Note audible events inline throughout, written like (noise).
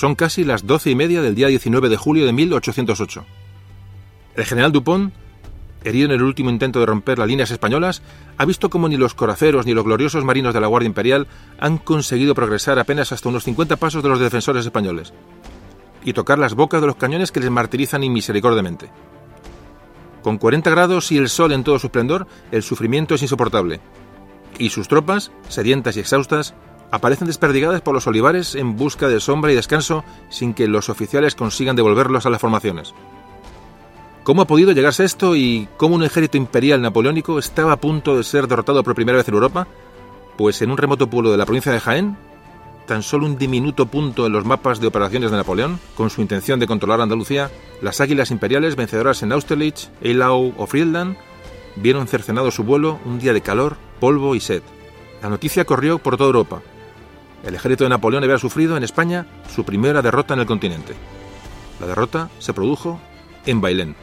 Son casi las doce y media del día 19 de julio de 1808. El general Dupont, herido en el último intento de romper las líneas españolas, ha visto como ni los coraceros ni los gloriosos marinos de la Guardia Imperial han conseguido progresar apenas hasta unos 50 pasos de los defensores españoles y tocar las bocas de los cañones que les martirizan inmisericordiamente. Con 40 grados y el sol en todo su esplendor, el sufrimiento es insoportable. Y sus tropas, sedientas y exhaustas, aparecen desperdigadas por los olivares en busca de sombra y descanso sin que los oficiales consigan devolverlos a las formaciones. ¿Cómo ha podido llegarse esto y cómo un ejército imperial napoleónico estaba a punto de ser derrotado por primera vez en Europa? Pues en un remoto pueblo de la provincia de Jaén, tan solo un diminuto punto en los mapas de operaciones de Napoleón, con su intención de controlar Andalucía, las águilas imperiales vencedoras en Austerlitz, Eylau o Friedland vieron cercenado su vuelo un día de calor, polvo y sed. La noticia corrió por toda Europa. El ejército de Napoleón había sufrido en España su primera derrota en el continente. La derrota se produjo en Bailén.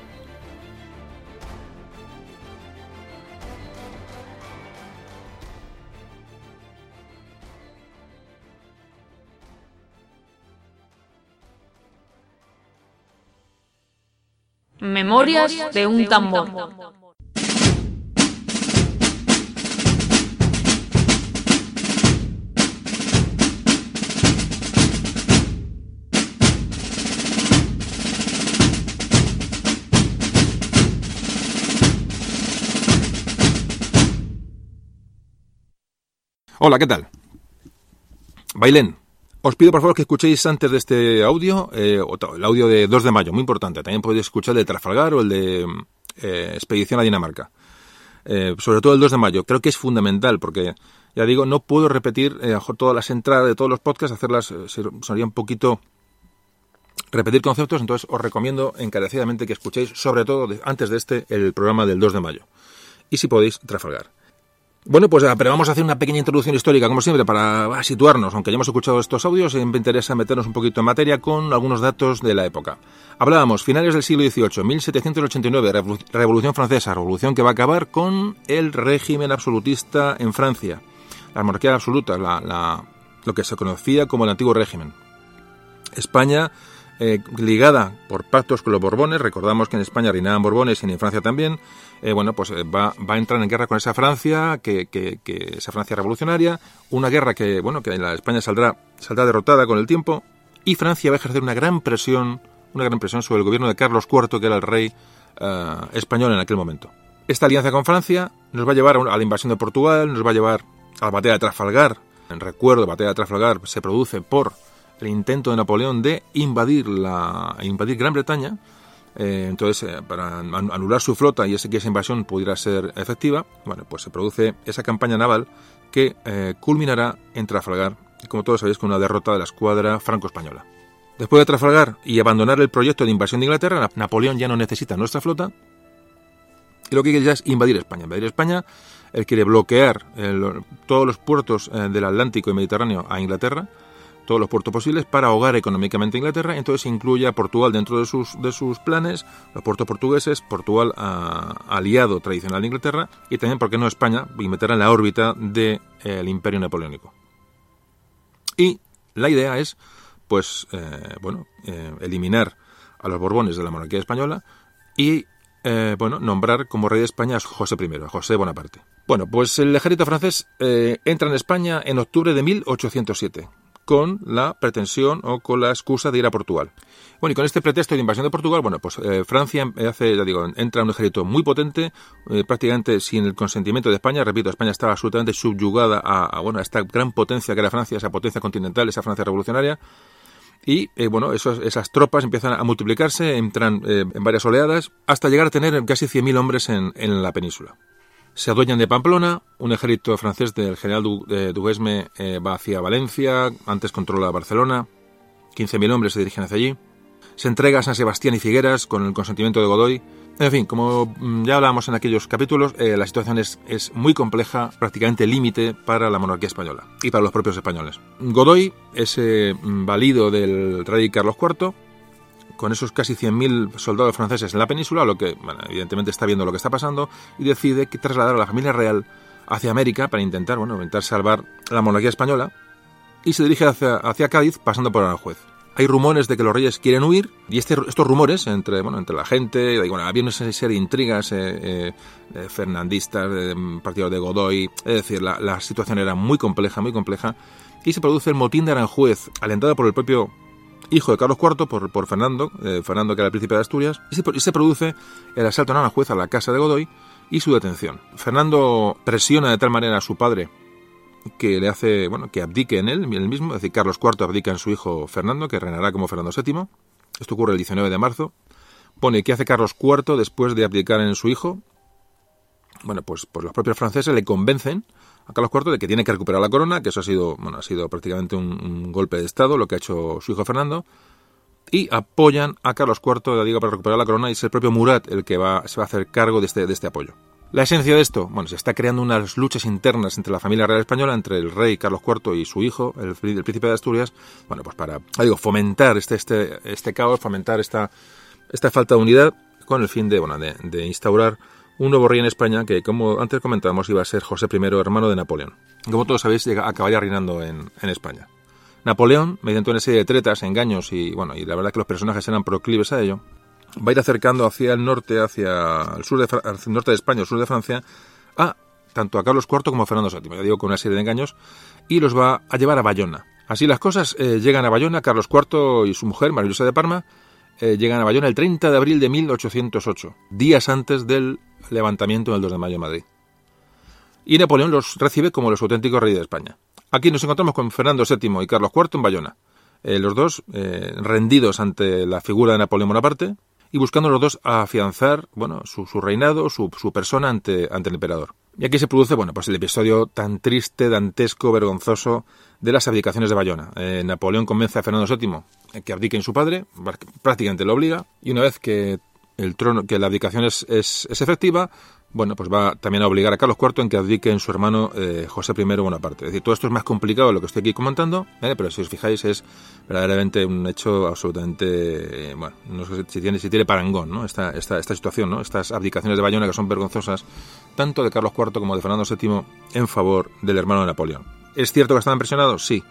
Memorias de un tambor. Hola, ¿qué tal? Bailén, os pido por favor que escuchéis antes de este audio, eh, el audio de 2 de mayo, muy importante. También podéis escuchar el de Trafalgar o el de eh, Expedición a Dinamarca. Eh, sobre todo el 2 de mayo. Creo que es fundamental porque, ya digo, no puedo repetir todas las entradas de todos los podcasts, hacerlas sería un poquito repetir conceptos, entonces os recomiendo encarecidamente que escuchéis, sobre todo antes de este, el programa del 2 de mayo. Y si podéis, Trafalgar. Bueno, pues pero vamos a hacer una pequeña introducción histórica, como siempre, para situarnos. Aunque ya hemos escuchado estos audios, me interesa meternos un poquito en materia con algunos datos de la época. Hablábamos, finales del siglo XVIII, 1789, Revolución Francesa, revolución que va a acabar con el régimen absolutista en Francia. La monarquía absoluta, la, lo que se conocía como el antiguo régimen. España eh, ligada por pactos con los Borbones, recordamos que en España reinaban Borbones y en Francia también, eh, bueno, pues eh, va, va, a entrar en guerra con esa Francia, que, esa Francia revolucionaria, una guerra que, bueno, que la España saldrá, saldrá derrotada con el tiempo, y Francia va a ejercer una gran presión, una gran presión sobre el gobierno de Carlos IV, que era el rey eh, español en aquel momento. Esta alianza con Francia nos va a llevar a la invasión de Portugal, nos va a llevar a la batalla de Trafalgar. En recuerdo, la batalla de Trafalgar se produce por el intento de Napoleón de invadir, la, invadir Gran Bretaña, eh, entonces, eh, para anular su flota y ese, que esa invasión pudiera ser efectiva, bueno, pues se produce esa campaña naval que eh, culminará en Trafalgar, como todos sabéis, con una derrota de la escuadra franco-española. Después de Trafalgar y abandonar el proyecto de invasión de Inglaterra, Napoleón ya no necesita nuestra flota y lo que quiere ya es invadir España. Invadir España, él quiere bloquear todos los puertos del Atlántico y Mediterráneo a Inglaterra, todos los puertos posibles para ahogar económicamente a Inglaterra. Entonces incluye a Portugal dentro de sus, de sus planes, los puertos portugueses, Portugal ah, aliado tradicional de Inglaterra y también, ¿por qué no España? Y meterá en la órbita del de, el imperio napoleónico. Y la idea es, pues, eh, bueno, eh, eliminar a los Borbones de la monarquía española y, eh, bueno, nombrar como rey de España a José I, a José Bonaparte. Bueno, pues el ejército francés entra en España en octubre de 1807 con la pretensión o con la excusa de ir a Portugal. Bueno, y con este pretexto de invasión de Portugal, bueno, pues eh, Francia hace, ya digo, entra un ejército muy potente, eh, prácticamente sin el consentimiento de España. Repito, España estaba absolutamente subyugada a, bueno, a esta gran potencia que era Francia, esa potencia continental, esa Francia revolucionaria. Y eh, bueno, esas tropas empiezan a multiplicarse, entran en varias oleadas, hasta llegar a tener casi 100.000 hombres en, en la península se adueñan de Pamplona, un ejército francés del general Duguesme eh, va hacia Valencia, antes controla Barcelona, 15.000 hombres se dirigen hacia allí, se entrega a San Sebastián y Figueras con el consentimiento de Godoy. En fin, como mm, ya hablábamos en aquellos capítulos, eh, la situación es, es, muy compleja, prácticamente límite para la monarquía española y para los propios españoles. Godoy, ese mm, valido del rey Carlos IV, con esos casi 100.000 soldados franceses en la península, lo que evidentemente está viendo lo que está pasando, y decide que trasladar a la familia real hacia América para intentar, bueno, intentar salvar la monarquía española, y se dirige hacia, hacia Cádiz pasando por Aranjuez. hay rumores de que los reyes quieren huir y este, estos rumores entre, bueno, entre la gente, bueno, había una serie de intrigas eh, eh, fernandistas, de, partido de Godoy, es decir, la, la, situación era muy compleja, muy compleja y se produce el motín de Aranjuez, alentado por el propio hijo de Carlos IV, por, por Fernando, eh, Fernando que era el príncipe de Asturias, y se, y se produce el asalto en Aranjuez a la casa de Godoy y su detención. Fernando presiona de tal manera a su padre que le hace, bueno, que abdique en él, en él mismo, es decir, Carlos IV abdica en su hijo Fernando, que reinará como Fernando VII. Esto ocurre el 19 de marzo. Pone que hace Carlos IV después de abdicar en su hijo. Bueno, pues, pues los propios franceses le convencen a Carlos IV de que tiene que recuperar la corona, que eso ha sido, bueno, ha sido prácticamente un, golpe de Estado, lo que ha hecho su hijo Fernando, y apoyan a Carlos IV, la digo, para recuperar la corona, y es el propio Murat el que va, se va a hacer cargo de este, de este apoyo. La esencia de esto, bueno, se está creando unas luchas internas entre la familia real española, entre el rey Carlos IV y su hijo, el, príncipe de Asturias, bueno, pues para, digo, fomentar este, este, este caos, fomentar esta, esta falta de unidad, con el fin de, bueno, de, de instaurar un nuevo rey en España que, como antes comentábamos, iba a ser José I, hermano de Napoleón. Como todos sabéis, acabaría reinando en, en España. Napoleón, mediante una serie de tretas, engaños y, bueno, y la verdad que los personajes eran proclives a ello, va a ir acercando hacia el norte, hacia el sur de, norte de España, el sur de Francia, a tanto a Carlos IV como a Fernando VII, ya digo, con una serie de engaños, y los va a llevar a Bayona. Así las cosas, eh, llegan a Bayona, Carlos IV y su mujer, María de Parma, eh, llegan a Bayona el 30 de abril de 1808, días antes del levantamiento del 2 de mayo en Madrid. Y Napoleón los recibe como los auténticos reyes de España. Aquí nos encontramos con Fernando VII y Carlos IV en Bayona, eh, los dos eh, rendidos ante la figura de Napoleón Bonaparte y buscando los dos afianzar bueno, su, su reinado, su, su, persona ante, ante el emperador. Y aquí se produce bueno, pues el episodio tan triste, dantesco, vergonzoso de las abdicaciones de Bayona. Eh, Napoleón convence a Fernando VII que abdique en su padre, prácticamente lo obliga, y una vez que el trono, que la abdicación es, es, es efectiva, bueno, pues va también a obligar a Carlos IV en que abdique en su hermano eh, José I Bonaparte. Es decir, todo esto es más complicado de lo que estoy aquí comentando, ¿eh? pero si os fijáis es verdaderamente un hecho absolutamente, eh, bueno, no sé si tiene, si tiene parangón, ¿no? Esta, esta, esta situación, ¿no? Estas abdicaciones de Bayona que son vergonzosas, tanto de Carlos IV como de Fernando VII en favor del hermano de Napoleón. ¿Es cierto que estaban presionados? Sí.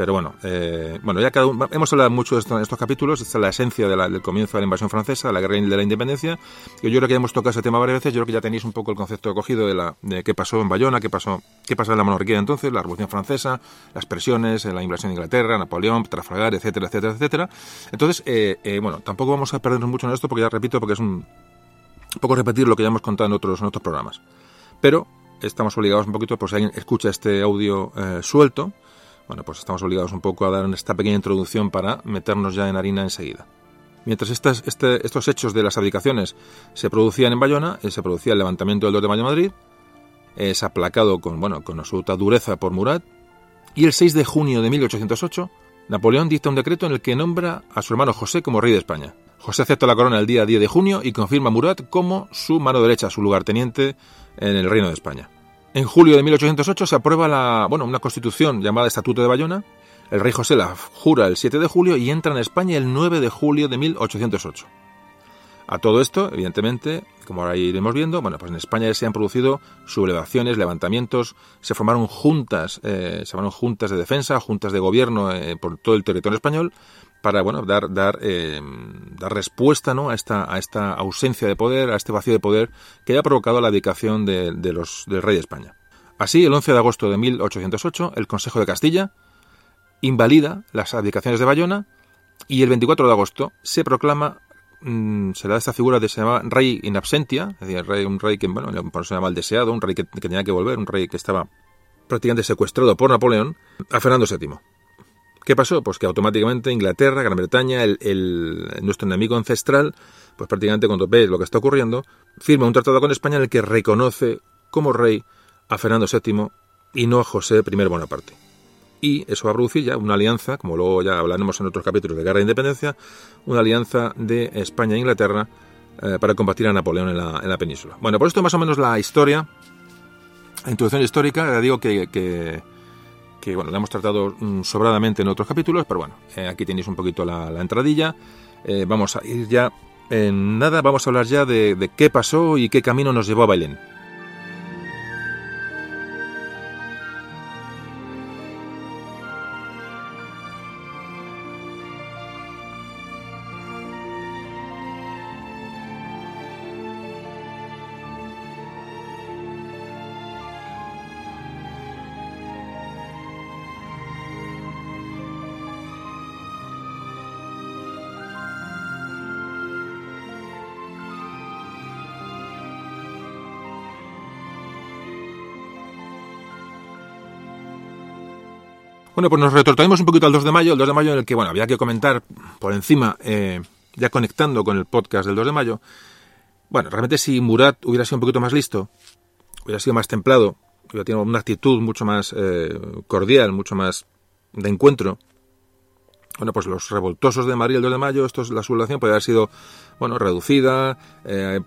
Pero bueno, eh, bueno ya hemos hablado mucho de estos capítulos, esta es la esencia de la, del comienzo de la invasión francesa, la guerra de la independencia. Y yo creo que ya hemos tocado ese tema varias veces, yo creo que ya tenéis un poco el concepto cogido de, la, de qué pasó en Bayona, qué pasó, qué pasó en la monarquía entonces, la Revolución Francesa, las presiones, la invasión de Inglaterra, Napoleón, Trafalgar, etcétera, etcétera, etcétera. Entonces, eh, eh, bueno, tampoco vamos a perdernos mucho en esto porque ya repito, porque es un, poco repetir lo que ya hemos contado en otros, en otros programas. Pero estamos obligados un poquito, pues si alguien escucha este audio eh, suelto, bueno, pues estamos obligados un poco a dar esta pequeña introducción para meternos ya en harina enseguida. Mientras este, estos hechos de las abdicaciones se producían en Bayona, eh, se producía el levantamiento del 2 de mayo de Madrid, es aplacado con, bueno, con absoluta dureza por Murat, y el 6 de junio de 1808, Napoleón dicta un decreto en el que nombra a su hermano José como rey de España. José acepta la corona el día 10 de junio y confirma a Murat como su mano derecha, su lugarteniente en el reino de España. En julio de 1808 se aprueba la, bueno, una constitución llamada Estatuto de Bayona. El rey José la jura el 7 de julio y entra en España el 9 de julio de 1808. A todo esto, evidentemente, como ahora iremos viendo, bueno, pues en España se han producido sublevaciones, levantamientos, se formaron juntas, eh, se formaron juntas de defensa, juntas de gobierno eh, por todo el territorio español para bueno dar dar eh, dar respuesta ¿no? a esta a esta ausencia de poder a este vacío de poder que ha provocado la abdicación de, los del rey de España así el 11 de agosto de 1808 el Consejo de Castilla invalida las abdicaciones de Bayona y el 24 de agosto se proclama mmm, se da esta figura de se llama rey in absentia es decir rey, un rey que bueno se llama el deseado un rey que, que tenía que volver un rey que estaba prácticamente secuestrado por Napoleón a Fernando VII ¿Qué pasó? Pues que automáticamente Inglaterra, Gran Bretaña, el, nuestro enemigo ancestral, pues prácticamente cuando ve lo que está ocurriendo, firma un tratado con España en el que reconoce como rey a Fernando VII y no a José I Bonaparte. Y eso va a producir ya una alianza, como luego ya hablaremos en otros capítulos de Guerra de Independencia, una alianza de España e Inglaterra eh, para combatir a Napoleón en la, en la, península. Bueno, por esto más o menos la historia, la introducción histórica, digo que que bueno, la hemos tratado mm, sobradamente en otros capítulos, pero bueno, eh, aquí tenéis un poquito la, la entradilla. Eh, vamos a ir ya en nada, vamos a hablar ya de, de qué pasó y qué camino nos llevó a Bailén. Bueno, pues nos retrotraemos un poquito al 2 de mayo, el 2 de mayo en el que, bueno, había que comentar por encima, eh, ya conectando con el podcast del 2 de mayo, bueno, realmente si Murat hubiera sido un poquito más listo, hubiera sido más templado, hubiera tenido una actitud mucho más eh, cordial, mucho más de encuentro, bueno, pues los revoltosos de Madrid el 2 de mayo, esto es, la sublevación puede haber sido, bueno, reducida, eh,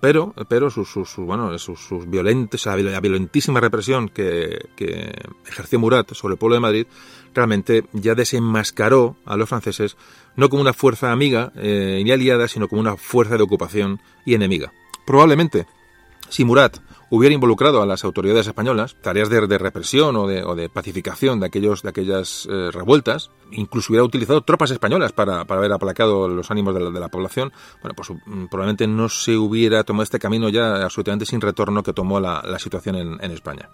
pero, pero sus, sus, bueno, sus, sus violentos, la, violentísima represión que, que, ejerció Murat sobre el pueblo de Madrid, realmente ya desenmascaró a los franceses no como una fuerza amiga eh, ni aliada, sino como una fuerza de ocupación y enemiga. Probablemente, si Murat hubiera involucrado a las autoridades españolas, tareas de, represión o de, o de, pacificación de, aquellos, de aquellas eh, revueltas, incluso hubiera utilizado tropas españolas para, para haber aplacado los ánimos de la, de la, población, bueno, pues mm, probablemente no se hubiera tomado este camino ya absolutamente sin retorno que tomó la, situación en, en, España.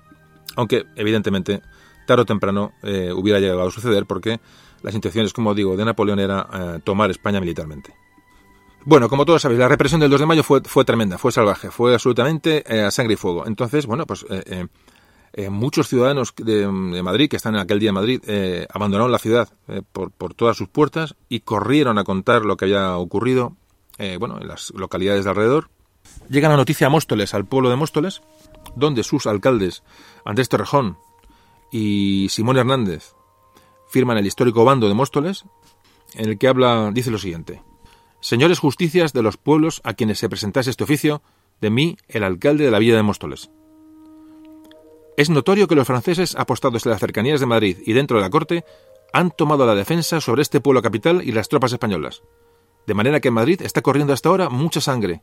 Aunque, evidentemente, tarde o temprano eh, hubiera llegado a suceder porque las intenciones, como digo, de Napoleón era eh, tomar España militarmente. Bueno, como todos sabéis, la represión del 2 de mayo fue, fue tremenda, fue salvaje, fue absolutamente eh, a sangre y fuego. Entonces, bueno, pues eh, eh, muchos ciudadanos de, Madrid, que están en aquel día en Madrid, abandonaron la ciudad por, por, todas sus puertas y corrieron a contar lo que había ocurrido, bueno, en las localidades de alrededor. Llega la noticia a Móstoles, al pueblo de Móstoles, donde sus alcaldes, Andrés Torrejón y Simón Hernández, firman el histórico bando de Móstoles, en el que habla, dice lo siguiente. Señores justicias de los pueblos a quienes se presentase este oficio, de mí, el alcalde de la villa de Móstoles. Es notorio que los franceses, apostados en las cercanías de Madrid y dentro de la corte, han tomado la defensa sobre este pueblo capital y las tropas españolas. De manera que en Madrid está corriendo hasta ahora mucha sangre.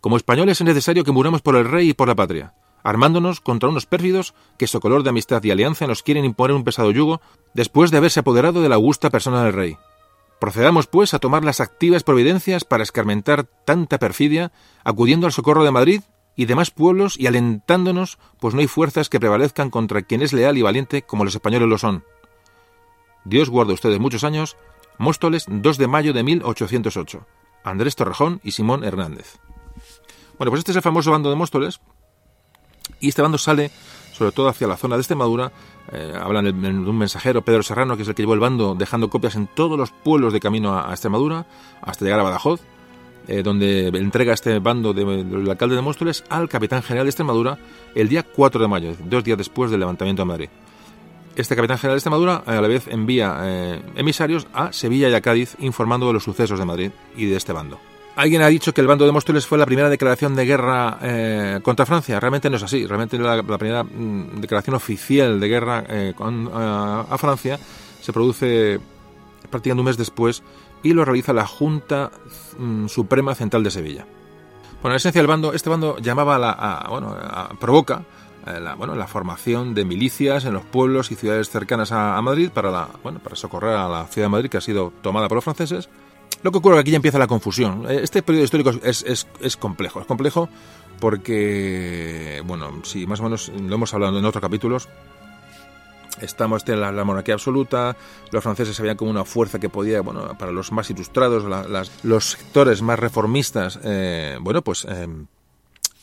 Como españoles es necesario que muramos por el rey y por la patria, armándonos contra unos pérfidos que, su color de amistad y alianza, nos quieren imponer un pesado yugo después de haberse apoderado de la augusta persona del rey. Procedamos, pues, a tomar las activas providencias para escarmentar tanta perfidia, acudiendo al socorro de Madrid y demás pueblos y alentándonos, pues no hay fuerzas que prevalezcan contra quien es leal y valiente como los españoles lo son. Dios guarde ustedes muchos años. Móstoles, 2 de mayo de 1808. Andrés Torrejón y Simón Hernández. Bueno, pues este es el famoso bando de Móstoles. Y este bando sale sobre todo hacia la zona de Extremadura. Eh, hablan de, un mensajero, Pedro Serrano, que es el que llevó el bando, dejando copias en todos los pueblos de camino a, Extremadura, hasta llegar a Badajoz, eh, donde entrega este bando del de, alcalde de Móstoles al capitán general de Extremadura el día 4 de mayo, dos días después del levantamiento de Madrid. Este capitán general de Extremadura a la vez envía eh, emisarios a Sevilla y a Cádiz informando de los sucesos de Madrid y de este bando. Alguien ha dicho que el bando de Móstoles fue la primera declaración de guerra eh, contra Francia. Realmente no es así. Realmente la, primera mm, declaración oficial de guerra eh, con, a, a, Francia se produce prácticamente un mes después y lo realiza la Junta mm, Suprema Central de Sevilla. Bueno, en esencia el bando, este bando llamaba a la, a, bueno, provoca eh, la, bueno, la formación de milicias en los pueblos y ciudades cercanas a, Madrid para, la, bueno, para socorrer a la ciudad de Madrid que ha sido tomada por los franceses lo que ocurre es que aquí ya empieza la confusión. Este periodo histórico es, es, es complejo. Es complejo porque, bueno, si más o menos lo hemos hablado en otros capítulos, estamos en la, la, monarquía absoluta, los franceses se veían como una fuerza que podía, bueno, para los más ilustrados, la, las, los sectores más reformistas, eh, bueno, pues eh,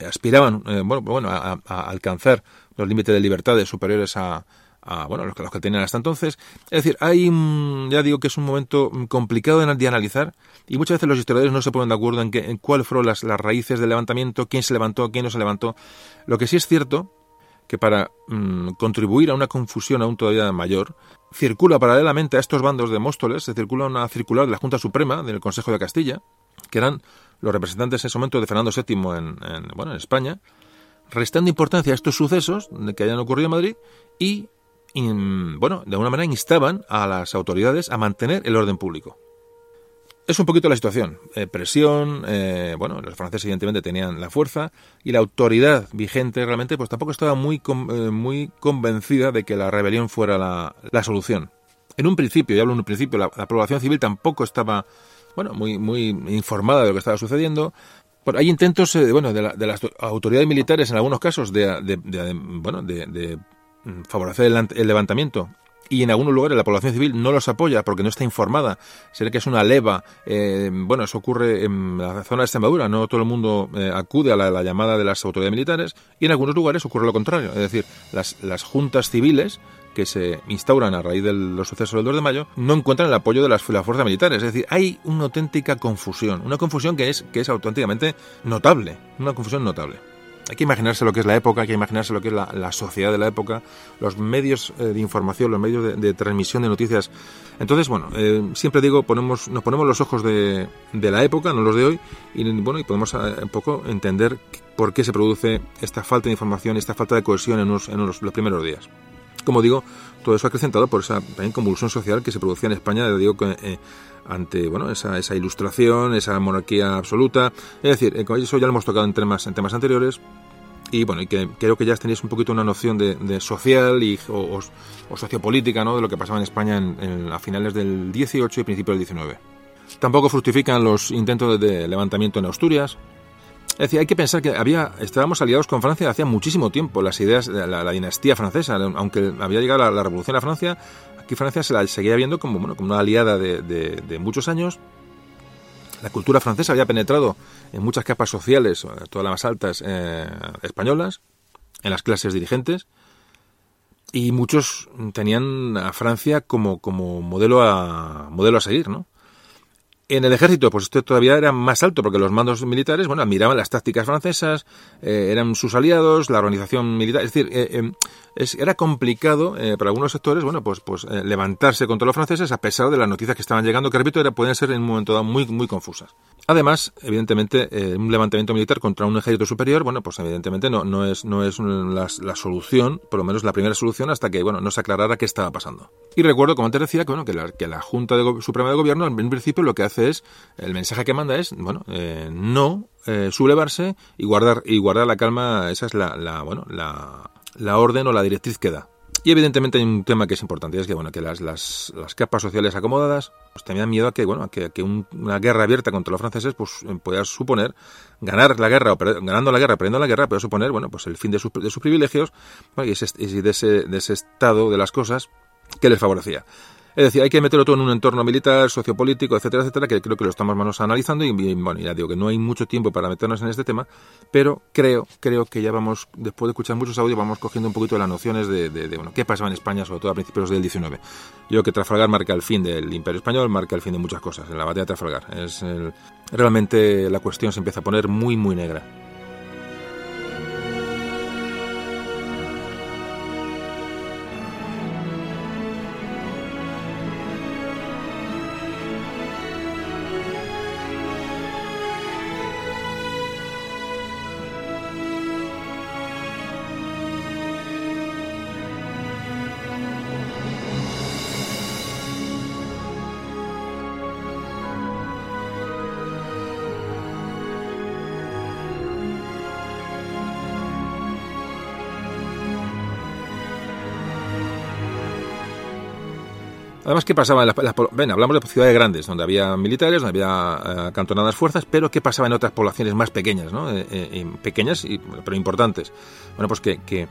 aspiraban, eh, bueno, bueno a, a, alcanzar los límites de libertades superiores a, a bueno, los que, los que tenían hasta entonces. Es decir, hay, ya digo que es un momento complicado de, analizar y muchas veces los historiadores no se ponen de acuerdo en, que, en cuáles fueron las, las raíces del levantamiento, quién se levantó, quién no se levantó. Lo que sí es cierto que para mmm, contribuir a una confusión aún todavía mayor, circula paralelamente a estos bandos de Móstoles, se circula una circular de la Junta Suprema del Consejo de Castilla, que eran los representantes en ese momento de Fernando VII en, en, bueno, en España, restando importancia a estos sucesos que hayan ocurrido en Madrid y bueno, de alguna manera instaban a las autoridades a mantener el orden público. Es un poquito la situación. Eh, presión, eh, bueno, los franceses evidentemente tenían la fuerza y la autoridad vigente realmente pues tampoco estaba muy, eh, muy convencida de que la rebelión fuera la, la, solución. En un principio, y hablo en un principio, la, la población civil tampoco estaba, bueno, muy, muy informada de lo que estaba sucediendo. Bueno, hay intentos, bueno, de, la, de, las autoridades militares en algunos casos de, de, de bueno, de favorecer el, el, levantamiento y en algunos lugares la población civil no los apoya porque no está informada. Se ve que es una leva. Eh, bueno, eso ocurre en la zona de Extremadura. No todo el mundo eh, acude a la, la, llamada de las autoridades militares y en algunos lugares ocurre lo contrario. Es decir, las, las juntas civiles que se instauran a raíz de los sucesos del 2 de mayo, no encuentran el apoyo de las, fuerzas militares. Es decir, hay una auténtica confusión, una confusión que es, que es auténticamente notable, una confusión notable. Hay que imaginarse lo que es la época, hay que imaginarse lo que es la, sociedad de la época, los medios eh, de información, los medios de, transmisión de noticias. Entonces, bueno, eh, siempre digo, ponemos, nos ponemos los ojos de, la época, no los de hoy, y bueno, y podemos eh, un poco entender por qué se produce esta falta de información, esta falta de cohesión en, los, primeros días. Como digo, todo eso acrecentado por esa también convulsión social que se producía en España, digo, ante bueno esa, esa ilustración, esa monarquía absoluta. Es decir, eso ya lo hemos tocado en temas, en temas anteriores, y bueno, y que creo que ya tenéis un poquito una noción de, social y, o, sociopolítica ¿no? de lo que pasaba en España en, a finales del 18 y principios del 19. Tampoco fructifican los intentos de, levantamiento en Asturias. Es decir, hay que pensar que había, estábamos aliados con Francia hacía muchísimo tiempo, las ideas de la, dinastía francesa, aunque había llegado la, la, revolución a Francia, aquí Francia se la seguía viendo como, bueno, como una aliada de, de muchos años. La cultura francesa había penetrado en muchas capas sociales, todas las más altas eh, españolas, en las clases dirigentes, y muchos tenían a Francia como, como modelo a modelo a seguir, ¿no? En el ejército, pues esto todavía era más alto, porque los mandos militares, bueno, admiraban las tácticas francesas, eh, eran sus aliados, la organización militar, es decir, eh, era complicado eh, para algunos sectores, bueno, pues, pues levantarse contra los franceses a pesar de las noticias que estaban llegando, que repito, era, pueden ser en un momento dado muy, muy confusas. Además, evidentemente, un levantamiento militar contra un ejército superior, bueno, pues evidentemente no, no es, no es la, la, solución, por lo menos la primera solución, hasta que, bueno, no se aclarara qué estaba pasando. Y recuerdo, como antes decía, que, bueno, que la, que la Junta de, Suprema de Gobierno, en principio, lo que hace es, el mensaje que manda es, bueno, no sublevarse y guardar, y guardar la calma, esa es la, la bueno, la la orden o la directriz que da. Y evidentemente hay un tema que es importante, es que bueno, que las, las, las capas sociales acomodadas pues tenían miedo a que bueno, a que, que una guerra abierta contra los franceses pues eh, pueda suponer ganar la guerra o ganando la guerra, perdiendo la guerra, puede suponer bueno, pues el fin de, de sus privilegios y, ese, y de, ese, de ese estado de las cosas que les favorecía. Es decir, hay que meterlo todo en un entorno militar, sociopolítico, etcétera, etcétera, que creo que lo estamos manos analizando y, bueno, ya digo que no hay mucho tiempo para meternos en este tema, pero creo, creo que ya vamos, después de escuchar muchos audios, vamos cogiendo un poquito de las nociones de, bueno, qué pasaba en España, sobre todo a principios del 19. Yo creo que Trafalgar marca el fin del Imperio Español, marca el fin de muchas cosas, en la batalla de Trafalgar. Es realmente la cuestión se empieza a poner muy, muy negra. Además, ¿qué pasaba en las, hablamos de ciudades grandes, donde había militares, donde había eh, acantonadas fuerzas, pero ¿qué pasaba en otras poblaciones más pequeñas, ¿no? Eh, eh, pequeñas, y, pero importantes? Bueno, pues que,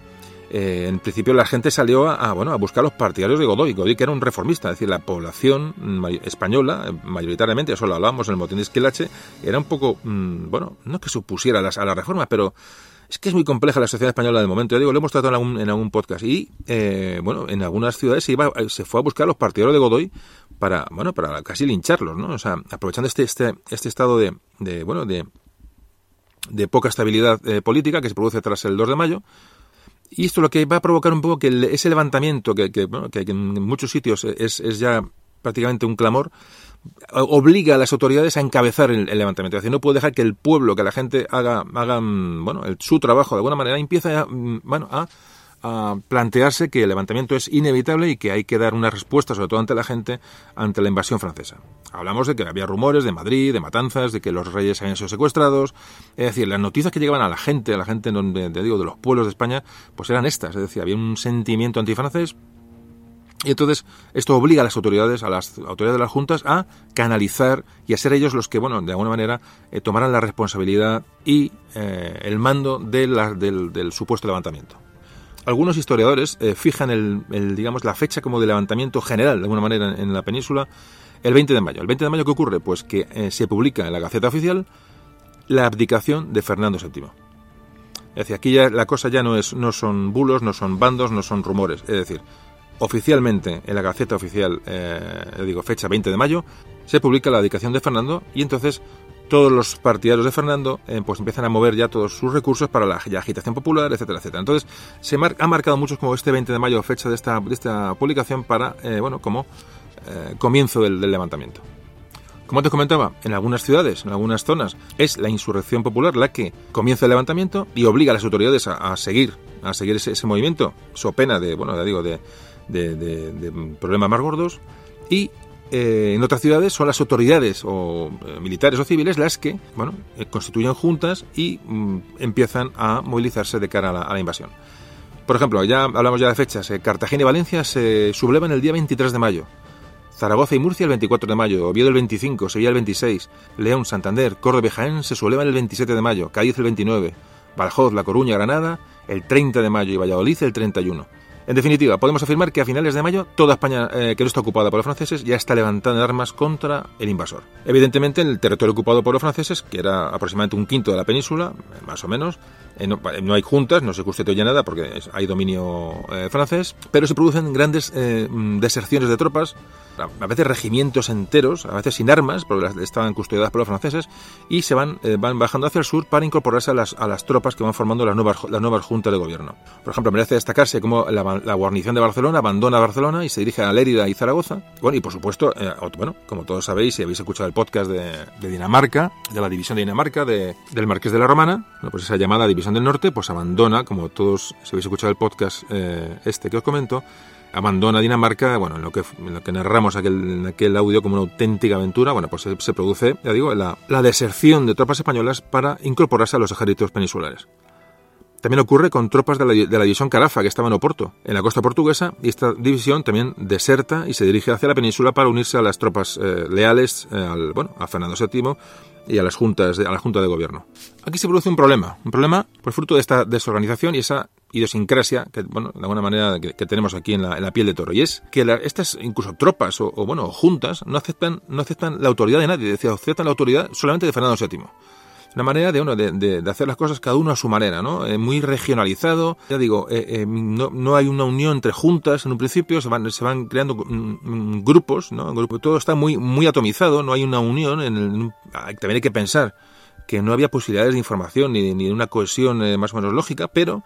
en principio la gente salió a, bueno, a buscar los partidarios de Godoy. Godoy que era un reformista, es decir, la población española, mayoritariamente, eso lo hablábamos en el motín de Esquilache, era un poco, mm, bueno, no que supusiera a la reforma, pero es que es muy compleja la sociedad española del momento. Yo digo, lo hemos tratado en algún, podcast. Y, eh, bueno, en algunas ciudades se, iba, se fue a buscar a los partidarios de Godoy para, bueno, para casi lincharlos, ¿no? O sea, aprovechando este, este, este estado de, de bueno, de, de poca estabilidad eh, política que se produce tras el 2 de mayo. Y esto lo que va a provocar un poco que ese levantamiento, que, que, bueno, que en muchos sitios es, es ya prácticamente un clamor, obliga a las autoridades a encabezar el, levantamiento. Es decir, no puede dejar que el pueblo, que la gente haga, haga mm, bueno, su trabajo de alguna manera, empieza a, mm, bueno, a, plantearse que el levantamiento es inevitable y que hay que dar una respuesta, sobre todo ante la gente, ante la invasión francesa. Hablamos de que había rumores de Madrid, de matanzas, de que los reyes habían sido secuestrados. Es decir, las noticias que llegaban a la gente, a la gente donde, digo, de los pueblos de España, pues eran estas. Es decir, había un sentimiento antifrancés y entonces esto obliga a las autoridades, a las autoridades de las juntas, a canalizar y a ser ellos los que, bueno, de alguna manera eh, tomaran la responsabilidad y eh, el mando de del, supuesto levantamiento. Algunos historiadores eh, fijan el, digamos, la fecha como de levantamiento general, de alguna manera, en, la península, el 20 de mayo. ¿El 20 de mayo qué ocurre? Pues que se publica en la Gaceta Oficial la abdicación de Fernando VII. Es decir, aquí ya la cosa ya no, es, no son bulos, no son bandos, no son rumores. Es decir, oficialmente en la Gaceta Oficial, eh, digo, fecha 20 de mayo, se publica la dedicación de Fernando y entonces todos los partidarios de Fernando eh, pues empiezan a mover ya todos sus recursos para la, agitación popular, etcétera, etcétera. Entonces se ha marcado muchos como este 20 de mayo, fecha de esta, de esta publicación, para, eh, bueno, como eh, comienzo del, levantamiento. Como te comentaba, en algunas ciudades, en algunas zonas, es la insurrección popular la que comienza el levantamiento y obliga a las autoridades a, seguir, a seguir ese, ese, movimiento, so pena de, bueno, ya digo, de, de problemas más gordos. Y eh, en otras ciudades son las autoridades o eh, militares o civiles las que bueno eh, constituyen juntas y mm, empiezan a movilizarse de cara a la, invasión. Por ejemplo, ya hablamos ya de fechas. Cartagena y Valencia se sublevan el día 23 de mayo. Zaragoza y Murcia el 24 de mayo, Oviedo el 25, Sevilla el 26, León, Santander, Córdoba y Jaén se sublevan el 27 de mayo, Cádiz el 29, Badajoz, La Coruña, Granada el 30 de mayo y Valladolid el 31. En definitiva, podemos afirmar que a finales de mayo toda España eh, que no está ocupada por los franceses ya está levantando armas contra el invasor. Evidentemente, en el territorio ocupado por los franceses, que era aproximadamente un quinto de la península, eh, más o menos, eh, no, hay juntas, no se custodia nada porque hay dominio francés, pero se producen grandes mm, deserciones de tropas, a veces regimientos enteros, a veces sin armas, porque estaban custodiadas por los franceses, y se van, van bajando hacia el sur para incorporarse a las, a las tropas que van formando las nuevas, las nuevas juntas de gobierno. Por ejemplo, merece destacarse cómo la la guarnición de Barcelona abandona Barcelona y se dirige a Lérida y Zaragoza. Bueno, y por supuesto, eh, bueno, como todos sabéis, si habéis escuchado el podcast de, Dinamarca, de la división de Dinamarca, de, del Marqués de la Romana, pues esa llamada División del Norte, pues abandona, como todos, si habéis escuchado el podcast eh, este que os comento, abandona Dinamarca, bueno, en lo que, en lo que narramos aquel, en aquel audio como una auténtica aventura, bueno, pues se, produce, ya digo, la, la deserción de tropas españolas para incorporarse a los ejércitos peninsulares. También ocurre con tropas de la, división Carafa, que estaba en Oporto, en la costa portuguesa, y esta división también deserta y se dirige hacia la península para unirse a las tropas eh, leales eh, al, bueno, a Fernando VII y a las juntas a la Junta de Gobierno. Aquí se produce un problema, un problema por fruto de esta desorganización y esa idiosincrasia que, bueno, de alguna manera que, tenemos aquí en la, piel de toro, y es que estas incluso tropas o, bueno, juntas no aceptan, no aceptan la autoridad de nadie, decía, aceptan la autoridad solamente de Fernando VII una manera de, uno de, de, hacer las cosas cada uno a su manera, ¿no? Eh, muy regionalizado. Ya digo, eh, eh, no, no, hay una unión entre juntas en un principio, se van, se van creando mm, mm, grupos, ¿no? Todo está muy, muy atomizado, no hay una unión. En el, también hay que pensar que no había posibilidades de información ni, ni de una cohesión más o menos lógica, pero,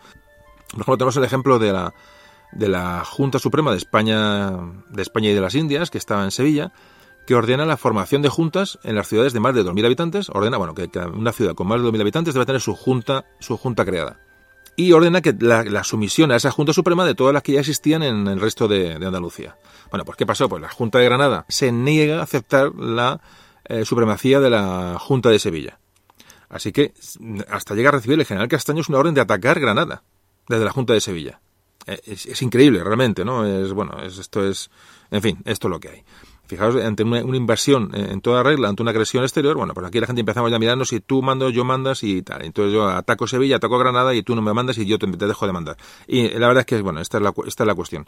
por ejemplo, tenemos el ejemplo de la, de la Junta Suprema de España, de España y de las Indias, que estaba en Sevilla, que ordena la formación de juntas en las ciudades de más de 2.000 habitantes, ordena, bueno, que, una ciudad con más de 2.000 habitantes debe tener su junta, su junta creada. Y ordena que la, sumisión a esa Junta Suprema de todas las que ya existían en el resto de, Andalucía. Bueno, pues ¿qué pasó? Pues la Junta de Granada se niega a aceptar la eh, supremacía de la Junta de Sevilla. Así que hasta llega a recibir el general Castaños una orden de atacar Granada desde la Junta de Sevilla. Eh, es, es, increíble, realmente, ¿no? Es, bueno, es, esto es, en fin, esto es lo que hay. Fijaos, ante una, invasión eh, en toda regla, ante una agresión exterior, bueno, pues aquí la gente empezamos ya a mirarnos si tú mando, yo mandas y tal. Entonces yo ataco Sevilla, ataco Granada y tú no me mandas y yo te, dejo de mandar. Y la verdad es que, bueno, esta es la, esta es la cuestión.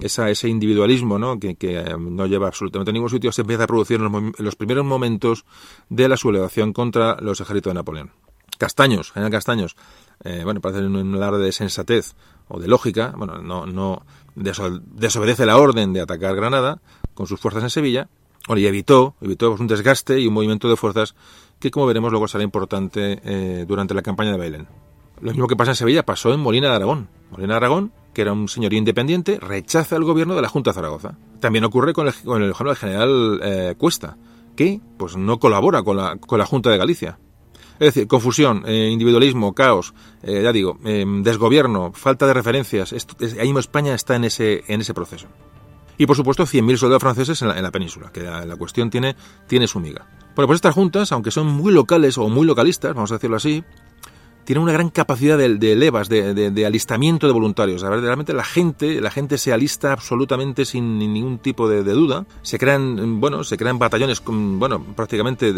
Esa, ese individualismo, ¿no? Que, que eh, no lleva absolutamente a ningún sitio, se empieza a producir en los, primeros momentos de la sublevación contra los ejércitos de Napoleón. Castaños, general Castaños, eh, bueno, parece un alarde de sensatez o de lógica, bueno, no, no desobedece la orden de atacar Granada, con sus fuerzas en Sevilla, y evitó, evitó un desgaste y un movimiento de fuerzas que, como veremos, luego será importante eh, durante la campaña de Bailén. Lo mismo que pasa en Sevilla pasó en Molina de Aragón. Molina de Aragón, que era un señorío independiente, rechaza el gobierno de la Junta de Zaragoza. También ocurre con el, con el general eh, Cuesta, que pues no colabora con la, con la Junta de Galicia. Es decir, confusión, eh, individualismo, caos, ya digo, desgobierno, falta de referencias. ahí España está en ese, en ese proceso. Y por supuesto 100.000 soldados franceses en la, península, que la, cuestión tiene, tiene su miga. Bueno, pues estas juntas, aunque son muy locales o muy localistas, vamos a decirlo así, tienen una gran capacidad de, levas, de, alistamiento de voluntarios. A ver, realmente la gente, la gente se alista absolutamente sin ningún tipo de, duda. Se crean, bueno, se crean batallones, bueno, prácticamente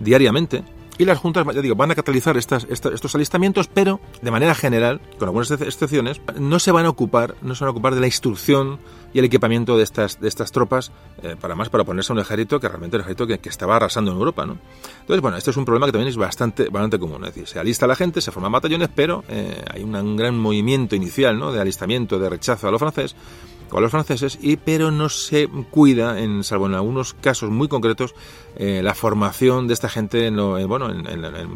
diariamente. Y las juntas, ya digo, van a catalizar estas, estos alistamientos, pero de manera general, con algunas excepciones, no se van a ocupar, no se van a ocupar de la instrucción y el equipamiento de estas, de estas tropas, eh, para más para ponerse a un ejército que realmente un ejército que, estaba arrasando en Europa, ¿no? Entonces, bueno, este es un problema que también es bastante, bastante común. Es decir, se alista la gente, se forman batallones, pero eh, hay un gran movimiento inicial, ¿no? De alistamiento, de rechazo a lo francés con los franceses, y pero no se cuida, en, salvo en algunos casos muy concretos, eh, la formación de esta gente en bueno,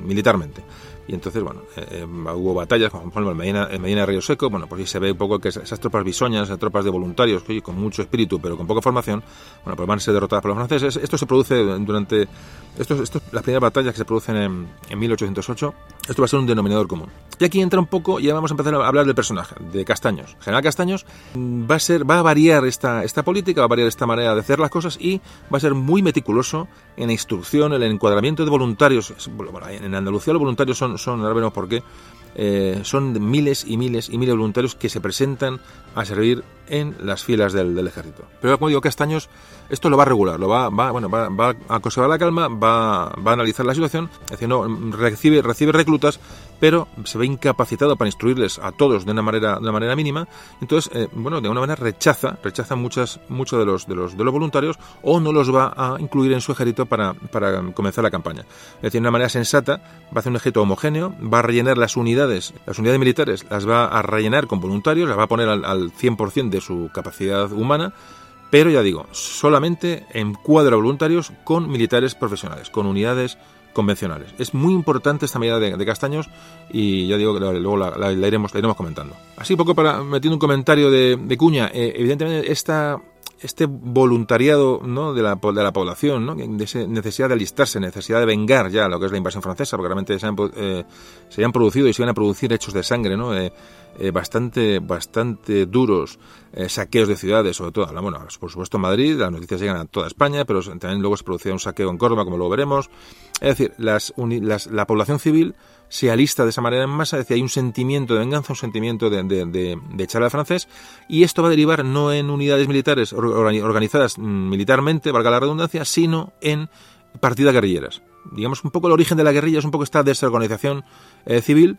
militarmente. Y entonces, bueno, eh, eh, hubo batallas, como por en Medina, en Medina de Río Seco, bueno, pues ahí se ve un poco que esas tropas bisoñas, esas tropas de voluntarios, con mucho espíritu, pero con poca formación, bueno, pues van a ser derrotadas por los franceses. Esto se produce durante, esto, esto, las primeras batallas que se producen en, en 1808, esto va a ser un denominador común. Y aquí entra un poco, ya vamos a empezar a hablar del personaje, de Castaños. General Castaños mm, va a ser, va a variar esta, esta política, va a variar esta manera de hacer las cosas y va a ser muy meticuloso en la instrucción, en el encuadramiento de voluntarios. En Andalucía los voluntarios son son, ahora veremos por qué, eh, son miles y miles y miles de voluntarios que se presentan a servir en las filas del, ejército. Pero como digo, Castaños esto lo va a regular, lo va, bueno, va, a conservar la calma, va, va, a analizar la situación, es decir, no, recibe, recibe reclutas, pero se ve incapacitado para instruirles a todos de una manera, de una manera mínima, entonces, eh, bueno, de alguna manera rechaza, rechaza muchas, muchos de los, de los, de los voluntarios o no los va a incluir en su ejército para, para comenzar la campaña. Es decir, de una manera sensata, va a hacer un ejército homogéneo, va a rellenar las unidades las unidades militares las va a rellenar con voluntarios, las va a poner al, al 100% de su capacidad humana, pero ya digo, solamente en cuadro voluntarios con militares profesionales, con unidades convencionales. Es muy importante esta medida de, Castaños y ya digo que luego la, iremos, iremos comentando. Así poco para metiendo un comentario de, Cuña, eh, evidentemente esta este voluntariado ¿no? de, la, de la población, ¿no? de necesidad de alistarse, necesidad de vengar ya lo que es la invasión francesa, porque realmente se han, eh, se han producido y se van a producir hechos de sangre ¿no? Eh, bastante, bastante duros, saqueos de ciudades, sobre todo, bueno, por supuesto Madrid, las noticias llegan a toda España, pero también luego se producía un saqueo en Córdoba, como luego veremos. Es decir, las, la población civil se alista de esa manera en masa, es decir, hay un sentimiento de venganza, un sentimiento de, de, echar al francés, y esto va a derivar no en unidades militares organizadas mm, militarmente, valga la redundancia, sino en partidas guerrilleras. Digamos, un poco el origen de la guerrilla es un poco esta desorganización eh, civil,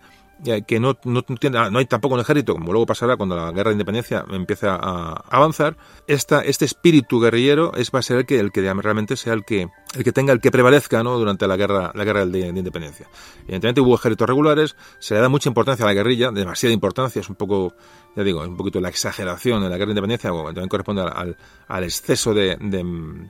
que no, no, no, hay tampoco un ejército, como luego pasará cuando la guerra de independencia empieza a avanzar, esta, este espíritu guerrillero es, va a ser el que, el que realmente sea el que, el que tenga, el que prevalezca ¿no? durante la guerra, la guerra de, independencia. Evidentemente hubo ejércitos regulares, se le da mucha importancia a la guerrilla, demasiada importancia, es un poco, ya digo, un poquito la exageración en la guerra de independencia, también corresponde al, al exceso de, de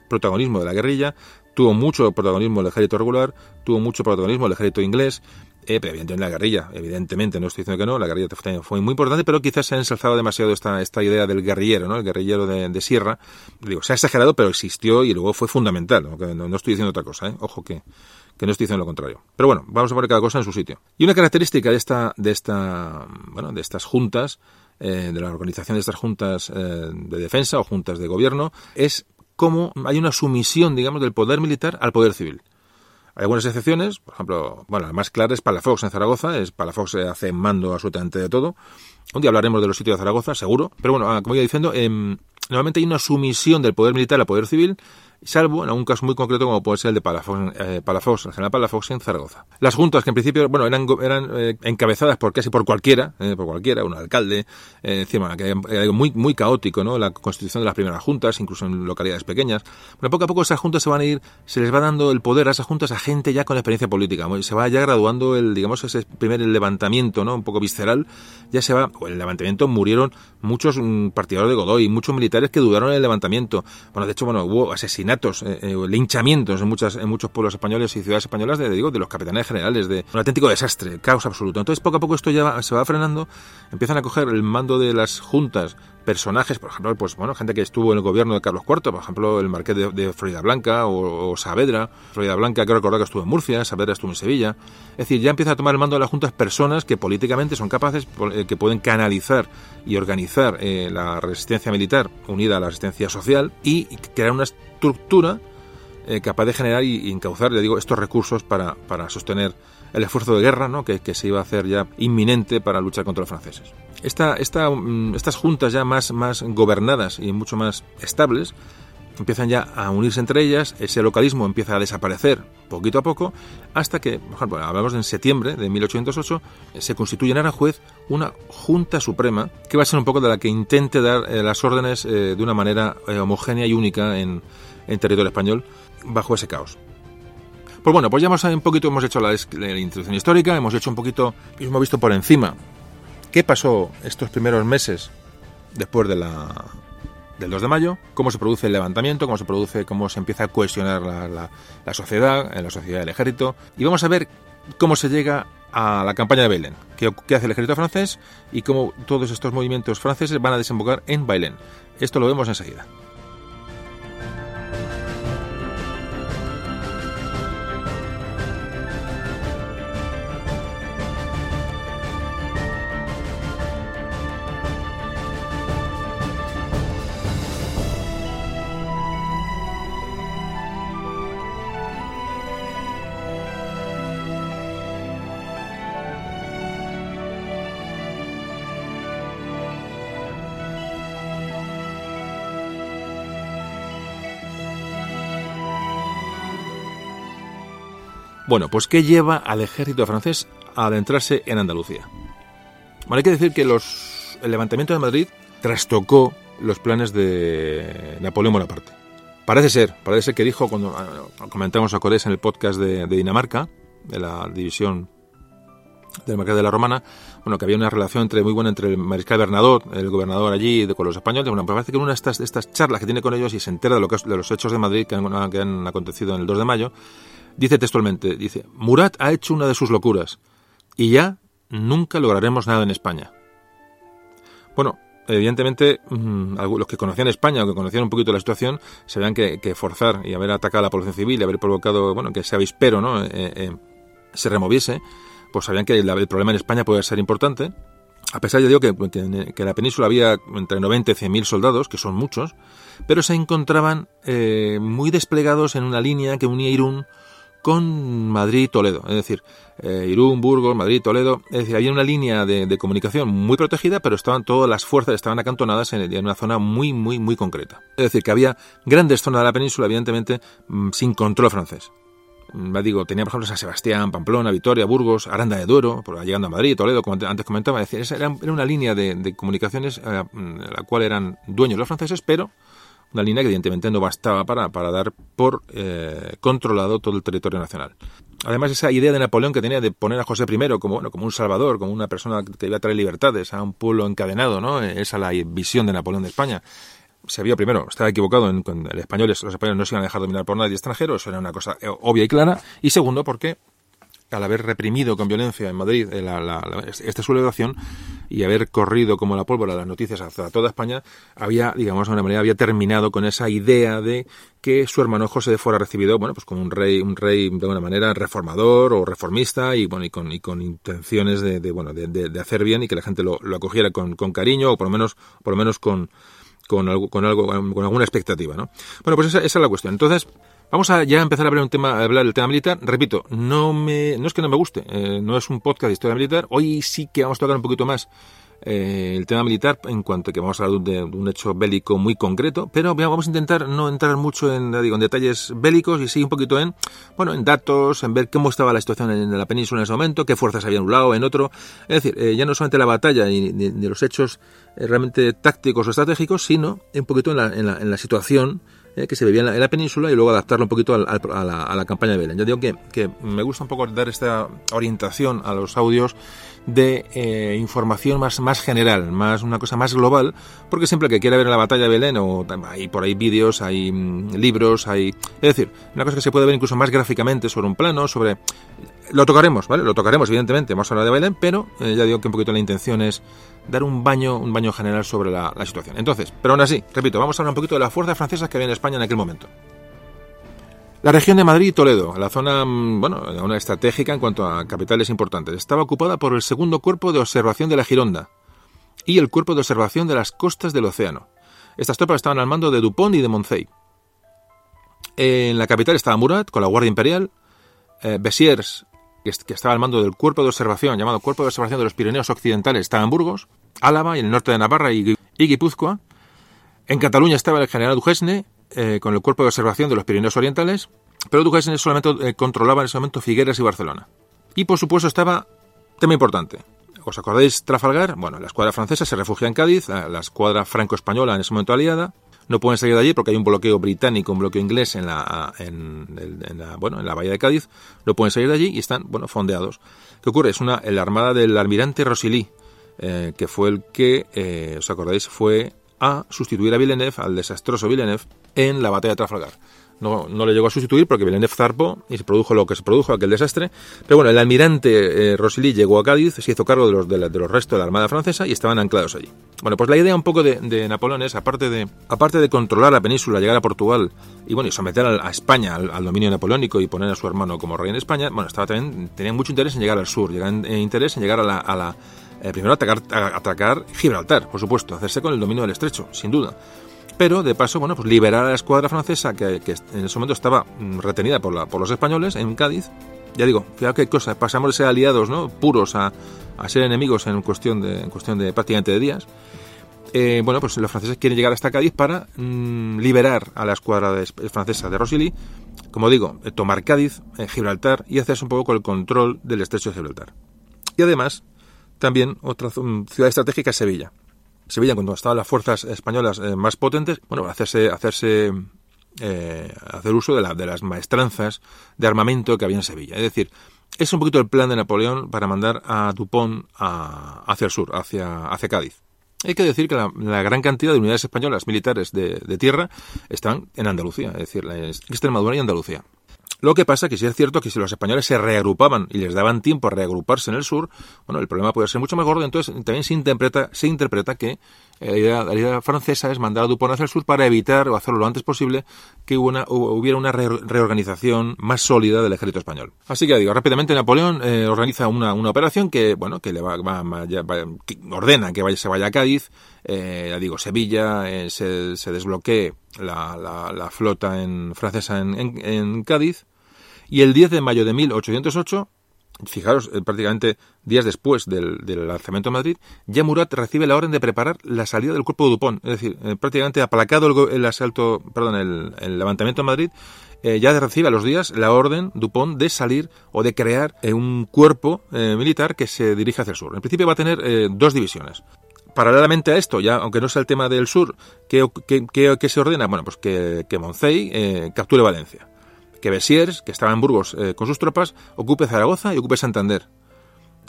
protagonismo de la guerrilla, tuvo mucho protagonismo el ejército regular, tuvo mucho protagonismo el ejército inglés, eh, pero evidentemente la guerrilla, evidentemente, no estoy diciendo que no, la guerrilla fue muy importante, pero quizás se ha ensalzado demasiado esta, esta idea del guerrillero, ¿no? El guerrillero de, sierra. Digo, se ha exagerado, pero existió y luego fue fundamental. No, no, estoy diciendo otra cosa, ¿eh? Ojo que, no estoy diciendo lo contrario. Pero bueno, vamos a poner cada cosa en su sitio. Y una característica de esta, de esta, bueno, de estas juntas, eh, de la organización de estas juntas eh, de defensa o juntas de gobierno, es cómo hay una sumisión, digamos, del poder militar al poder civil. Hay algunas excepciones, por ejemplo, bueno, la más clara es Palafox en Zaragoza, es Palafox hace mando absolutamente de todo. Un día hablaremos de los sitios de Zaragoza, seguro. Pero bueno, ah, como iba diciendo, eh, normalmente hay una sumisión del poder militar al poder civil salvo en algún caso muy concreto como puede ser el de Palafox, eh, Palafox el general Palafox en Zaragoza. Las juntas que en principio, bueno, eran, eran eh, encabezadas por casi por cualquiera, eh, por cualquiera, un alcalde, eh, encima, que muy, muy caótico, ¿no? La constitución de las primeras juntas, incluso en localidades pequeñas. Bueno, poco a poco esas juntas se van a ir, se les va dando el poder a esas juntas a gente ya con experiencia política, se va ya graduando el, digamos, ese primer levantamiento, ¿no? Un poco visceral, ya se va, el levantamiento murieron muchos mm, partidarios de Godoy, muchos militares que dudaron en el levantamiento. Bueno, de hecho, bueno, hubo asesinatos eh, eh, linchamientos en, muchas, en muchos pueblos españoles y ciudades españolas de, digo, de los capitanes generales, de un auténtico desastre, caos absoluto. Entonces, poco a poco esto ya se va frenando, empiezan a coger el mando de las juntas personajes, por ejemplo, pues bueno, gente que estuvo en el gobierno de Carlos IV, por ejemplo, el marqués de, Florida Blanca o, Saavedra. Florida Blanca, creo recordar que estuvo en Murcia, Saavedra estuvo en Sevilla. Es decir, ya empieza a tomar el mando de las juntas personas que políticamente son capaces, eh, que pueden canalizar y organizar la resistencia militar unida a la resistencia social y crear una estructura eh, capaz de generar y, encauzar, le digo, estos recursos para, para sostener el esfuerzo de guerra ¿no? que, que, se iba a hacer ya inminente para luchar contra los franceses. Esta, esta, mm, estas juntas ya más, más gobernadas y mucho más estables empiezan ya a unirse entre ellas, ese localismo empieza a desaparecer poquito a poco, hasta que, por ejemplo, hablamos en septiembre de 1808, se constituye en Aranjuez una Junta Suprema, que va a ser un poco de la que intente dar eh, las órdenes eh, de una manera eh, homogénea y única en, en territorio español, bajo ese caos. Pues bueno, pues ya hemos un poquito hemos hecho la, introducción histórica, hemos hecho un poquito, hemos visto por encima qué pasó estos primeros meses después de la del 2 de mayo, cómo se produce el levantamiento, cómo se produce, cómo se empieza a cohesionar la, la, la sociedad, en la sociedad del ejército, y vamos a ver cómo se llega a la campaña de Bailén, qué, qué hace el ejército francés y cómo todos estos movimientos franceses van a desembocar en Bailén. Esto lo vemos enseguida. Bueno, pues ¿qué lleva al ejército francés a adentrarse en Andalucía? Bueno, hay que decir que los, el levantamiento de Madrid trastocó los planes de Napoleón Bonaparte. Parece ser, parece ser que dijo, cuando ah, comentamos a Corés en el podcast de, Dinamarca, de la división del Marqués de la Romana, bueno, que había una relación entre, muy buena entre el mariscal Bernadot, el gobernador allí, de, con los españoles. Bueno, pues parece que en una de estas, de estas charlas que tiene con ellos y se entera de, lo que, de los hechos de Madrid que han, que han acontecido en el 2 de mayo, Dice textualmente, dice, Murat ha hecho una de sus locuras y ya nunca lograremos nada en España. Bueno, evidentemente mmm, los que conocían España o que conocían un poquito la situación sabían que, forzar y haber atacado a la población civil y haber provocado, bueno, que ese avispero, ¿no? Eh, eh, se removiese, pues sabían que el, problema en España podía ser importante. A pesar, ya digo, que en la península había entre 90 y 100 mil soldados, que son muchos, pero se encontraban eh, muy desplegados en una línea que unía Irún con Madrid y Toledo, es decir, eh, Irún, Burgos, Madrid, Toledo, es decir, había una línea de, de, comunicación muy protegida, pero estaban todas las fuerzas estaban acantonadas en, una zona muy, muy, muy concreta. Es decir, que había grandes zonas de la península, evidentemente, mmm, sin control francés. Mm, digo, tenía por ejemplo San Sebastián, Pamplona, Vitoria, Burgos, Aranda de Duero, llegando a Madrid, Toledo, como antes comentaba, es decir, era, una línea de, de comunicaciones eh, la cual eran dueños los franceses, pero una línea que evidentemente no bastaba para, para dar por eh, controlado todo el territorio nacional. Además, esa idea de Napoleón que tenía de poner a José I como, bueno, como un salvador, como una persona que iba a traer libertades a un pueblo encadenado, ¿no? Esa es la visión de Napoleón de España. Se había, primero, estaba equivocado en que el españoles, los españoles no se iban a dejar dominar por nadie extranjero, eso era una cosa eh, obvia y clara. Y segundo, porque al haber reprimido con violencia en Madrid eh, la, la, la, esta sublevación y haber corrido como la pólvora las noticias hacia toda España, había, digamos, de una manera, había terminado con esa idea de que su hermano José fuera recibido, bueno, pues como un rey, un rey de alguna manera reformador o reformista y, bueno, y con, y con intenciones de, de bueno, de, de, de, hacer bien y que la gente lo, lo acogiera con, con, cariño o por lo menos, por lo menos con, con algo, con algo, con alguna expectativa, ¿no? Bueno, pues esa, esa es la cuestión. Entonces, Vamos a ya empezar a hablar un tema, a hablar del tema militar. Repito, no me, no es que no me guste, eh, no es un podcast de historia militar. Hoy sí que vamos a tocar un poquito más eh, el tema militar en cuanto a que vamos a hablar de, un hecho bélico muy concreto, pero vamos a intentar no entrar mucho en, digo, en detalles bélicos y sí un poquito en, bueno, en datos, en ver cómo estaba la situación en la península en ese momento, qué fuerzas había en un lado, en otro. Es decir, eh, ya no solamente la batalla ni, ni, ni los hechos eh, realmente tácticos o estratégicos, sino un poquito en la, en la situación eh, que se vivía en la, en la, península y luego adaptarlo un poquito a, la, campaña de Belén. Yo digo que, que, me gusta un poco dar esta orientación a los audios de eh, información más, más general, más una cosa más global, porque siempre que quiera ver la batalla de Belén, o hay por ahí vídeos, hay mmm, libros, hay... Es decir, una cosa que se puede ver incluso más gráficamente sobre un plano, sobre... Lo tocaremos, ¿vale? Lo tocaremos, evidentemente, vamos a hablar de Belén, pero eh, ya digo que un poquito la intención es dar un baño, un baño general sobre la, situación. Entonces, pero aún así, repito, vamos a hablar un poquito de las fuerzas francesas que había en España en aquel momento. La región de Madrid y Toledo, la zona, bueno, la zona estratégica en cuanto a capitales importantes, estaba ocupada por el segundo cuerpo de observación de la Gironda y el cuerpo de observación de las costas del océano. Estas tropas estaban al mando de Dupont y de Moncey. En la capital estaba Murat con la Guardia Imperial, eh, que, estaba al mando del cuerpo de observación llamado Cuerpo de Observación de los Pirineos Occidentales, estaba en Burgos, Álava y el norte de Navarra y, Guipúzcoa. En Cataluña estaba el general Dujesne, eh, con el cuerpo de observación de los Pirineos Orientales, pero Duquesne solamente eh, controlaba en ese momento Figueras y Barcelona. Y por supuesto estaba tema importante. ¿Os acordáis Trafalgar? Bueno, la escuadra francesa se refugia en Cádiz, la escuadra franco-española en ese momento aliada. No pueden salir de allí porque hay un bloqueo británico, un bloqueo inglés en la, en, la, bueno, en la bahía de Cádiz. No pueden salir de allí y están, bueno, fondeados. ¿Qué ocurre? Es una, la armada del almirante Rosilly, eh, que fue el que, eh, ¿os acordáis? Fue a sustituir a Villeneuve, al desastroso Villeneuve, en la batalla de Trafalgar no, no le llegó a sustituir porque Villeneuve zarpó y se produjo lo que se produjo, aquel desastre. Pero bueno, el almirante eh, llegó a Cádiz, se hizo cargo de los, de, los restos de la Armada Francesa y estaban anclados allí. Bueno, pues la idea un poco de, Napoleón es, aparte de, aparte de controlar la península, llegar a Portugal y bueno, y someter a, España al, dominio napoleónico y poner a su hermano como rey en España, bueno, estaba también, tenía mucho interés en llegar al sur, tenían eh, interés en llegar a la... A la eh, primero atacar, atacar Gibraltar, por supuesto, hacerse con el dominio del estrecho, sin duda pero de paso, bueno, pues liberar a la escuadra francesa que, en ese momento estaba mm, retenida por, los españoles en Cádiz. Ya digo, fijaos qué cosa, pasamos de ser aliados ¿no? puros a, ser enemigos en cuestión de, en cuestión de prácticamente de días. Eh, bueno, pues los franceses quieren llegar hasta Cádiz para mm, liberar a la escuadra francesa de Rosilly, como digo, eh, tomar Cádiz, eh, Gibraltar y hacerse un poco con el control del estrecho de Gibraltar. Y además, también otra ciudad estratégica es Sevilla. Sevilla, cuando estaban las fuerzas españolas eh, más potentes, bueno, hacerse, hacerse eh, hacer uso de, de, las maestranzas de armamento que había en Sevilla. Es decir, es un poquito el plan de Napoleón para mandar a Dupont hacia el sur, hacia, hacia Cádiz. Hay que decir que la, gran cantidad de unidades españolas militares de, de, tierra están en Andalucía, es decir, en Extremadura y Andalucía. Lo que pasa que sí es cierto que si los españoles se reagrupaban y les daban tiempo a reagruparse en el sur, bueno, el problema puede ser mucho más gordo, entonces también se interpreta, se interpreta que eh, la idea, francesa es mandar a Dupont hacia el sur para evitar o hacerlo lo antes posible que hubiera una reorganización más sólida del ejército español. Así que digo, rápidamente Napoleón eh, organiza una, operación que, bueno, que le va, ordena que vaya, se vaya a Cádiz, eh, digo, Sevilla, se, se, desbloquee la, flota en, francesa en Cádiz, y el 10 de mayo de 1808 fijaros, eh, prácticamente días después del, lanzamiento de Madrid, ya Murat recibe la orden de preparar la salida del cuerpo de Dupont. Es decir, eh, prácticamente aplacado el, asalto, perdón, el, levantamiento de Madrid, eh, ya recibe a los días la orden Dupont de salir o de crear un cuerpo militar que se dirige hacia el sur. En principio va a tener dos divisiones. Paralelamente a esto, ya aunque no sea el tema del sur, ¿qué, se ordena? Bueno, pues que, que Moncey capture Valencia que Besiers, que estaba en Burgos eh, con sus tropas, ocupe Zaragoza y ocupe Santander.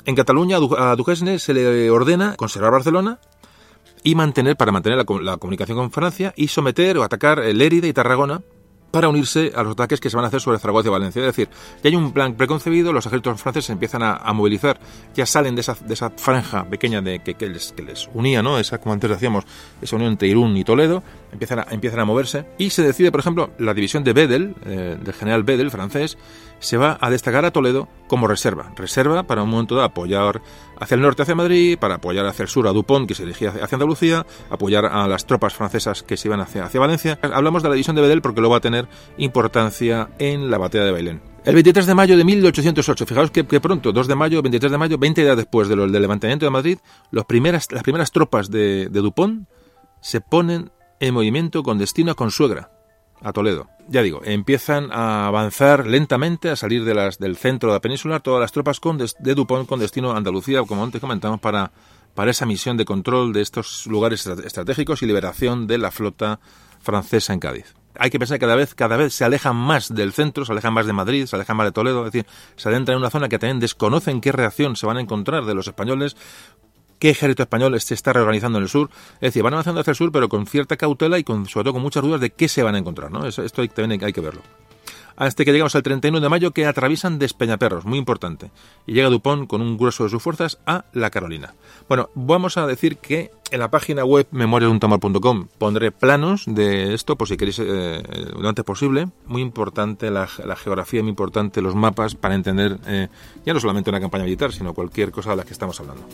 En Cataluña a Duquesne se le ordena conservar Barcelona y mantener para mantener la, comunicación con Francia y someter o atacar Lérida y Tarragona para unirse a los ataques que se van a hacer sobre Zaragoza y Valencia. Es decir, ya hay un plan preconcebido, los ejércitos franceses empiezan a, movilizar, ya salen de esa, franja pequeña de, que, les, que unía, ¿no? Esa, como antes decíamos, esa unión entre Irún y Toledo, empiezan a, empiezan a moverse y se decide, por ejemplo, la división de Bedel, eh, del general Bedel, francés, se va a destacar a Toledo como reserva. Reserva para un momento de apoyar hacia el norte, hacia Madrid, para apoyar hacia el sur a Dupont, que se dirigía hacia Andalucía, apoyar a las tropas francesas que se iban hacia, hacia Valencia. Hablamos de la división de Bedel porque luego va a tener importancia en la batalla de Bailén. El 23 de mayo de 1808, fijaos que, pronto, 2 de mayo, 23 de mayo, 20 días después de del levantamiento de Madrid, los primeras, las primeras tropas de, de Dupont se ponen en movimiento con destino a Consuegra, a Toledo. Ya digo, empiezan a avanzar lentamente, a salir de las, del centro de la península, todas las tropas con de Dupont con destino a Andalucía, como antes comentamos, para, para esa misión de control de estos lugares estratégicos y liberación de la flota francesa en Cádiz. Hay que pensar que cada vez, cada vez se alejan más del centro, se alejan más de Madrid, se alejan más de Toledo, es decir, se adentran en una zona que también desconocen qué reacción se van a encontrar de los españoles qué ejército español se está reorganizando en el sur. Es decir, van avanzando hacia el sur, pero con cierta cautela y con, sobre todo con muchas dudas de qué se van a encontrar. ¿no? Esto también hay que verlo. Hasta que llegamos al 31 de mayo, que atraviesan Despeñaperros, muy importante. Y llega Dupont con un grueso de sus fuerzas a la Carolina. Bueno, vamos a decir que en la página web memoriadeuntamar.com pondré planos de esto, por si queréis eh, lo antes posible. Muy importante la, geografía, muy importante los mapas para entender eh, ya no solamente una campaña militar, sino cualquier cosa de la que estamos hablando.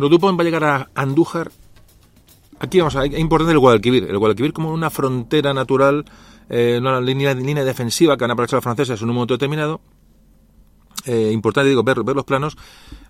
Bueno, Dupont va a llegar a Andújar. Aquí vamos a, es importante el Guadalquivir. El Guadalquivir como una frontera natural, eh, una línea, línea defensiva que van a aprovechar los franceses en un momento determinado. eh, importante, digo, ver, ver los planos.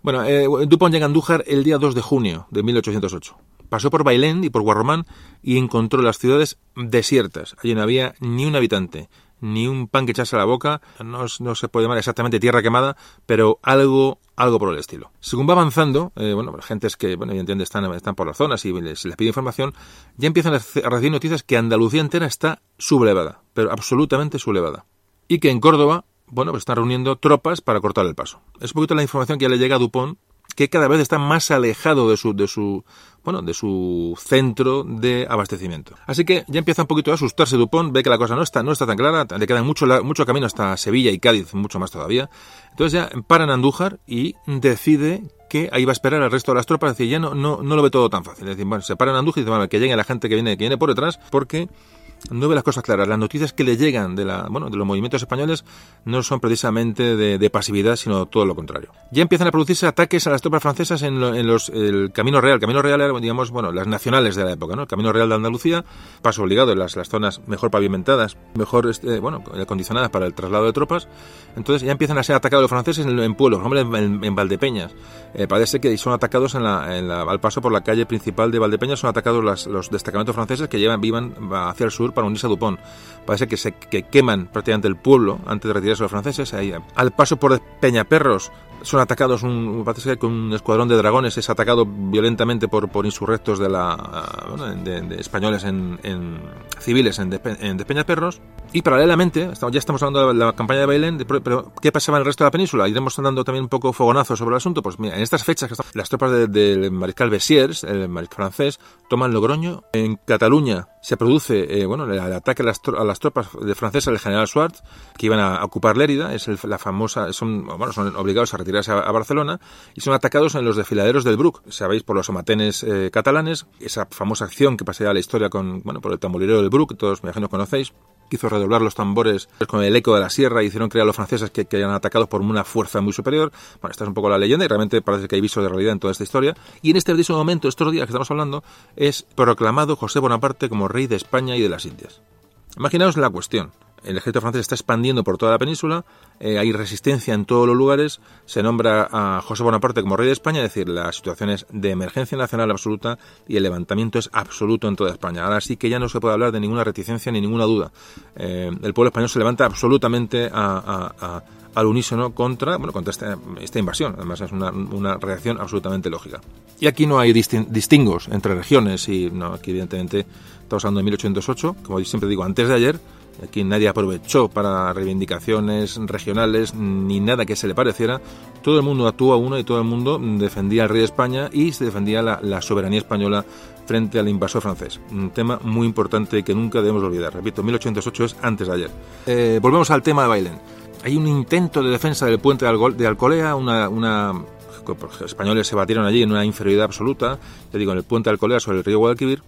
Bueno, eh, Dupont llega a Andújar el día 2 de junio de 1808. Pasó por Bailén y por Guarromán y encontró las ciudades desiertas. Allí no había ni un habitante, ni un pan que echarse a la boca. No, no se puede llamar exactamente tierra quemada, pero algo, algo por el estilo. Según va avanzando, eh, bueno, gentes que, bueno, evidentemente están, están por las zonas y les, les pide información, ya empiezan a recibir noticias que Andalucía entera está sublevada, pero absolutamente sublevada. Y que en Córdoba bueno, pues están reuniendo tropas para cortar el paso. Es un poquito la información que ya le llega a Dupont, que cada vez está más alejado de su, de su, bueno, de su centro de abastecimiento. Así que ya empieza un poquito a asustarse Dupont, ve que la cosa no está, no está tan clara, le queda mucho, mucho camino hasta Sevilla y Cádiz, mucho más todavía. Entonces ya para en Andújar y decide que ahí va a esperar al resto de las tropas, es decir, ya no, no, no lo ve todo tan fácil. Es decir, bueno, se para en Andújar y dice, bueno, que llegue la gente que viene, que viene por detrás, porque no ve las cosas claras. Las noticias que le llegan de, la, bueno, de los movimientos españoles no son precisamente de, pasividad, sino todo lo contrario. Ya empiezan a producirse ataques a las tropas francesas en, los, el Camino Real. Camino Real era, digamos, bueno, las nacionales de la época, ¿no? El Camino Real de Andalucía, paso obligado en las, las zonas mejor pavimentadas, mejor, este, bueno, acondicionadas para el traslado de tropas. Entonces ya empiezan a ser atacados los franceses en, pueblos, hombre, en, Valdepeñas. Eh, parece que son atacados en la, al paso por la calle principal de Valdepeñas, son atacados los destacamentos franceses que llevan, vivan hacia el sur para unirse a Dupont. Parece que se que queman prácticamente el pueblo antes de retirarse los franceses. Ahí, al paso por Peñaperros son atacados, un, parece que un escuadrón de dragones es atacado violentamente por, por insurrectos de, la, de, españoles en, civiles en, en Despeñaperros. Y paralelamente, ya estamos hablando de la campaña de Bailén, pero ¿qué pasaba en el resto de la península? Iremos dando también un poco fogonazo sobre el asunto. Pues mira, en estas fechas, las tropas del mariscal Bessiers, el mariscal francés, toman Logroño. En Cataluña se produce eh, bueno el, ataque a las, a las, tropas de francesas del general Schwartz, que iban a ocupar Lérida. Es la famosa, son, bueno, son obligados a retirarse a, Barcelona y son atacados en los desfiladeros del Bruc, sabéis, por los somatenes eh, catalanes. Esa famosa acción que pasé a la historia con, bueno, por el tamborilero del Bruc, todos me imagino conocéis hizo redoblar los tambores con el eco de la sierra y hicieron creer a los franceses que, que eran atacados por una fuerza muy superior. Bueno, esta es un poco la leyenda y realmente parece que hay viso de realidad en toda esta historia. Y en este preciso momento, estos días que estamos hablando, es proclamado José Bonaparte como rey de España y de las Indias. Imaginaos la cuestión el ejército francés está expandiendo por toda la península, eh, hay resistencia en todos los lugares, se nombra a José Bonaparte como rey de España, es decir, la situación es de emergencia nacional absoluta y el levantamiento es absoluto en toda España. Ahora sí que ya no se puede hablar de ninguna reticencia ni ninguna duda. Eh, el pueblo español se levanta absolutamente al unísono contra, bueno, contra esta, invasión. Además es una, reacción absolutamente lógica. Y aquí no hay distingos entre regiones y no, aquí evidentemente estamos hablando de 1808, como siempre digo, antes de ayer, Aquí nadie aprovechó para reivindicaciones regionales ni nada que se le pareciera. Todo el mundo actuó a uno y todo el mundo defendía al rey de España y se defendía la, soberanía española frente al invasor francés. Un tema muy importante que nunca debemos olvidar. Repito, 1808 es antes de ayer. Eh, volvemos al tema de Bailén. Hay un intento de defensa del puente de Alcolea, una, una los españoles se batieron allí en una inferioridad absoluta, te digo, en el puente de Alcolea sobre el río Guadalquivir,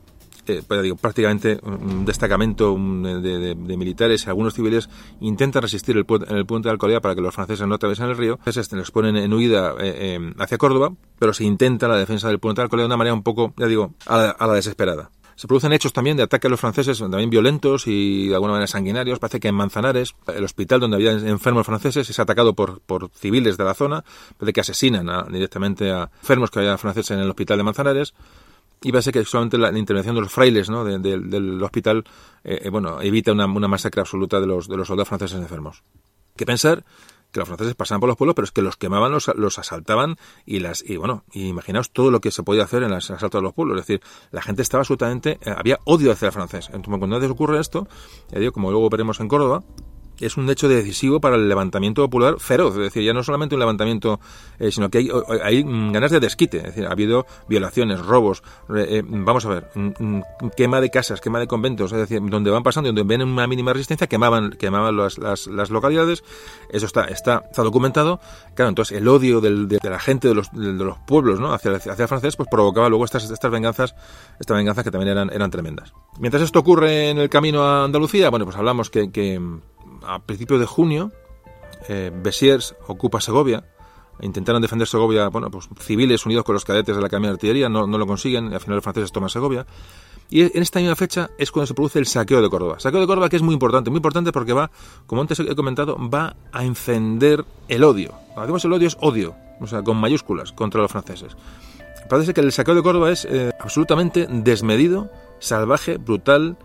eh, prácticamente un destacamento de, militares y algunos civiles intentan resistir el, en el puente de Alcolea para que los franceses no atraviesen el río. Entonces los ponen en huida eh, eh, hacia Córdoba, pero se intenta la defensa del puente de Alcolea de una manera un poco, ya digo, a la, desesperada. Se producen hechos también de ataque a los franceses, también violentos y de alguna manera sanguinarios. Parece que en Manzanares, el hospital donde había enfermos franceses, es atacado por, por civiles de la zona, parece que asesinan directamente a enfermos que había franceses en el hospital de Manzanares y parece que solamente la, intervención de los frailes ¿no? del hospital eh, eh, bueno, evita una, masacre absoluta de los, de los soldados franceses enfermos. Que pensar que los franceses pasaban por los pueblos, pero es que los quemaban, los, los asaltaban y las y bueno, imaginaos todo lo que se podía hacer en los asaltos de los pueblos. Es decir, la gente estaba absolutamente, eh, había odio hacia el francés. Entonces, cuando ocurre esto, ya digo, como luego veremos en Córdoba, es un hecho decisivo para el levantamiento popular feroz. Es decir, ya no solamente un levantamiento, eh, sino que hay, hay, ganas de desquite. Es decir, ha habido violaciones, robos, eh, vamos a ver, quema de casas, quema de conventos. Es decir, donde van pasando, donde ven una mínima resistencia, quemaban, quemaban las, las, localidades. Eso está, está, está documentado. Claro, entonces el odio de, la gente de los, de, los pueblos ¿no? hacia, hacia el francés pues provocaba luego estas, estas venganzas, estas venganzas que también eran, eran tremendas. Mientras esto ocurre en el camino a Andalucía, bueno, pues hablamos que, que a principios de junio, eh, Bessiers ocupa Segovia. Intentaron defender Segovia, bueno, pues civiles unidos con los cadetes de la Academia de Artillería, no, no lo consiguen, y al final los franceses toman Segovia. Y en esta misma fecha es cuando se produce el saqueo de Córdoba. Saqueo de Córdoba que es muy importante, muy importante porque va, como antes he comentado, va a encender el odio. Cuando decimos el odio es odio, o sea, con mayúsculas contra los franceses. Parece que el saqueo de Córdoba es eh, absolutamente desmedido, salvaje, brutal.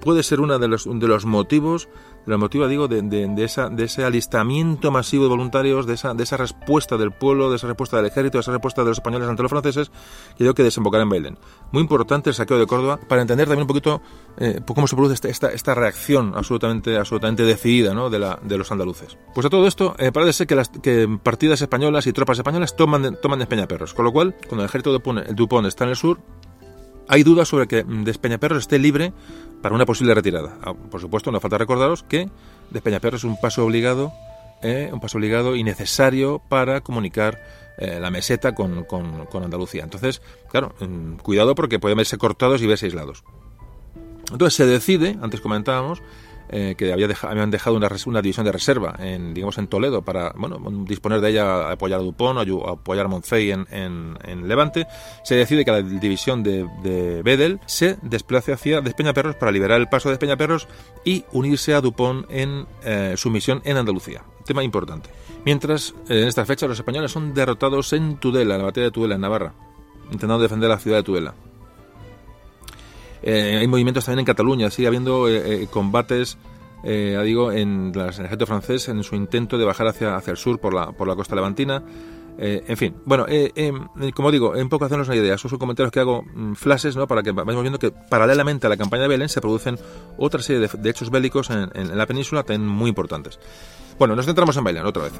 Puede ser uno de los, de los motivos el motivo, digo, de, de, esa, de ese alistamiento masivo de voluntarios, de esa, de esa respuesta del pueblo, de esa respuesta del ejército, de esa respuesta de los españoles ante los franceses, que creo que desembocará en Bailén. Muy importante el saqueo de Córdoba para entender también un poquito eh, cómo se produce esta, esta, reacción absolutamente, absolutamente decidida ¿no? de, la, de los andaluces. Pues a todo esto, eh, parece que, las, que partidas españolas y tropas españolas toman de, toman de Peñaperros, con lo cual, cuando el ejército de Dupont está en el sur, hay dudas sobre que Despeñaperros esté libre para una posible retirada. Ah, por supuesto, no falta recordaros que Despeñaperros es un paso obligado, eh, un paso obligado y necesario para comunicar eh, la meseta con, Andalucía. Entonces, claro, mm, cuidado porque pueden verse cortados y verse aislados. Entonces se decide, antes comentábamos, eh, que había habían dejado una, división de reserva en, digamos, en Toledo para bueno, disponer de ella, apoyar a Dupont, apoyar a Moncey en, Levante, se decide que la división de, de Bedel se desplace hacia Despeñaperros para liberar el paso de Despeñaperros y unirse a Dupont en eh, su misión en Andalucía. Tema importante. Mientras, en esta fecha, los españoles son derrotados en Tudela, en la batalla de Tudela, en Navarra, intentando defender la ciudad de Tudela. Eh, hay movimientos también en Cataluña, sigue habiendo eh, eh, combates, digo, en, el ejército francés en su intento de bajar hacia, hacia el sur por la, por la costa levantina. en fin, bueno, como digo, en poco hacernos una idea, esos son comentarios que hago mm, flashes, ¿no? Para que vayamos viendo que paralelamente a la campaña de Belén se producen otra serie de, hechos bélicos en, en, la península también muy importantes. Bueno, nos centramos en Bailén otra vez.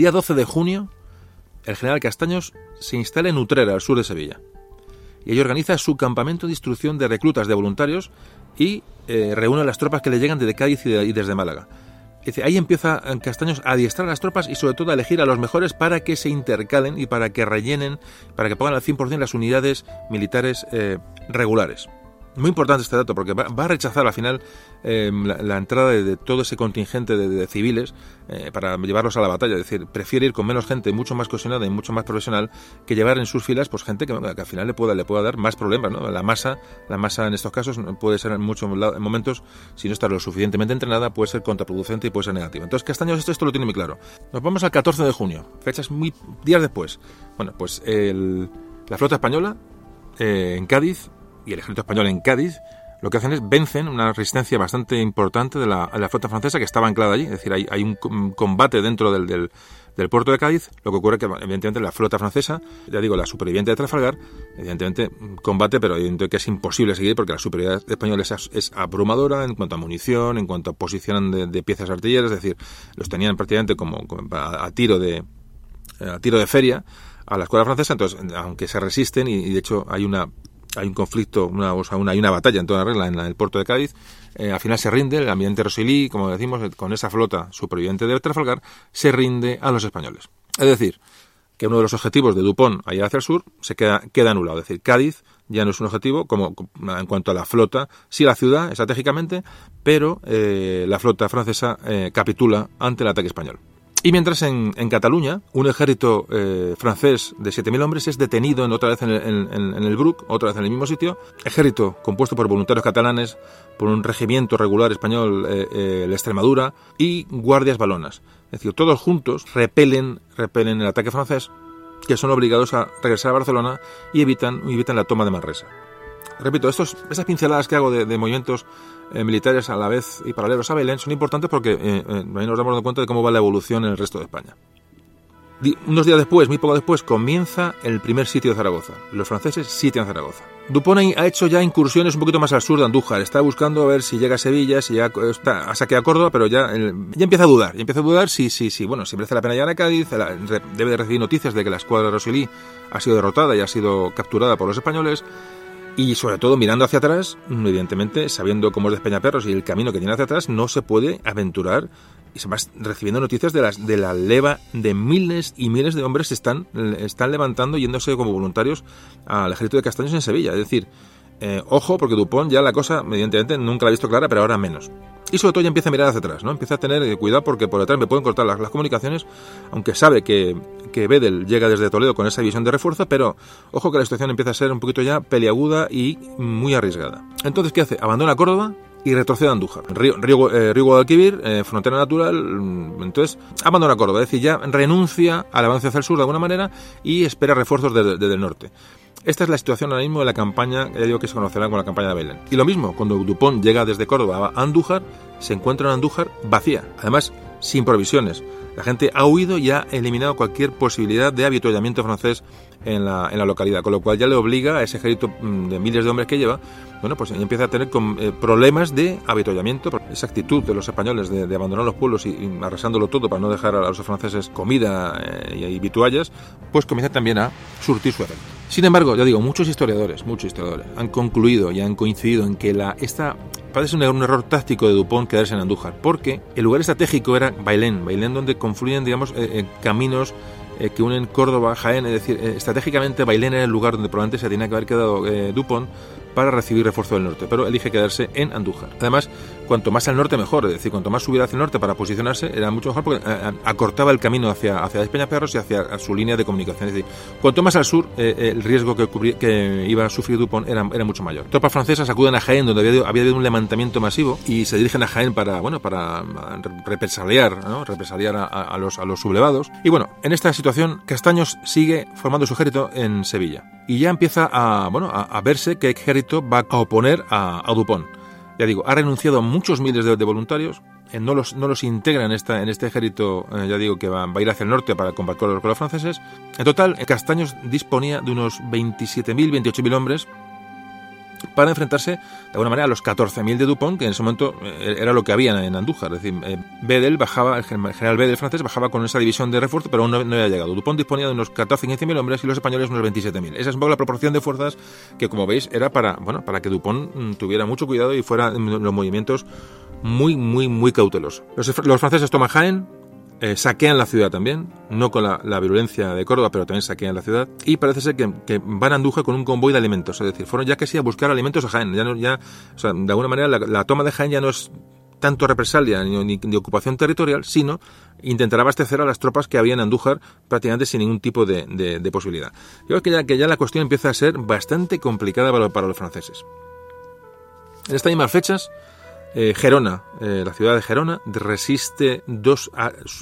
Día 12 de junio, el general Castaños se instala en Utrera, al sur de Sevilla. Y ahí organiza su campamento de instrucción de reclutas de voluntarios y eh, reúne a las tropas que le llegan desde Cádiz y, desde Málaga. ahí empieza Castaños a adiestrar a las tropas y sobre todo a elegir a los mejores para que se intercalen y para que rellenen, para que pongan al 100% las unidades militares eh, regulares. Muy importante este dato porque va, a rechazar al final em, la, entrada de, todo ese contingente de, civiles eh, para llevarlos a la batalla. Es decir, prefiere ir con menos gente, mucho más cohesionada y mucho más profesional, que llevar en sus filas pues gente que, al final le pueda, le pueda dar más problemas. ¿no? La masa, la masa en estos casos puede ser en muchos momentos, si no está lo suficientemente entrenada, puede ser contraproducente y puede ser negativa. Entonces Castaños esto, esto lo tiene muy claro. Nos vamos al 14 de junio, fechas muy días después. Bueno, pues la flota española eh, en Cádiz y el ejército español en Cádiz, lo que hacen es vencen una resistencia bastante importante de la, flota francesa que estaba anclada allí. Es decir, hay, hay un combate dentro del, puerto de Cádiz. Lo que ocurre es que, evidentemente, la flota francesa, ya digo, la superviviente de Trafalgar, evidentemente combate, pero evidentemente que es imposible seguir porque la superioridad española es, abrumadora en cuanto a munición, en cuanto a posición de, piezas artilleras. Es decir, los tenían prácticamente como, a, tiro de a tiro de feria a la escuela francesa. Entonces, aunque se resisten y de hecho hay una hay un conflicto, una, o sea, una, hay una batalla en toda regla en, el puerto de Cádiz. Eh, al final se rinde, el ambiente Rosilí, como decimos, con esa flota superviviente de Trafalgar, se rinde a los españoles. Es decir, que uno de los objetivos de Dupont allá hacia el sur se queda, queda anulado. Es decir, Cádiz ya no es un objetivo como en cuanto a la flota, sí la ciudad estratégicamente, pero eh, la flota francesa eh, capitula ante el ataque español. Y mientras en, Cataluña, un ejército eh, francés de 7.000 hombres es detenido en, otra vez en el, Bruc, otra vez en el mismo sitio, ejército compuesto por voluntarios catalanes, por un regimiento regular español, eh, eh, Extremadura, y guardias balonas. Es decir, todos juntos repelen, repelen el ataque francés, que son obligados a regresar a Barcelona y evitan, evitan la toma de Manresa. Repito, estos, pinceladas que hago de movimientos eh, militares a la vez y paralelos a Belén son importantes porque eh, eh, ahí nos damos cuenta de cómo va la evolución en el resto de España. Unos días después, muy poco después, comienza el primer sitio de Zaragoza. Los franceses sitian Zaragoza. Dupont ha hecho ya incursiones un poquito más al sur de Andújar. Está buscando a ver si llega a Sevilla, si ya está, a saque a Córdoba, pero ya, ya empieza a dudar. Ya empieza a dudar si, si, si, bueno, si merece la pena llegar a Cádiz. debe de recibir noticias de que la escuadra de Rosilí ha sido derrotada y ha sido capturada por los españoles. Y sobre todo mirando hacia atrás, evidentemente, sabiendo cómo es de Peñaperros y el camino que tiene hacia atrás, no se puede aventurar y va recibiendo noticias de, las, de la leva de miles y miles de hombres que están, están levantando yéndose como voluntarios al ejército de Castaños en Sevilla. Es decir, eh, ojo, porque Dupont ya la cosa, evidentemente, nunca la ha visto clara, pero ahora menos. Y sobre todo ya empieza a mirar hacia atrás, ¿no? Empieza a tener eh, cuidado porque por detrás me pueden cortar las, comunicaciones, aunque sabe que, que Bedel llega desde Toledo con esa visión de refuerzo, pero ojo que la situación empieza a ser un poquito ya peliaguda y muy arriesgada. Entonces, ¿qué hace? Abandona Córdoba, y retrocede a Andújar. Río, Río, eh, Guadalquivir, eh, frontera natural, mm, entonces abandona Córdoba, es decir, ya renuncia al avance hacia el sur de alguna manera y espera refuerzos desde, el norte. Esta es la situación ahora mismo de la campaña, ya digo que se conocerá como la campaña de Belén. Y lo mismo, cuando Dupont llega desde Córdoba a Andújar, se encuentra en Andújar vacía, además sin provisiones. La gente ha huido y ha eliminado cualquier posibilidad de habituallamiento francés en la, en la localidad, con lo cual ya le obliga a ese ejército mm, de miles de hombres que lleva, bueno, pues empieza a tener eh, problemas de habituallamiento. Esa actitud de los españoles de, abandonar los pueblos y, arrasándolo todo para no dejar a los franceses comida eh, y, vituallas, pues comienza también a surtir su efecto. Sin embargo, ya digo, muchos historiadores, muchos historiadores han concluido y han coincidido en que la, esta parece un, un, error táctico de Dupont quedarse en Andújar, porque el lugar estratégico era Bailén, Bailén donde confluyen, digamos, eh, caminos eh, que unen Córdoba, Jaén, es decir, eh, estratégicamente Bailén era el lugar donde probablemente se tenía que haber quedado eh, Dupont para recibir refuerzo del norte, pero elige quedarse en Andújar. Además, cuanto más al norte mejor, es decir, cuanto más subida hacia el norte para posicionarse, era mucho mejor porque acortaba el camino hacia, hacia Despeñaperros y hacia su línea de comunicación. Es decir, cuanto más al sur, el riesgo que, que, iba a sufrir Dupont era, era, mucho mayor. Tropas francesas acuden a Jaén, donde había, había habido un levantamiento masivo, y se dirigen a Jaén para, bueno, para represaliar, ¿no? represaliar a, a, los, a los sublevados. Y bueno, en esta situación Castaños sigue formando su ejército en Sevilla y ya empieza a, bueno, a, verse qué ejército va a oponer a, Dupont. Ya digo, ha renunciado a muchos miles de, voluntarios, eh, no, los, no los integra en, esta, en este ejército, eh, ya digo, que va, a ir hacia el norte para combatir con los franceses. En total, Castaños disponía de unos 27.000, 28.000 hombres para enfrentarse de alguna manera a los 14.000 de Dupont, que en ese momento eh, era lo que había en Andújar. Es decir, eh, Bedel bajaba, el general Bedel francés bajaba con esa división de refuerzo, pero aún no, había llegado. Dupont disponía de unos 14.000-15.000 hombres y los españoles unos 27.000. Esa es un poco la proporción de fuerzas que, como veis, era para, bueno, para que Dupont mm, tuviera mucho cuidado y fuera los movimientos muy, muy, muy cautelosos. Los, los franceses toman Jaén, eh, saquean la ciudad también, no con la, virulencia de Córdoba, pero también saquean la ciudad. Y parece ser que, van a Andújar con un convoy de alimentos, es decir, fueron ya que sí a buscar alimentos a Jaén. Ya no, ya, o sea, de alguna manera la, toma de Jaén ya no es tanto represalia ni, ni, ocupación territorial, sino intentar abastecer a las tropas que había en Andújar prácticamente sin ningún tipo de, posibilidad. Yo creo que ya, que ya la cuestión empieza a ser bastante complicada para, para los franceses. En estas mismas fechas, eh, Gerona, eh, la ciudad de Gerona, resiste dos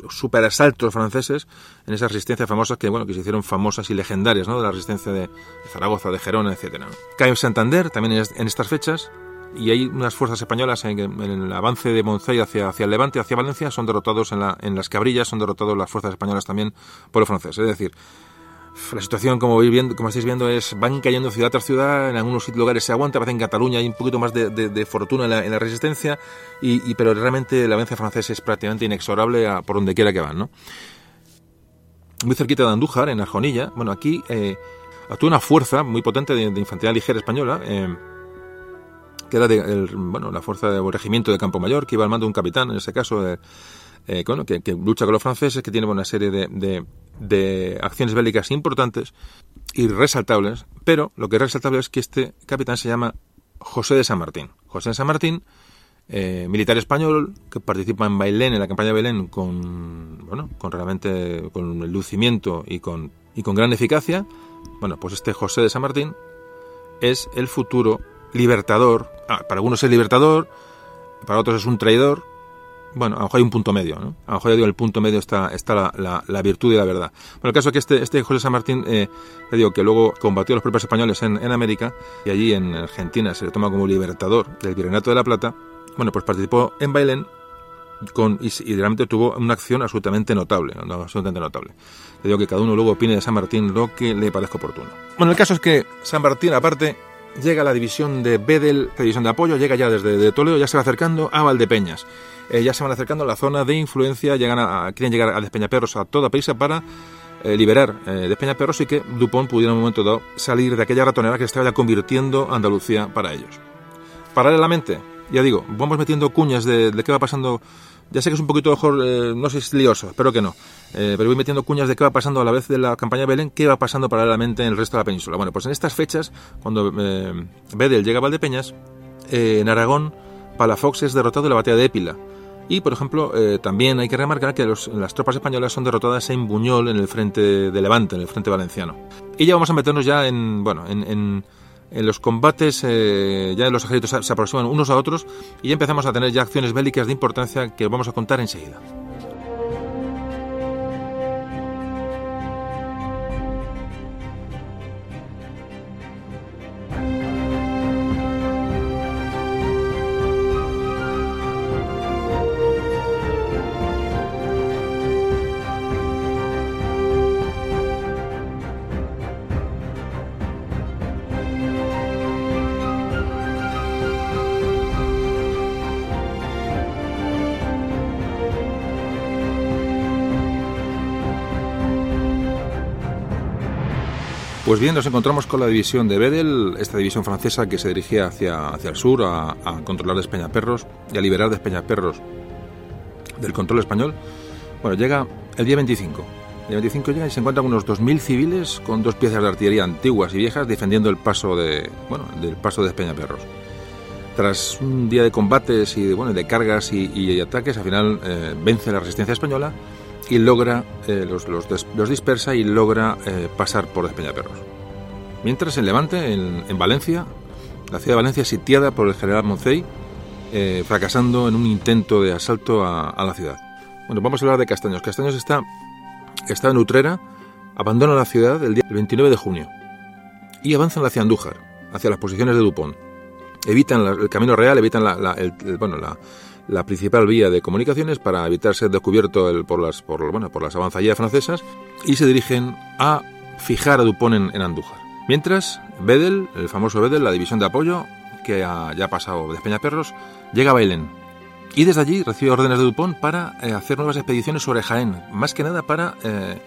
superasaltos franceses en esas resistencias famosas que, bueno, que se hicieron famosas y legendarias, ¿no? De la resistencia de, Zaragoza, de Gerona, etcétera. Cae Santander, también en estas fechas, y hay unas fuerzas españolas en, el avance de Monzey hacia, hacia el Levante, hacia Valencia, son derrotados en, la, en las Cabrillas, son derrotados las fuerzas españolas también por los franceses. Es decir, la situación, como, como estáis viendo, es van cayendo ciudad tras ciudad, en algunos lugares se aguanta, parece en Cataluña hay un poquito más de, fortuna en la, resistencia, y, pero realmente el avance francés es prácticamente inexorable por donde quiera que van. ¿no? Muy cerquita de Andújar, en Arjonilla, bueno, aquí eh, actúa una fuerza muy potente de, infantería ligera española, eh, que era de, bueno, la fuerza del regimiento de Campo Mayor, que iba al mando de un capitán, en ese caso, eh, que, lucha con los franceses, que tiene una serie de, de acciones bélicas importantes y resaltables, pero lo que es resaltable es que este capitán se llama José de San Martín. José de San Martín, eh, militar español, que participa en Bailén, en la campaña de Bailén, con, bueno, con realmente, con el lucimiento y con, y con gran eficacia. Bueno, pues este José de San Martín es el futuro libertador. Ah, para algunos es libertador, para otros es un traidor, bueno, a lo mejor hay un punto medio, ¿no? A lo mejor digo, en el punto medio está, está la, la, virtud y la verdad. Bueno, el caso es que este, este José San Martín, eh, digo, que luego combatió a los propios españoles en, en, América y allí en Argentina se le toma como libertador del Virreinato de la Plata, bueno, pues participó en Bailén con, y, y, realmente tuvo una acción absolutamente notable, ¿no? absolutamente notable. Le digo que cada uno luego opine de San Martín lo que le parezca oportuno. Bueno, el caso es que San Martín, aparte, llega la división de Bedel, la división de apoyo, llega ya desde de Toledo, ya se va acercando a Valdepeñas. Eh, ya se van acercando a la zona de influencia, llegan a, quieren llegar a Despeñaperros a toda prisa para eh, liberar eh, Despeñaperros y que Dupont pudiera en un momento dado salir de aquella ratonera que estaba ya convirtiendo Andalucía para ellos. Paralelamente, ya digo, vamos metiendo cuñas de, de qué va pasando ya sé que es un poquito mejor, eh, no sé si es lioso, espero que no, eh, pero voy metiendo cuñas de qué va pasando a la vez de la campaña de Belén, qué va pasando paralelamente en el resto de la península. Bueno, pues en estas fechas, cuando eh, Bedel llega a Valdepeñas, eh, en Aragón, Palafox es derrotado en la batalla de Épila. Y, por ejemplo, también hay que remarcar que las tropas españolas son derrotadas en Buñol, en el frente de Levante, en el frente valenciano. Y ya vamos a meternos ya en, bueno, en, en en los combates eh, ya los ejércitos se aproximan unos a otros y empezamos a tener ya acciones bélicas de importancia que vamos a contar enseguida. Pues bien, nos encontramos con la división de Bedel, esta división francesa que se dirigía hacia, hacia el sur a, a controlar Despeñaperros y a liberar Despeñaperros del control español. Bueno, llega el día 25. El día 25 llega y se encuentran unos 2.000 civiles con dos piezas de artillería antiguas y viejas defendiendo el paso de, bueno, del paso de Despeñaperros. Tras un día de combates y de, bueno, de cargas y, y ataques, al final eh, vence la resistencia española y logra, eh, los, los, los, dispersa y logra eh, pasar por Despeñaperros. Mientras en Levante, en, en, Valencia, la ciudad de Valencia sitiada por el general Moncey, eh, fracasando en un intento de asalto a, la ciudad. Bueno, vamos a hablar de Castaños. Castaños está, está en Utrera, abandona la ciudad el día 29 de junio y avanzan hacia Andújar, hacia las posiciones de Dupont. Evitan el camino real, evitan la, la el, el, bueno, la, la principal vía de comunicaciones para evitar ser descubierto por, las, por, bueno, por las francesas y se dirigen a fijar a Dupont en, Andújar. Mientras, Bedel, el famoso Bedel, la división de apoyo, que ya ha pasado de Peñaperros, llega a Bailén. Y desde allí recibe órdenes de Dupont para eh, hacer nuevas expediciones sobre Jaén, más que nada para eh,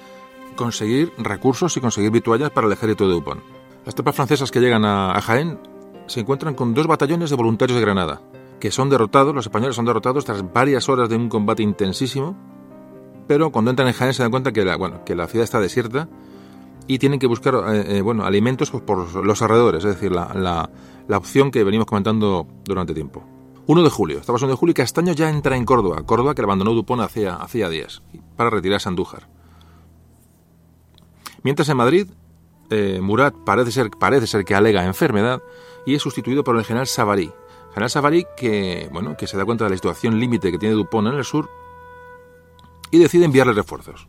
conseguir recursos y conseguir vituallas para el ejército de Dupont. Las tropas francesas que llegan a Jaén se encuentran con dos batallones de voluntarios de Granada, que son derrotados, los españoles son derrotados tras varias horas de un combate intensísimo, pero cuando entran en Jaén se dan cuenta que la, bueno, que la ciudad está desierta y tienen que buscar eh, eh, bueno, alimentos pues, por los alrededores, es decir, la, la, la, opción que venimos comentando durante tiempo. 1 de julio, estamos 1 de julio y Castaño ya entra en Córdoba, Córdoba que abandonó Dupont hacía, hacía días, para retirarse a Andújar. Mientras en Madrid, eh, Murat parece ser, parece ser que alega enfermedad y es sustituido por el general Savary, General Savary que, bueno, que se da cuenta de la situación límite que tiene Dupont en el sur y decide enviarle refuerzos.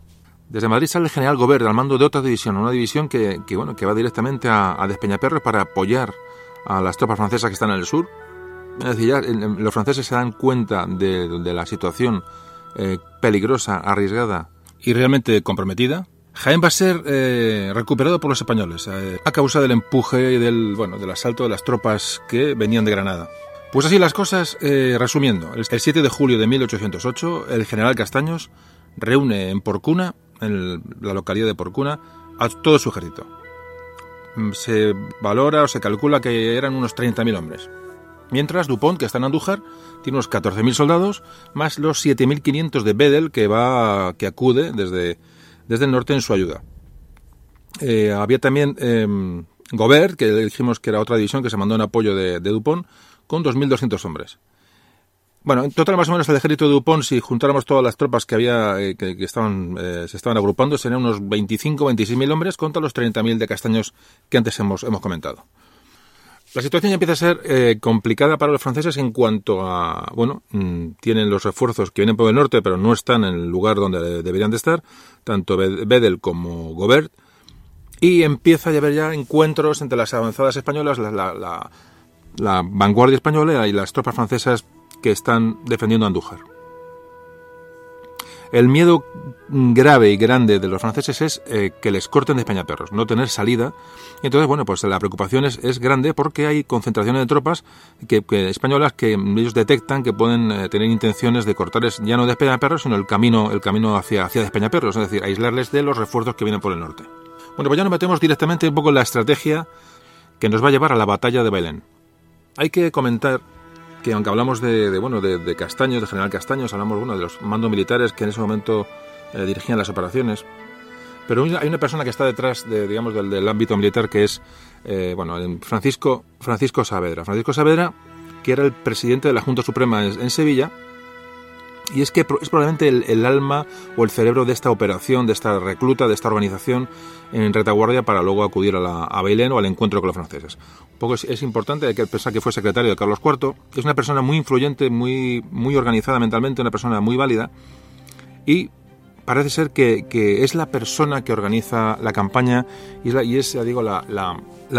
Desde Madrid sale el general Gobert al mando de otra división, una división que, que bueno, que va directamente a, a, Despeñaperros para apoyar a las tropas francesas que están en el sur. Es decir, ya los franceses se dan cuenta de, de la situación eh, peligrosa, arriesgada y realmente comprometida. Jaén va a ser eh, recuperado por los españoles eh, a causa del empuje y del, bueno, del asalto de las tropas que venían de Granada. Pues así las cosas, eh, resumiendo, el 7 de julio de 1808, el general Castaños reúne en Porcuna, en la localidad de Porcuna, a todo su ejército. Mm, se valora o se calcula que eran unos 30.000 hombres. Mientras Dupont, que está en Andújar, tiene unos 14.000 soldados, más los 7.500 de Bedel, que, va, que acude desde, desde el norte en su ayuda. Eh, había también eh, Gobert, que dijimos que era otra división que se mandó en apoyo de, de Dupont, con 2.200 hombres. Bueno, en total más o menos el ejército de Dupont, si juntáramos todas las tropas que había, eh, que, estaban, eh, se estaban agrupando, serían unos 25 26.000 hombres contra los 30.000 de castaños que antes hemos, hemos comentado. La situación ya empieza a ser eh, complicada para los franceses en cuanto a, bueno, mmm, tienen los refuerzos que vienen por el norte, pero no están en el lugar donde deberían de estar, tanto Bedel como Gobert, y empieza a haber ya encuentros entre las avanzadas españolas, la, la, la la vanguardia española y las tropas francesas que están defendiendo Andújar. El miedo grave y grande de los franceses es eh, que les corten de Peñaperros, no tener salida. Y entonces, bueno, pues la preocupación es, es grande porque hay concentraciones de tropas que, españolas que ellos detectan que pueden eh, tener intenciones de cortarles ya no de Peñaperros, sino el camino, el camino hacia, hacia Despeñaperros, es decir, aislarles de los refuerzos que vienen por el norte. Bueno, pues ya nos metemos directamente un poco en la estrategia que nos va a llevar a la batalla de Bailén. Hay que comentar que aunque hablamos de, bueno de, Castaños, de General Castaños, hablamos bueno, de los mandos militares que en ese momento eh, dirigían las operaciones, pero hay una persona que está detrás de, digamos, del, ámbito militar que es eh, bueno, Francisco, Francisco Saavedra. Francisco Saavedra, que era el presidente de la Junta Suprema en Sevilla, y es que es probablemente el, alma o el cerebro de esta operación, de esta recluta, de esta organización en retaguardia para luego acudir a, la, Bailén o al encuentro con los franceses. Un poco es, importante, que pensar que fue secretario de Carlos IV, es una persona muy influyente, muy, muy organizada mentalmente, una persona muy válida y parece ser que, es la persona que organiza la campaña y es, ya digo, la,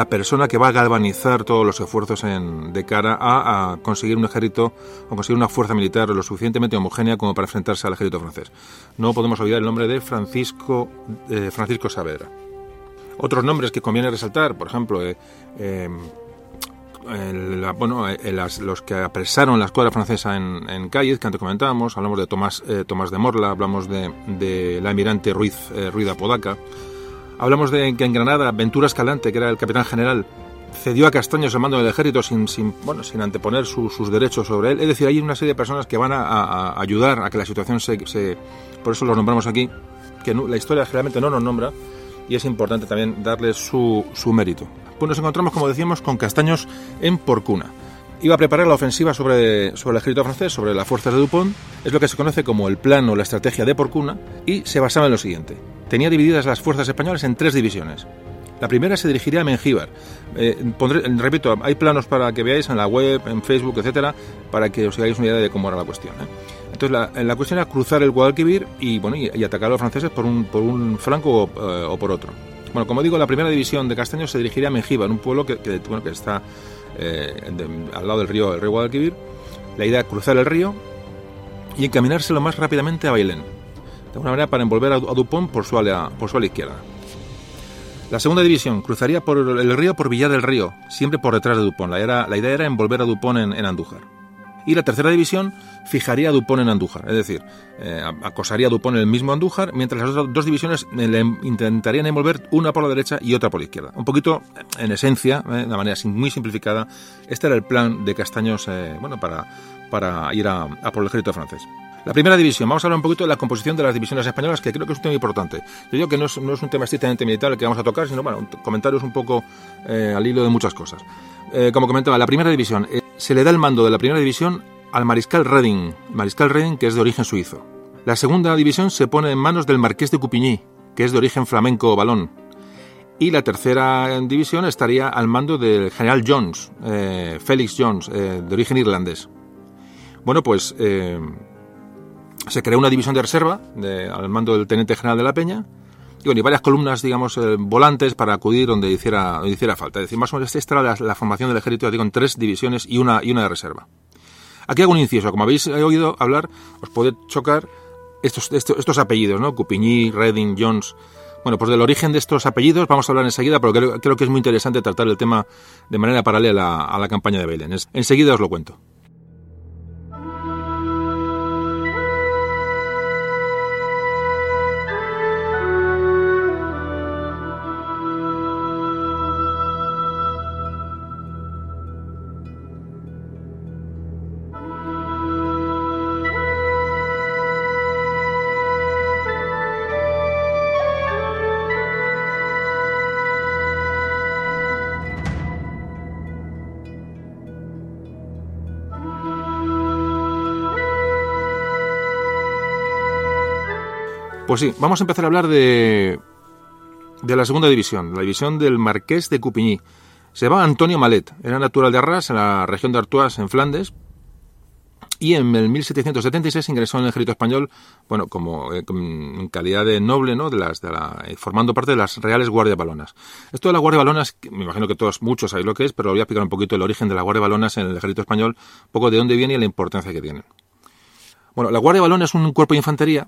persona que va a galvanizar todos los esfuerzos en, de cara a, conseguir un ejército o conseguir una fuerza militar lo suficientemente homogénea como para enfrentarse al ejército francés. No podemos olvidar el nombre de Francisco, eh, Francisco Saavedra. Otros nombres que conviene resaltar, por ejemplo, eh, eh, bueno, eh, los que apresaron la escuadra francesa en, en Cádiz, que antes comentábamos, hablamos de Tomás, Tomás de Morla, hablamos de, de la almirante Ruiz, Ruiz de Apodaca, hablamos de que en Granada Ventura Escalante, que era el capitán general, cedió a Castaños el mando del ejército sin, bueno, sin anteponer sus derechos sobre él. Es decir, hay una serie de personas que van a, ayudar a que la situación se, Por eso los nombramos aquí, que la historia generalmente no nos nombra, y es importante también darles su, su mérito pues nos encontramos, como decíamos, con Castaños en Porcuna. Iba a preparar la ofensiva sobre, sobre el ejército francés, sobre las fuerzas de Dupont, es lo que se conoce como el plan o la estrategia de Porcuna, y se basaba en lo siguiente. Tenía divididas las fuerzas españolas en tres divisiones. La primera se dirigiría a Mengíbar. Eh, repito, hay planos para que veáis en la web, en Facebook, etcétera, para que os hagáis una idea de cómo era la cuestión. ¿eh? Entonces, la, la, cuestión era cruzar el Guadalquivir y, bueno, y, atacar a los franceses por un, por un flanco o eh, por otro. Bueno, como digo, la primera división de Castaños se dirigiría a Mengiba, en un pueblo que, bueno, que está eh, al lado del río, el río Guadalquivir. La idea es cruzar el río y encaminarse lo más rápidamente a Bailén, de alguna manera para envolver a, Dupont por su, ala, por su ala izquierda. La segunda división cruzaría por el río por Villar del Río, siempre por detrás de Dupont. La, la idea era envolver a Dupont en Andújar. Y la tercera división fijaría a Dupont en Andújar, es decir, eh, acosaría a Dupont en el mismo Andújar, mientras las otras dos divisiones eh, le intentarían envolver una por la derecha y otra por la izquierda. Un poquito, en esencia, eh, de manera muy simplificada, este era el plan de Castaños bueno, para, para ir a, por el ejército francés. La primera división, vamos a hablar un poquito de la composición de las divisiones españolas, que creo que es un tema importante. Yo digo que no es, un tema estrictamente militar el que vamos a tocar, sino bueno, comentarios un poco al hilo de muchas cosas. como comentaba, la primera división se le da el mando de la primera división al mariscal Reding, mariscal Reding que es de origen suizo. La segunda división se pone en manos del marqués de Coupigny, que es de origen flamenco balón. Y la tercera división estaría al mando del general Jones, eh, Felix Jones, eh, de origen irlandés. Bueno, pues eh, se creó una división de reserva al mando del teniente general de la Peña, y, varias columnas, digamos, eh, volantes para acudir donde hiciera, hiciera falta. Es decir, más o menos esta era la, formación del ejército, digo, en tres divisiones y una, y una de reserva. Aquí hago un inciso. Como habéis oído hablar, os puede chocar estos, estos, apellidos, ¿no? Coupigny, Redding, Jones. Bueno, pues del origen de estos apellidos vamos a hablar enseguida, pero creo, creo que es muy interesante tratar el tema de manera paralela a, la campaña de Belén. enseguida os lo cuento. Pues sí, vamos a empezar a hablar de, de la segunda división, la división del Marqués de Coupigny. Se va Antonio Malet, era natural de Arras, en la región de Artois, en Flandes, y en el 1776 ingresó en el ejército español, bueno, como eh, en calidad de noble, ¿no? De las, de la, eh, formando parte de las Reales Guardia Balonas. Esto de la Guardia Balonas, me imagino que todos muchos sabéis lo que es, pero voy a explicar un poquito el origen de la Guardia Balonas en el ejército español, un poco de dónde viene y la importancia que tiene. Bueno, la Guardia Balonas es un cuerpo de infantería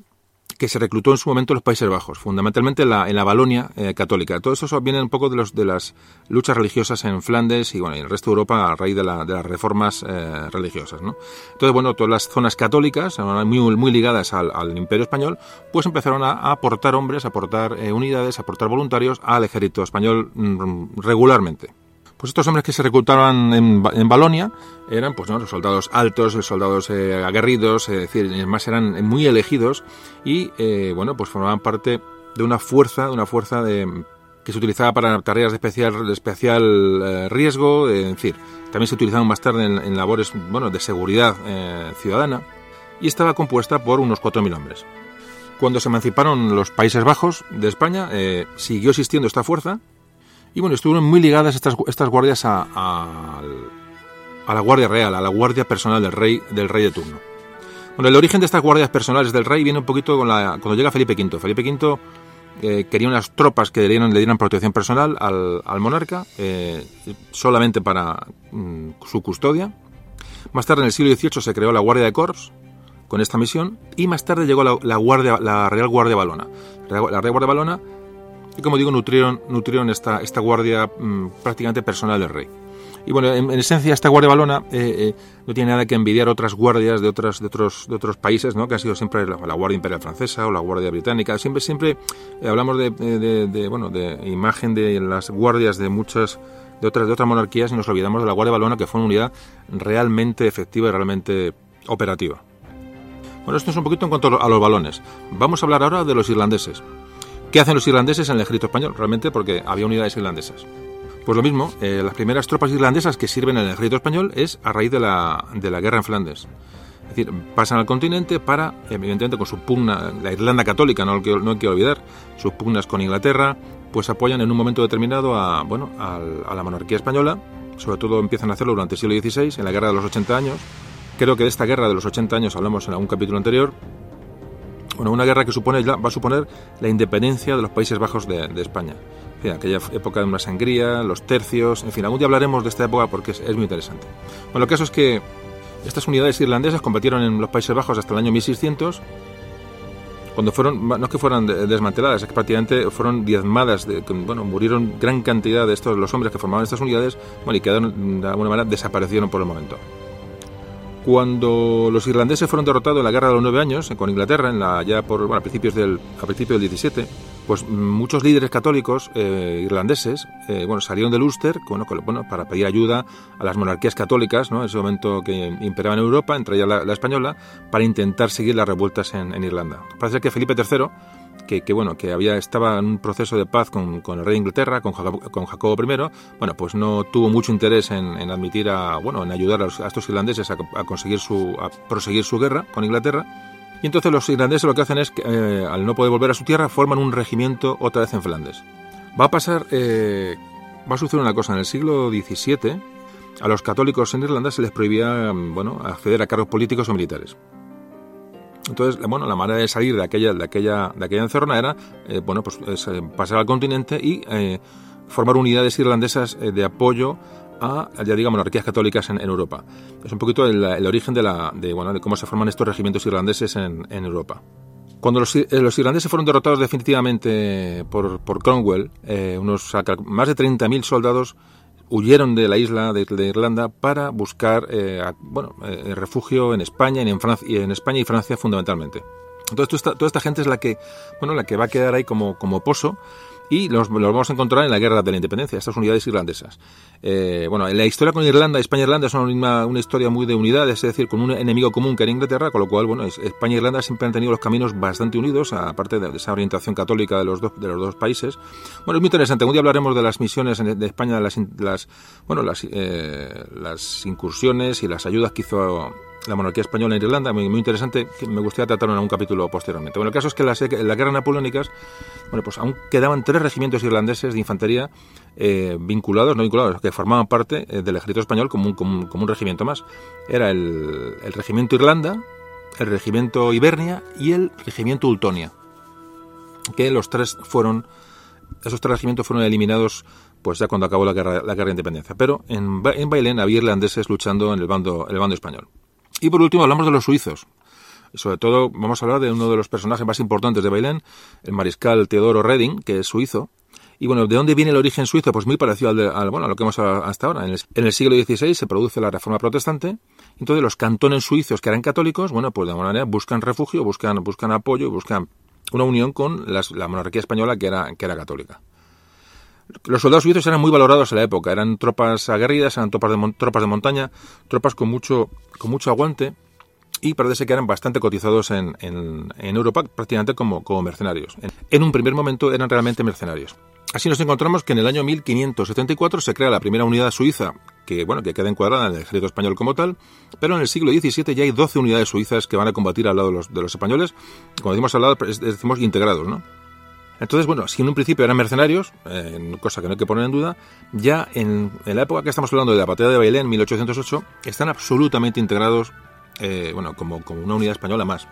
que se reclutó en su momento en los Países Bajos, fundamentalmente en la, en la Balonia eh, católica. Todo eso viene un poco de, los, de las luchas religiosas en Flandes y bueno, en el resto de Europa a raíz de, la, de las reformas eh, religiosas. ¿no? Entonces, bueno, todas las zonas católicas, muy, muy ligadas al, al Imperio Español, pues empezaron a, aportar hombres, a aportar eh, unidades, a aportar voluntarios al ejército español mm, regularmente. Pues estos hombres que se reclutaban en, en Balonia eran pues ¿no? soldados altos, soldados eh, aguerridos, es decir, además eran muy elegidos y eh, bueno, pues formaban parte de una fuerza, de una fuerza que se utilizaba para tareas de especial, de especial eh, riesgo, es decir, también se utilizaban más tarde en, en labores bueno, de seguridad ciudadana y estaba compuesta por unos 4.000 hombres. Cuando se emanciparon los Países Bajos de España, siguió existiendo esta fuerza y bueno, estuvieron muy ligadas estas, estas guardias a, la Guardia Real, a la guardia personal del rey, del rey de turno. Bueno, el origen de estas guardias personales del rey viene un poquito con la, cuando llega Felipe V. Felipe V eh, quería unas tropas que le dieran, protección personal al, al monarca, eh, solamente para mm, su custodia. Más tarde, en el siglo XVIII, se creó la Guardia de Corps con esta misión y más tarde llegó la, la, guardia, la Real Guardia Balona. La Real Guardia Balona y como digo, nutrieron, nutrieron esta, esta guardia mmm, prácticamente personal del rey. Y bueno, en, en esencia esta guardia balona eh, eh, no tiene nada que envidiar otras guardias de, otras, de, otros, de otros países, ¿no? que ha sido siempre la, la, Guardia Imperial Francesa o la Guardia Británica. Siempre, siempre eh, hablamos de, de, de, bueno, de imagen de las guardias de muchas de otras, de otras monarquías y nos olvidamos de la Guardia Balona, que fue una unidad realmente efectiva y realmente operativa. Bueno, esto es un poquito en cuanto a los balones. Vamos a hablar ahora de los irlandeses. ¿Qué hacen los irlandeses en el ejército español? Realmente porque había unidades irlandesas. Pues lo mismo, eh, las primeras tropas irlandesas que sirven en el ejército español es a raíz de la, de la guerra en Flandes. Es decir, pasan al continente para, evidentemente, con su pugna, la Irlanda católica, no, no hay que olvidar, sus pugnas con Inglaterra, pues apoyan en un momento determinado a, bueno, a, a la monarquía española, sobre todo empiezan a hacerlo durante el siglo XVI, en la guerra de los 80 años. Creo que de esta guerra de los 80 años hablamos en algún capítulo anterior, bueno, una guerra que supone, va a suponer la independencia de los Países Bajos de, España. En aquella época de una sangría, los tercios, en fin, algún día hablaremos de esta época porque es, es muy interesante. Bueno, el caso es que estas unidades irlandesas combatieron en los Países Bajos hasta el año 1600, cuando fueron, no es que fueran desmanteladas, es que prácticamente fueron diezmadas, de, bueno, murieron gran cantidad de estos, los hombres que formaban estas unidades, bueno, y quedaron, de alguna manera, desaparecieron por el momento. Cuando los irlandeses fueron derrotados en la guerra de los nueve años con Inglaterra, en la, ya por bueno, a principios del a principios del 17, pues muchos líderes católicos eh, irlandeses eh, bueno, salieron del Ulster bueno, para pedir ayuda a las monarquías católicas, ¿no? en ese momento que imperaban en Europa, entre ellas la, la española, para intentar seguir las revueltas en, en Irlanda. Parece que Felipe III que, que, bueno que había estaba en un proceso de paz con, con el rey de Inglaterra con con Jacobo I bueno pues no tuvo mucho interés en, en admitir a bueno en ayudar a estos irlandeses a, a, conseguir su a proseguir su guerra con Inglaterra. Y entonces los irlandeses lo que hacen es que eh, al no poder volver a su tierra forman un regimiento otra vez en Flandes. Va a pasar eh, va a suceder una cosa. En el siglo XVII a los católicos en Irlanda se les prohibía bueno acceder a cargos políticos o militares entonces, bueno, la manera de salir de aquella, de aquella, de aquella encerrona era, eh, bueno, pues es, eh, pasar al continente y eh, formar unidades irlandesas de apoyo a, ya diga, monarquías católicas en, Europa. Es un poquito el, origen de, la, de, cómo se forman estos regimientos irlandeses en, Europa. Cuando los, los, irlandeses fueron derrotados definitivamente por, por Cromwell, eh, unos más de 30.000 soldados huyeron de la isla de, Irlanda para buscar eh, bueno, eh, refugio en España y en, Francia, en España y Francia fundamentalmente. Entonces toda esta, toda esta, gente es la que, bueno, la que va a quedar ahí como, como pozo y los, los, vamos a encontrar en la guerra de la independencia, estas unidades irlandesas. Eh, bueno, la historia con Irlanda, España e Irlanda es una, historia muy de unidades, es decir, con un enemigo común que era Inglaterra, con lo cual, bueno, España e Irlanda siempre han tenido los caminos bastante unidos, aparte de esa orientación católica de los dos, de los dos países. Bueno, es muy interesante, un día hablaremos de las misiones de España, las, las bueno, las, eh, las incursiones y las ayudas que hizo la monarquía española en Irlanda, muy, interesante, que me gustaría tratar en un capítulo posteriormente. Bueno, el caso es que en en las guerras napoleónicas, bueno, pues aún quedaban tres regimientos irlandeses de infantería eh, vinculados, no vinculados, que formaban parte eh, del ejército español como un, como, un, como un, regimiento más. Era el, el regimiento Irlanda, el regimiento Ibernia y el regimiento Ultonia, que los tres fueron, esos tres regimientos fueron eliminados pues ya cuando acabó la guerra, la guerra de independencia. Pero en, en Bailén había irlandeses luchando en el bando, el bando español. Y por último hablamos de los suizos. sobre todo vamos a hablar de uno de los personajes más importantes de Bailén, el mariscal Teodoro Reding, que es suizo. Y bueno, ¿de dónde viene el origen suizo? Pues muy parecido al, bueno, a lo que hemos hablado hasta ahora. En el, en el, siglo XVI se produce la Reforma Protestante. Entonces los cantones suizos que eran católicos, bueno, pues de alguna manera buscan refugio, buscan, buscan apoyo, buscan una unión con las, la monarquía española que era, que era católica. Los soldados suizos eran muy valorados en la época, eran tropas aguerridas, eran tropas de, montaña, tropas con mucho, con mucho aguante y parece que eran bastante cotizados en, en, en Europa prácticamente como, como mercenarios. En, un primer momento eran realmente mercenarios. Así nos encontramos que en el año 1574 se crea la primera unidad suiza que, bueno, que queda encuadrada en el ejército español como tal, pero en el siglo XVII ya hay 12 unidades suizas que van a combatir al lado de los, de los españoles, como decimos al lado, decimos integrados, ¿no? Entonces, bueno, si en un principio eran mercenarios, eh, cosa que no hay que poner en duda, ya en, la época que estamos hablando de la batalla de Bailén, 1808, están absolutamente integrados, eh, bueno, como, una unidad española más.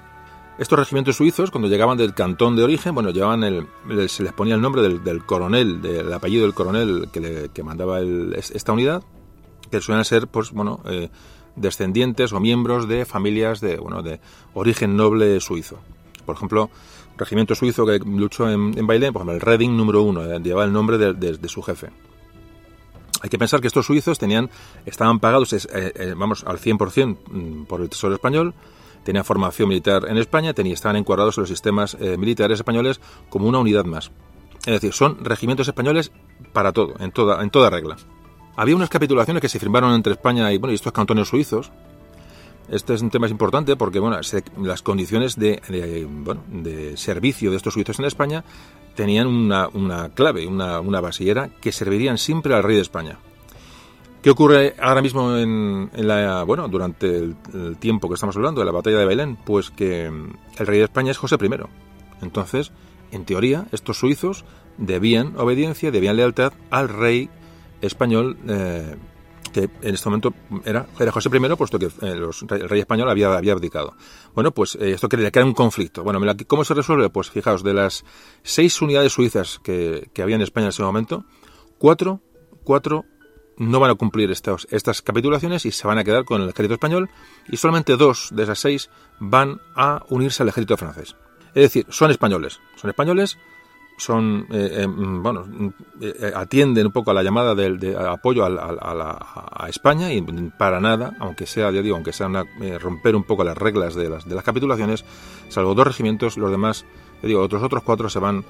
Estos regimientos suizos, cuando llegaban del cantón de origen, bueno, llevaban el, se les ponía el nombre del, coronel, del apellido del coronel que, mandaba esta unidad, que suelen ser, pues, bueno, eh, descendientes o miembros de familias de, bueno, de origen noble suizo. Por ejemplo, regimiento suizo que luchó en, en Bailén, por ejemplo, el Reding número uno, eh, llevaba el nombre de, de, su jefe. Hay que pensar que estos suizos tenían, estaban pagados, eh, eh, vamos, al 100% mm, por el Tesoro español, tenían formación militar en España, tenían, estaban encuadrados en los sistemas militares españoles como una unidad más. Es decir, son regimientos españoles para todo, en toda, en toda regla. Había unas capitulaciones que se firmaron entre España y, bueno, y estos cantones suizos. Este es un tema importante porque bueno, se, las condiciones de, bueno, de, servicio de estos suizos en España tenían una, una clave, una, una base, y era que servirían siempre al rey de España. ¿Qué ocurre ahora mismo en, la, bueno, durante el, tiempo que estamos hablando de la batalla de Belén? Pues que el rey de España es José I. Entonces, en teoría, estos suizos debían obediencia, debían lealtad al rey español, eh, que en este momento era, era José I, puesto que eh, el rey español había, había abdicado. Bueno, pues eh, esto quería crear un conflicto. Bueno, ¿cómo se resuelve? Pues fijaos, de las seis unidades suizas que, que había en España en ese momento, cuatro, cuatro no van a cumplir estos, estas capitulaciones y se van a quedar con el ejército español y solamente dos de esas seis van a unirse al ejército francés. Es decir, son españoles, son españoles, son, eh, eh, bueno, eh, atienden un poco a la llamada de, de apoyo a, a, a, la, a, España y para nada, aunque sea, ya digo, aunque sea una, eh, romper un poco las reglas de las, de las capitulaciones, salvo dos regimientos, los demás, digo, otros otros cuatro se van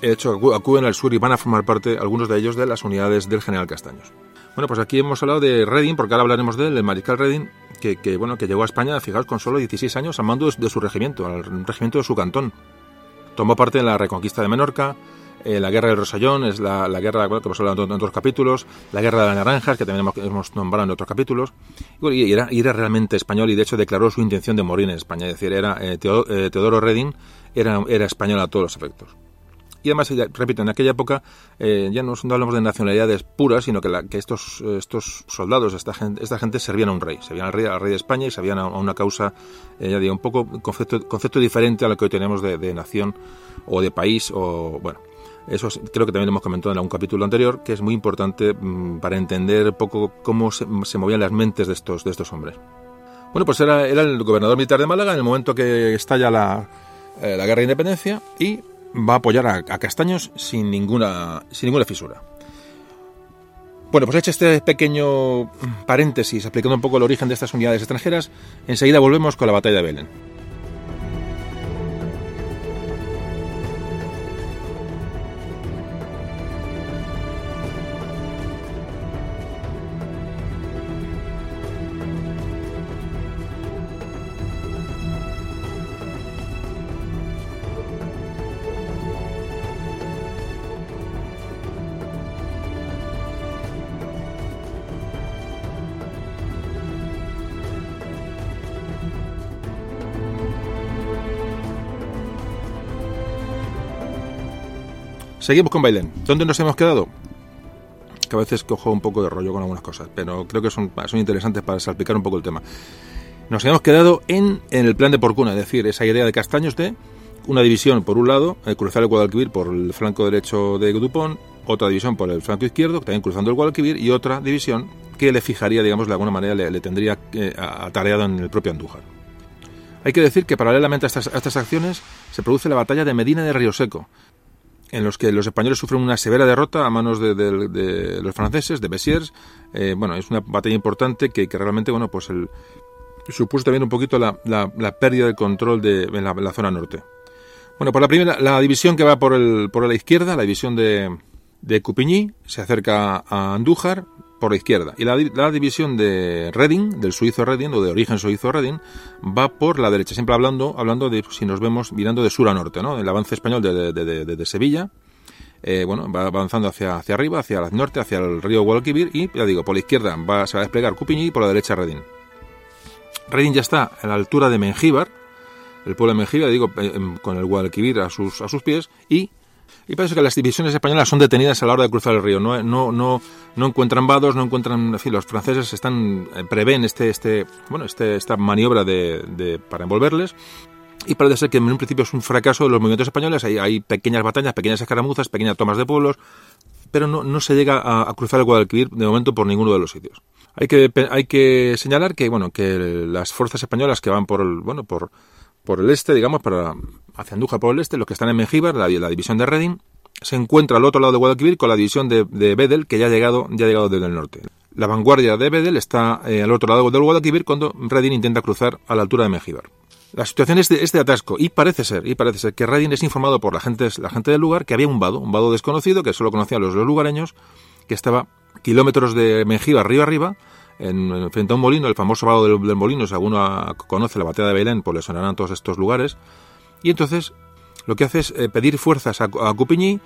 de hecho, acuden al sur y van a formar parte, algunos de ellos, de las unidades del general Castaños. Bueno, pues aquí hemos hablado de Reding, porque ahora hablaremos de él, el mariscal Reding, que, que, bueno, que llegó a España, fijaos, con solo 16 años al mando de su regimiento, al regimiento de su cantón. Tomó parte en la reconquista de Menorca, eh, la guerra del Rosellón, es la, guerra bueno, que hemos hablado en otros capítulos, la guerra de las naranjas, que también hemos, hemos nombrado en otros capítulos, y, y, era, y, era, realmente español y de hecho declaró su intención de morir en España, es decir, era eh, Teodoro, eh, Teodoro Reding era, era español a todos los efectos. Y además, repito, en aquella época eh, ya no, hablamos de nacionalidades puras, sino que, estos, estos soldados, esta gente, esta gente servían a un rey, servían al rey, al rey de España y servían a, una causa, eh, ya digo, un poco concepto, concepto diferente a lo que hoy tenemos de, nación o de país o, bueno, eso creo que también lo hemos comentado en algún capítulo anterior, que es muy importante mmm, para entender poco cómo se, se, movían las mentes de estos, de estos hombres. Bueno, pues era, era el gobernador militar de Málaga en el momento que estalla la, eh, la guerra de independencia y va a apoyar a, Castaños sin ninguna, sin ninguna fisura. Bueno, pues hecho este pequeño paréntesis explicando un poco el origen de estas unidades extranjeras, enseguida volvemos con la batalla de Belén. Seguimos con Bailén. ¿Dónde nos hemos quedado? Que a veces cojo un poco de rollo con algunas cosas, pero creo que son, interesantes para salpicar un poco el tema. Nos hemos quedado en, el plan de Porcuna, es decir, esa idea de Castaños de una división por un lado, eh, cruzar el Guadalquivir por el flanco derecho de Dupont, otra división por el flanco izquierdo, también cruzando el Guadalquivir, y otra división que le fijaría, digamos, de alguna manera le, le tendría eh, atareado en el propio Andújar. Hay que decir que paralelamente a estas, a estas acciones se produce la batalla de Medina de Río Seco, en los que los españoles sufren una severa derrota a manos de, de- los franceses, de Bessiers. Eh, bueno, es una batalla importante que, que realmente, bueno, pues el, supuso también un poquito la, la- pérdida de control de, en, la, zona norte. Bueno, por la primera, la división que va por, el, por la izquierda, la división de, de Coupigny, se acerca a Andújar por la izquierda. Y la, di- la división de Reading, del suizo Reading, o de origen suizo Reading, va por la derecha. Siempre hablando, hablando de, si nos vemos, mirando de sur a norte, ¿no? El avance español de, Sevilla, eh, bueno, va avanzando hacia, hacia arriba, hacia el norte, hacia el río Guadalquivir, y, ya digo, por la izquierda va, se va a desplegar Coupigny y por la derecha Reading. Reading ya está a la altura de Mengíbar, el pueblo de Mengíbar, digo, eh, con el Guadalquivir a sus, a sus pies, y, y parece que las divisiones españolas son detenidas a la hora de cruzar el río. No, no, no, no encuentran vados, no encuentran, en fin, los franceses están, eh, prevén este, este, bueno, este, esta maniobra de, para envolverles. Y parece ser que en un principio es un fracaso de los movimientos españoles. Hay, pequeñas batallas, pequeñas escaramuzas, pequeñas tomas de pueblos, pero no, no se llega a, a cruzar el Guadalquivir de momento por ninguno de los sitios. Hay que, hay que señalar que, bueno, que las fuerzas españolas que van por el, bueno, por, por el este, digamos, para, hacia Andújar por el este, los que están en Mengíbar, la, división de Reading, se encuentra al otro lado de Guadalquivir con la división de, de que ya ha llegado, ya ha llegado desde el norte. La vanguardia de Bedel está eh, al otro lado del Guadalquivir cuando Reading intenta cruzar a la altura de Mengíbar. La situación es de, atasco y parece ser, y parece ser que Reading es informado por la gente, la gente del lugar que había un vado, un vado desconocido que solo conocían los, lugareños, que estaba kilómetros de Mengíbar río arriba, en, en- frente a un molino, el famoso vado del, del molino, si alguno conoce la batalla de Belén, pues le sonarán todos estos lugares. Y entonces lo que hace es eh, pedir fuerzas a, a Coupigny,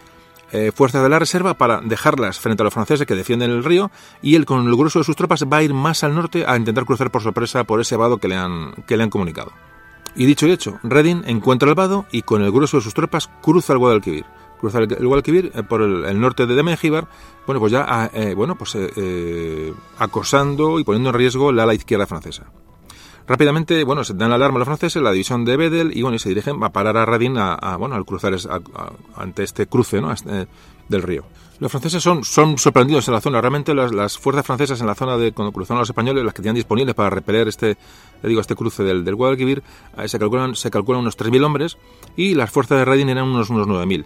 eh, fuerzas de la reserva, para dejarlas frente a los franceses que defienden el río, y él con el grueso de sus tropas va a ir más al norte a intentar cruzar por sorpresa por ese vado que le han, que le han comunicado. Y dicho y hecho, Reading encuentra el vado y con el grueso de sus tropas cruza el Guadalquivir. Cruza el, Guadalquivir eh, por el, norte de Mengíbar, bueno, pues ya ah, eh, bueno, pues, acosando y poniendo en riesgo la ala izquierda francesa. Rápidamente, bueno, se dan la alarma a los franceses, la división de Bedel, y bueno, y se dirigen a parar a Reading a, bueno, al cruzar es- ante este cruce ¿no? Este, del río. Los franceses son, son sorprendidos en la zona. Realmente las, fuerzas francesas en la zona de cuando cruzaron los españoles, las que tenían disponibles para repeler este, digo, este cruce del, del Guadalquivir, eh, se calculan, se calculan unos 3.000 hombres y las fuerzas de Reading eran unos, unos 9.000.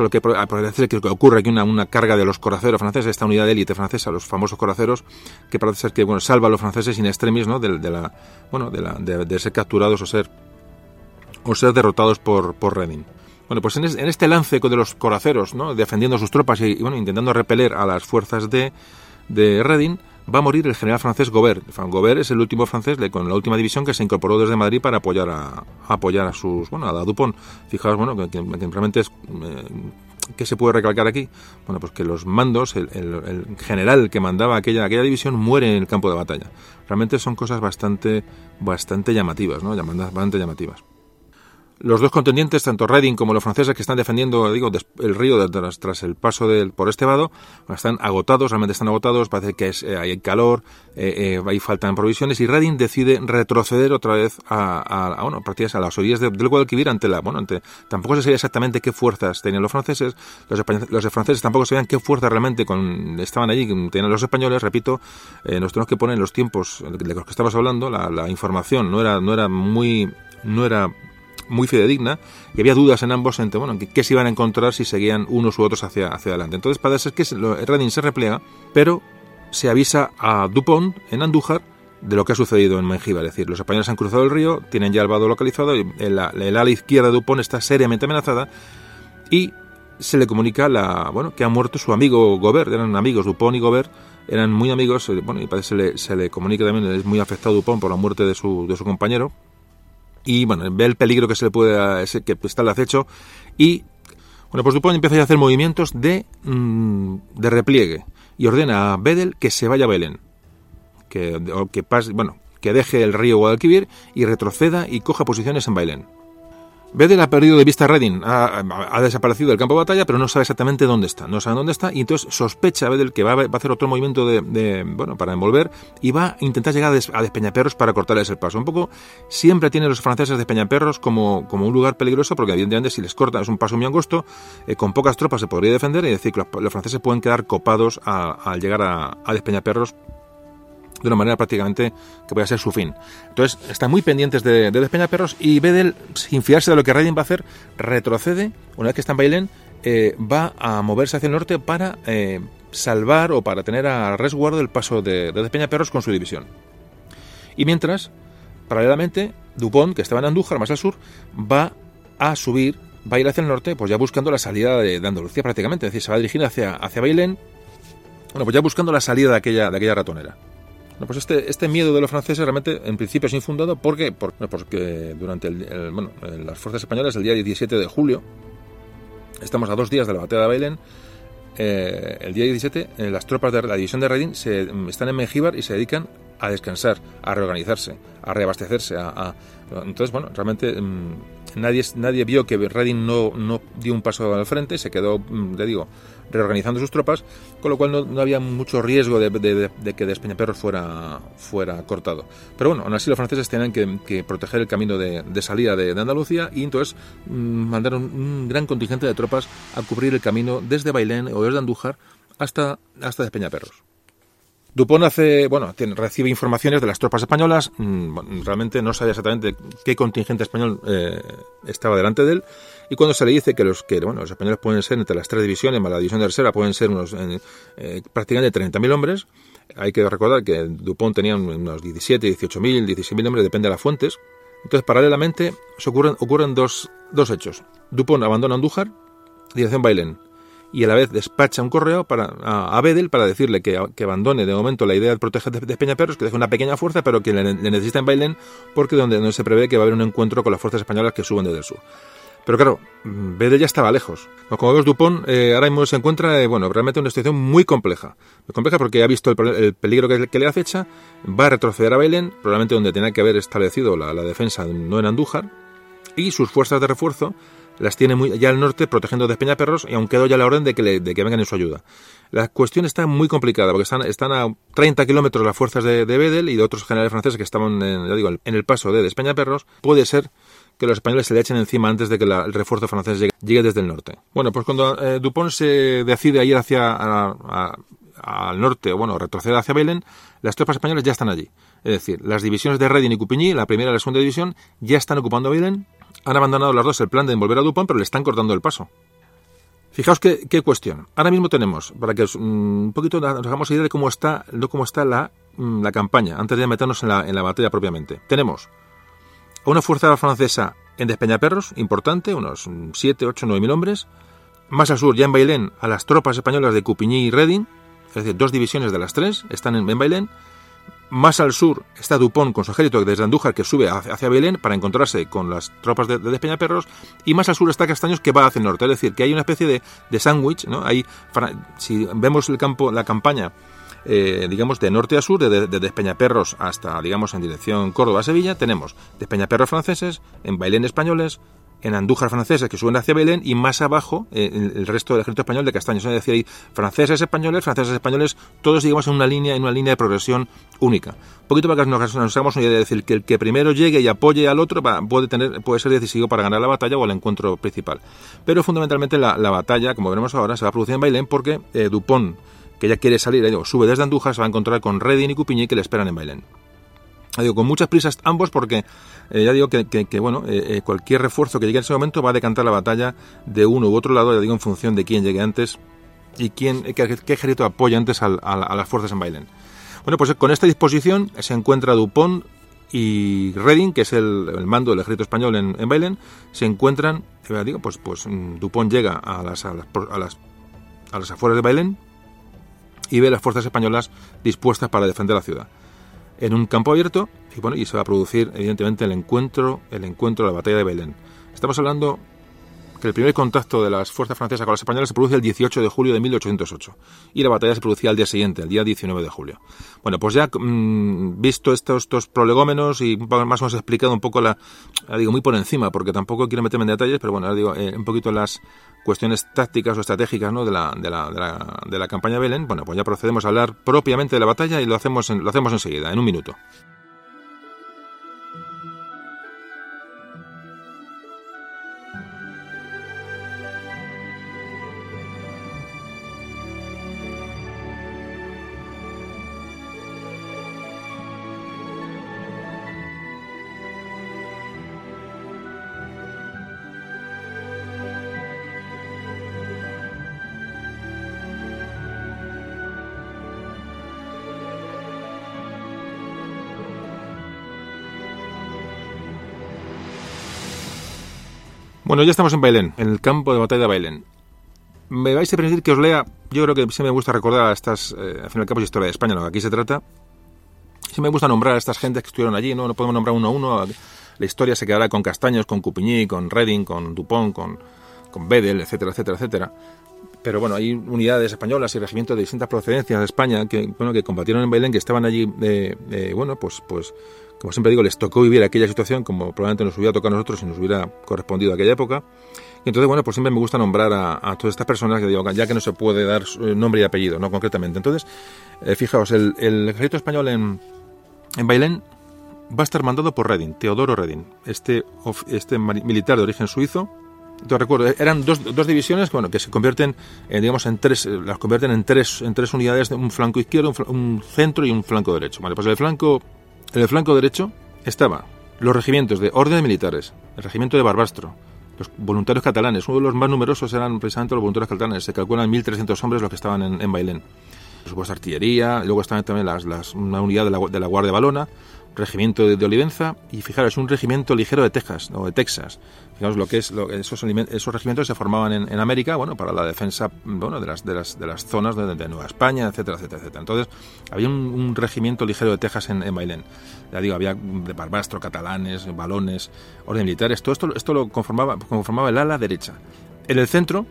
Solo que parece que ocurre aquí una, una carga de los coraceros franceses, esta unidad de élite francesa, los famosos coraceros, que parece ser que bueno, salva a los franceses in extremis, ¿no? De, la, bueno, de, la, de, de ser capturados o ser, o ser derrotados por, por Reading. Bueno, pues en, es- en este lance de los coraceros, ¿no? defendiendo sus tropas y, bueno, intentando repeler a las fuerzas de, de Reading, va a morir el general francés Gobert. Gobert es el último francés de, con la última división que se incorporó desde Madrid para apoyar a, apoyar a sus, bueno, a la Dupont. Fijaos, bueno, que, realmente es eh, ¿Qué se puede recalcar aquí? Bueno, pues que los mandos, el, el- el general que mandaba aquella, aquella división muere en el campo de batalla. Realmente son cosas bastante, bastante llamativas, ¿no? Bastante llamativas. Los dos contendientes, tanto Reading como los franceses que están defendiendo, digo, el río tras, tras el paso del, por este vado, están agotados, realmente están agotados, parece que es, eh, hay calor, eh, eh, ahí faltan provisiones, y Reading decide retroceder otra vez a, a, a, bueno, a las orillas de- del Guadalquivir ante la, bueno, ante, tampoco se sabía exactamente qué fuerzas tenían los franceses, los, los franceses tampoco sabían qué fuerzas realmente con, estaban allí, tenían los españoles, repito, eh, nos tenemos que poner en los tiempos de los que estamos hablando, la, la información no era, no era muy, no era muy fidedigna y había dudas en ambos entre bueno, qué, se iban a encontrar si seguían unos u otros hacia, hacia adelante. Entonces parece que Reading se repliega, pero se avisa a Dupont en Andújar de lo que ha sucedido en Mengíbar. Es decir, los españoles han cruzado el río, tienen ya el vado localizado y el, ala izquierda de Dupont está seriamente amenazada y se le comunica la, bueno, que ha muerto su amigo Gobert, eran amigos, Dupont y Gobert eran muy amigos, bueno, y parece que se le, se le comunica también, es muy afectado Dupont por la muerte de su, de su compañero, y bueno, ve el peligro que se le puede, ese, que está al acecho, y bueno, pues Dupont empieza a hacer movimientos de, mm, de repliegue, y ordena a Bedel que se vaya a Belén, que, que pase, bueno, que deje el río Guadalquivir y retroceda y coja posiciones en Bailén. Bedel ha perdido de vista a Reading, ha, desaparecido del campo de batalla, pero no sabe exactamente dónde está. No sabe dónde está y entonces sospecha Bedel que va a, hacer otro movimiento de, bueno, para envolver y va a intentar llegar a, Des, a Despeñaperros para cortarles el paso. Un poco siempre tienen los franceses Despeñaperros como, como un lugar peligroso porque evidentemente si les cortan es un paso muy angosto, eh, con pocas tropas se podría defender y decir que los, franceses pueden quedar copados al llegar a Despeñaperros de una manera prácticamente que pueda ser su fin. Entonces, están muy pendientes de, de Despeñaperros y Bedel, sin fiarse de lo que Redding va a hacer, retrocede, una vez que está en Bailén, eh, va a moverse hacia el norte para eh, salvar o para tener a resguardo el paso de, de Despeñaperros con su división. Y mientras, paralelamente, Dupont, que estaba en Andújar, más al sur, va a subir, va a ir hacia el norte, pues ya buscando la salida de, de Andalucía prácticamente, es decir, se va a dirigir hacia, hacia Bailén, bueno, pues ya buscando la salida de aquella, de aquella ratonera. Bueno, pues este, este miedo de los franceses realmente en principio es infundado. Porque, por, porque durante el, el, bueno, las fuerzas españolas el día 17 de julio, estamos a dos días de la batalla de Bailén, eh, el día 17 eh, las tropas de la división de Reading se, están en Mengíbar y se dedican a descansar, a reorganizarse, a reabastecerse, a, entonces bueno, realmente mmm, nadie nadie vio que Reading no, no dio un paso al frente, se quedó, le digo, reorganizando sus tropas, con lo cual no, no había mucho riesgo de, de, de, de que Despeñaperros fuera, fuera cortado. Pero bueno, aún así los franceses tenían que, proteger el camino de, salida de, Andalucía y entonces mmm, mandaron un gran contingente de tropas a cubrir el camino desde Bailén o desde Andújar hasta, hasta Despeñaperros. Dupont hace, bueno, tiene, recibe informaciones de las tropas españolas. Mmm, realmente no sabía exactamente qué contingente español eh, estaba delante de él. Y cuando se le dice que los que bueno, los españoles pueden ser entre las tres divisiones, más la división tercera, pueden ser unos eh, prácticamente 30.000 hombres. Hay que recordar que Dupont tenía unos 17, 18.000, 16.000 hombres, depende de las fuentes. Entonces, paralelamente, se ocurren, ocurren dos, dos hechos. Dupont abandona Andújar, dirección Bailén y a la vez despacha un correo para, a, Bedel para decirle que, abandone de momento la idea de proteger de, de Peñaperros, que deje una pequeña fuerza, pero que le, le necesita en Bailén porque donde, donde se prevé que va a haber un encuentro con las fuerzas españolas que suben desde el sur. Pero claro, Bedel ya estaba lejos. Como vemos, Dupont eh, ahora mismo se encuentra, eh, bueno, realmente en una situación muy compleja. Muy compleja porque ha visto el, el peligro que, que, le acecha, va a retroceder a Bailén, probablemente donde tenía que haber establecido la defensa, no en Andújar, y sus fuerzas de refuerzo las tiene muy ya al norte protegiendo de Peñaperros y aún quedó ya la orden de que, le, de que vengan en su ayuda. La cuestión está muy complicada porque están, están a 30 kilómetros las fuerzas de, de, Bedel y de otros generales franceses que estaban en, ya digo, en el paso de Despeñaperros. Puede ser que los españoles se le echen encima antes de que la, el refuerzo francés llegue, desde el norte. Bueno, pues cuando eh, Dupont se decide a ir hacia al norte, bueno, retroceder hacia Belén, las tropas españolas ya están allí. Es decir, las divisiones de Reding y Coupigny, la primera y la segunda división, ya están ocupando Belén, han abandonado las dos el plan de envolver a Dupont, pero le están cortando el paso. Fijaos qué, cuestión. Ahora mismo tenemos, para que um, un poquito nos hagamos idea de cómo está, cómo está la, um, la campaña, antes de meternos en la, en la batalla propiamente. Tenemos una fuerza francesa en Despeñaperros, importante, unos 7, 8, 9 mil hombres. Más al sur, ya en Bailén, a las tropas españolas de Coupigny y Reding, es decir, dos divisiones de las tres están en, en Bailén. Más al sur está Dupont con su ejército desde Andújar que sube hacia Belén para encontrarse con las tropas de, de Despeñaperros. Y más al sur está Castaños que va hacia el norte. Es decir, que hay una especie de, de sándwich. ¿no? Hay, si vemos el campo, la campaña, eh, digamos, de norte a sur, de, de, Despeñaperros hasta, digamos, en dirección Córdoba-Sevilla, tenemos Despeñaperros franceses, en Bailén españoles, en Andújar franceses que suben hacia Belén y más abajo eh, el resto del ejército español de Castaños. Es decir, hay franceses españoles, franceses españoles, todos digamos en una línea, en una línea de progresión única. Un poquito para que nos, nos hagamos una idea de decir que el que primero llegue y apoye al otro va, puede tener, puede ser decisivo para ganar la batalla o el encuentro principal. Pero fundamentalmente la, la batalla, como veremos ahora, se va a producir en Bailén porque eh, Dupont, que ya quiere salir, eh, sube desde Andújar, se va a encontrar con Reding y Coupigny que le esperan en Bailén. Con muchas prisas ambos porque eh, ya digo que, bueno, eh, eh, cualquier refuerzo que llegue en ese momento va a decantar la batalla de uno u otro lado, ya digo, en función de quién llegue antes y quién, qué, ejército apoya antes a, las fuerzas en Bailén. Bueno, pues con esta disposición se encuentra Dupont y Reding, que es el, mando del ejército español en, Bailén, se encuentran, digo, pues, pues Dupont llega a las, a las, a las, a las afueras de Bailén y ve las fuerzas españolas dispuestas para defender la ciudad en un campo abierto y bueno y se va a producir evidentemente el encuentro el encuentro de la batalla de Belén. Estamos hablando que el primer contacto de las fuerzas francesas con las españolas se produce el 18 de julio de 1808 y la batalla se producía al día siguiente, el día 19 de julio. Bueno, pues ya mmm, visto estos, estos prolegómenos y más o menos explicado un poco la, digo muy por encima, porque tampoco quiero meterme en detalles, pero bueno, digo eh, un poquito las cuestiones tácticas o estratégicas ¿no? de, la, de, la, de, la, de la campaña Belén, bueno, pues ya procedemos a hablar propiamente de la batalla y lo hacemos, en, lo hacemos enseguida, en un minuto. Bueno, ya estamos en Bailén, en el campo de batalla de Bailén. Me vais a permitir que os lea, yo creo que sí me gusta recordar a estas, eh, al fin y al cabo es historia de España, lo que aquí se trata. Sí me gusta nombrar a estas gentes que estuvieron allí, ¿no? No podemos nombrar uno a uno. La historia se quedará con Castaños, con Coupigny, con Redding, con Dupont, con, con Bedel, etcétera, etcétera, etcétera. Pero bueno, hay unidades españolas y regimientos de distintas procedencias de España que, bueno, que combatieron en Bailén, que estaban allí, eh, eh, bueno, pues, pues, como siempre digo, les tocó vivir aquella situación como probablemente nos hubiera tocado a nosotros si nos hubiera correspondido a aquella época. Y entonces, bueno, pues siempre me gusta nombrar a, todas estas personas que digo, ya que no se puede dar nombre y apellido, no concretamente. Entonces, eh, fijaos, el, el, ejército español en, en Bailén va a estar mandado por Reding, Teodoro Reding, este, este militar de origen suizo. Te recuerdo, eran dos, dos divisiones bueno, que se convierten, digamos, en tres, las convierten en tres, en tres unidades, un flanco izquierdo, un, centro y un flanco derecho. Vale, pues el flanco, en el flanco derecho estaba los regimientos de órdenes militares, el regimiento de Barbastro, los voluntarios catalanes, uno de los más numerosos eran precisamente los voluntarios catalanes, se calculan 1.300 hombres los que estaban en, Bailén. Por supuesto, artillería, luego estaban también las, las, una unidad de la, de la Guardia Balona, regimiento de, Olivenza y fijaros, un regimiento ligero de Texas o de Texas. Fijaros lo que es lo, esos, esos regimientos se formaban en, en, América, bueno, para la defensa, bueno, de las de las, de las zonas de, Nueva España, etcétera, etcétera, etcétera. Entonces, había un, un regimiento ligero de Texas en, en Bailén ya digo, había de barbastro, catalanes, balones, orden militares, todo esto, esto lo conformaba, conformaba el ala derecha. En el centro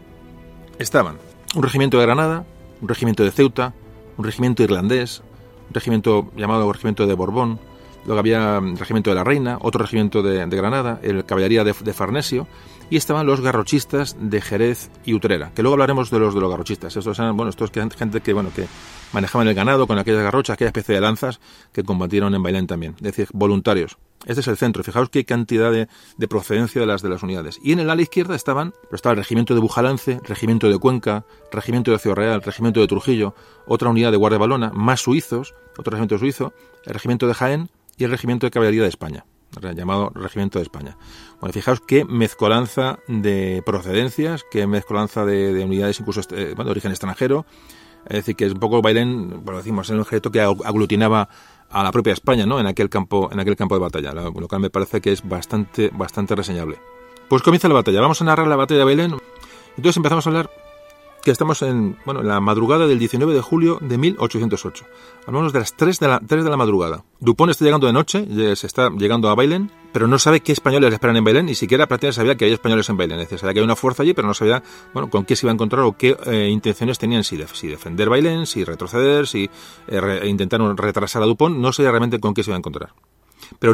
estaban un regimiento de Granada, un regimiento de Ceuta, un regimiento irlandés, un regimiento llamado regimiento de Borbón, luego había el regimiento de la Reina, otro regimiento de, Granada, el caballería de, Farnesio, y estaban los garrochistas de Jerez y Utrera, que luego hablaremos de los de los garrochistas. Estos eran, bueno, estos que gente que bueno que manejaban el ganado con aquellas garrochas, aquella especie de lanzas que combatieron en Bailén también, es decir, voluntarios. Este es el centro, fijaos qué cantidad de, de, procedencia de las de las unidades. Y en el ala izquierda estaban, estaba el regimiento de Bujalance, regimiento de Cuenca, regimiento de Ciudad Real, regimiento de Trujillo, otra unidad de Guardia Balona, más suizos, otro regimiento suizo, el regimiento de Jaén y el regimiento de caballería de España llamado Regimiento de España. Bueno, fijaos qué mezcolanza de procedencias, qué mezcolanza de, de unidades incluso eh, de origen extranjero. Es decir, que es un poco Bailén, bueno, decimos, en un ejército que aglutinaba a la propia España, ¿no? En aquel campo, en aquel campo de batalla, lo cual me parece que es bastante, bastante reseñable. Pues comienza la batalla. Vamos a narrar la batalla de Bailén. Entonces empezamos a hablar que estamos en, bueno, en la madrugada del 19 de julio de 1808. Hablamos de las 3 de la, 3 de la madrugada. Dupont está llegando de noche, se está llegando a Bailén, pero no sabe qué españoles le esperan en Bailén, ni siquiera prácticamente sabía que hay españoles en Bailén. Es decir, sabía que hay una fuerza allí, pero no sabía bueno, con qué se iba a encontrar o qué eh, intenciones tenían, si, si, defender Bailén, si retroceder, si eh, re, intentaron retrasar a Dupont, no sabía realmente con qué se iba a encontrar. Pero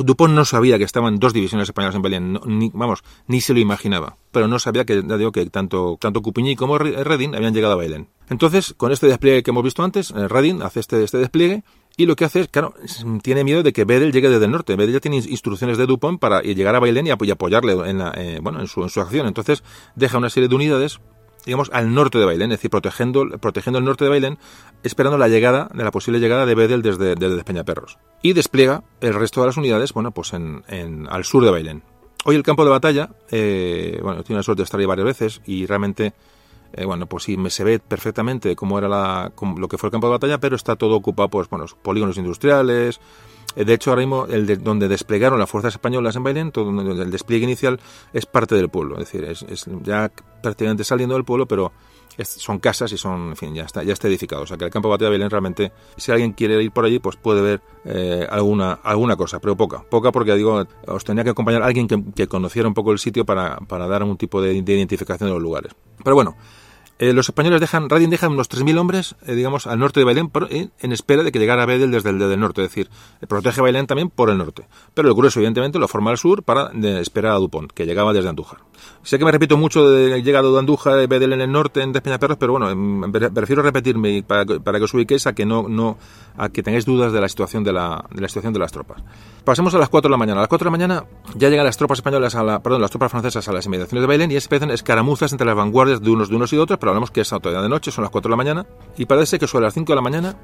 Dupont no sabía que estaban dos divisiones españolas en Bailén, no, ni, vamos, ni se lo imaginaba. Pero no sabía que, ya que tanto, tanto como Redding habían llegado a Bailén. Entonces, con este despliegue que hemos visto antes, eh, Redding hace este, este despliegue y lo que hace es, claro, tiene miedo de que Bedel llegue desde el norte. Bedel ya tiene instrucciones de Dupont para llegar a Bailén y apoyarle en, eh, bueno, en, su, en su acción. Entonces, deja una serie de unidades digamos, al norte de Bailén, es decir, protegiendo, protegiendo el norte de Bailén, esperando la llegada, de la posible llegada de Bedel desde, desde Peñaperros. Y despliega el resto de las unidades, bueno, pues en, en al sur de Bailén. Hoy el campo de batalla, eh, bueno, tiene la suerte de estar ahí varias veces y realmente, eh, bueno, pues sí, me se ve perfectamente cómo era la, cómo, lo que fue el campo de batalla, pero está todo ocupado, pues, bueno, polígonos industriales, de hecho, ahora mismo, el de, donde desplegaron las fuerzas españolas en Bailén, todo, el despliegue inicial es parte del pueblo. Es decir, es, es ya prácticamente saliendo del pueblo, pero es, son casas y son, en fin, ya está, ya está edificado. O sea que el campo de batalla de Bailén realmente, si alguien quiere ir por allí, pues puede ver eh, alguna, alguna cosa, pero poca. Poca porque, digo, os tenía que acompañar alguien que, que conociera un poco el sitio para, para dar un tipo de, de identificación de los lugares. Pero bueno, eh, los españoles dejan, Radin deja unos 3.000 hombres, eh, digamos, al norte de Bailén por, eh, en espera de que llegara Bedel desde el, desde el norte, es decir, protege Bailén también por el norte. Pero el grueso, evidentemente, lo forma al sur para de, esperar a Dupont, que llegaba desde Andújar. Sé que me repito mucho de llegado de Andújar, Bedel en el norte, en Despeñaperros, pero bueno, em, prefiero repetirme para, para que os ubiquéis a que no, no, a que tengáis dudas de la situación de la, de la situación de las tropas. Pasemos a las 4 de la mañana. A las 4 de la mañana ya llegan las tropas españolas a la, perdón, las tropas francesas a las inmediaciones de Bailén y empiezan escaramuzas entre las vanguardias de unos de unos y de otros, pero hablamos que es autoridad de noche, son las 4 de la mañana, y parece que sobre las 5 de la mañana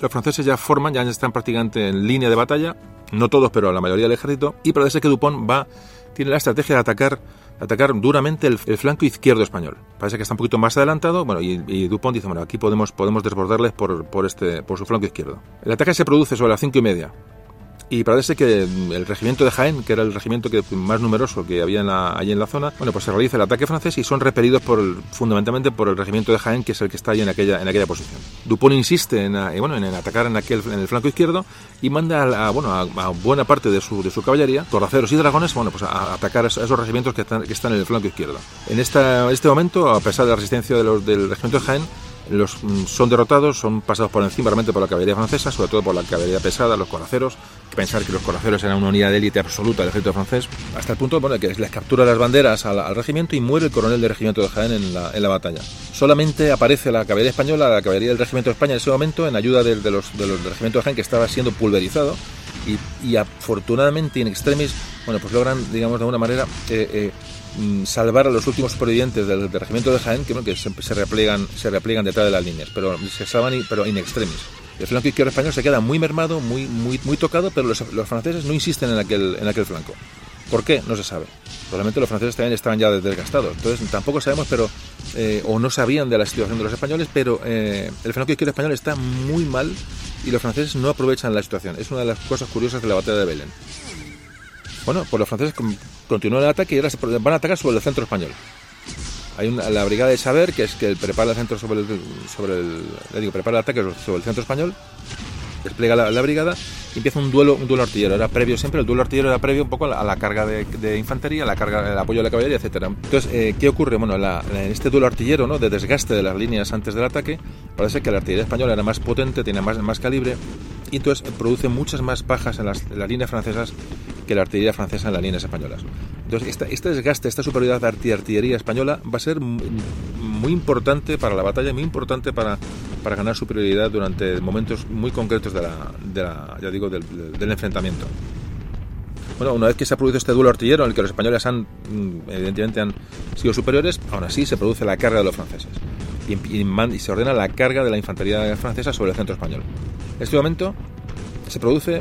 los franceses ya forman, ya están prácticamente en línea de batalla, no todos, pero la mayoría del ejército, y parece que Dupont va, tiene la estrategia de atacar, de atacar duramente el, el, flanco izquierdo español. Parece que está un poquito más adelantado, bueno, y, Dupont dice, bueno, aquí podemos, podemos desbordarles por, por, este, por su flanco izquierdo. El ataque se produce sobre las 5 y media. Y parece que el regimiento de Jaén, que era el regimiento que más numeroso que había en allí en la zona, bueno, pues se realiza el ataque francés y son repelidos por fundamentalmente por el regimiento de Jaén, que es el que está ahí en aquella, en aquella posición. Dupont insiste en, eh, bueno, en atacar en, aquel, en el flanco izquierdo y manda a, bueno, a, buena parte de su, de su caballería, torraceros y dragones, bueno, pues a, atacar a esos regimientos que están, que están en el flanco izquierdo. En esta, este momento, a pesar de la resistencia de los, del regimiento de Jaén, los, mm, son derrotados, son pasados por encima realmente por la caballería francesa, sobre todo por la caballería pesada, los coraceros. Pensar que los coraceros eran una unidad de élite absoluta del ejército francés, hasta el punto bueno, que les captura las banderas al, regimiento y muere el coronel del regimiento de Jaén en la, batalla. Solamente aparece la caballería española, la caballería del regimiento de España en ese momento, en ayuda de, los, de los del regimiento de Jaén que estaba siendo pulverizado. Y, y afortunadamente, en extremis, bueno, pues logran, digamos, de alguna manera eh, eh, Mm, salvar a los últimos supervivientes del, regimiento de Jaén, que, que se, se, repliegan, se repliegan detrás de las líneas, pero se salvan, pero in extremis. El flanco izquierdo español se queda muy mermado, muy, muy, muy tocado, pero los, los, franceses no insisten en aquel, en aquel flanco. ¿Por qué? No se sabe. Probablemente los franceses también estaban ya desgastados. Entonces tampoco sabemos, pero eh, o no sabían de la situación de los españoles, pero eh, el flanco izquierdo español está muy mal y los franceses no aprovechan la situación. Es una de las cosas curiosas de la batalla de Belén. Bueno, pues los franceses continúan el ataque y ahora van a atacar sobre el centro español. Hay una, la brigada de Saber, que es que prepara el centro sobre el, sobre el, digo, prepara el ataque sobre el centro español, despliega la, brigada y empieza un duelo, un duelo artillero. Era previo siempre, el duelo artillero era previo un poco a la, carga de, infantería, a la carga, el apoyo de la caballería, etcétera. Entonces, eh, ¿qué ocurre? Bueno, en este duelo artillero, ¿no? De desgaste de las líneas antes del ataque, parece que la artillería española era más potente, tenía más, más calibre y entonces produce muchas más bajas en las, en las líneas francesas que la artillería francesa en las líneas españolas. Entonces, este desgaste, esta superioridad de artillería española va a ser muy importante para la batalla, muy importante para, para ganar superioridad durante momentos muy concretos de la, de la ya digo, del, del, enfrentamiento. Bueno, una vez que se ha producido este duelo artillero en el que los españoles han, mm, evidentemente, han sido superiores, aún así se produce la carga de los franceses y, se ordena la carga de la infantería francesa sobre el centro español. En este momento se produce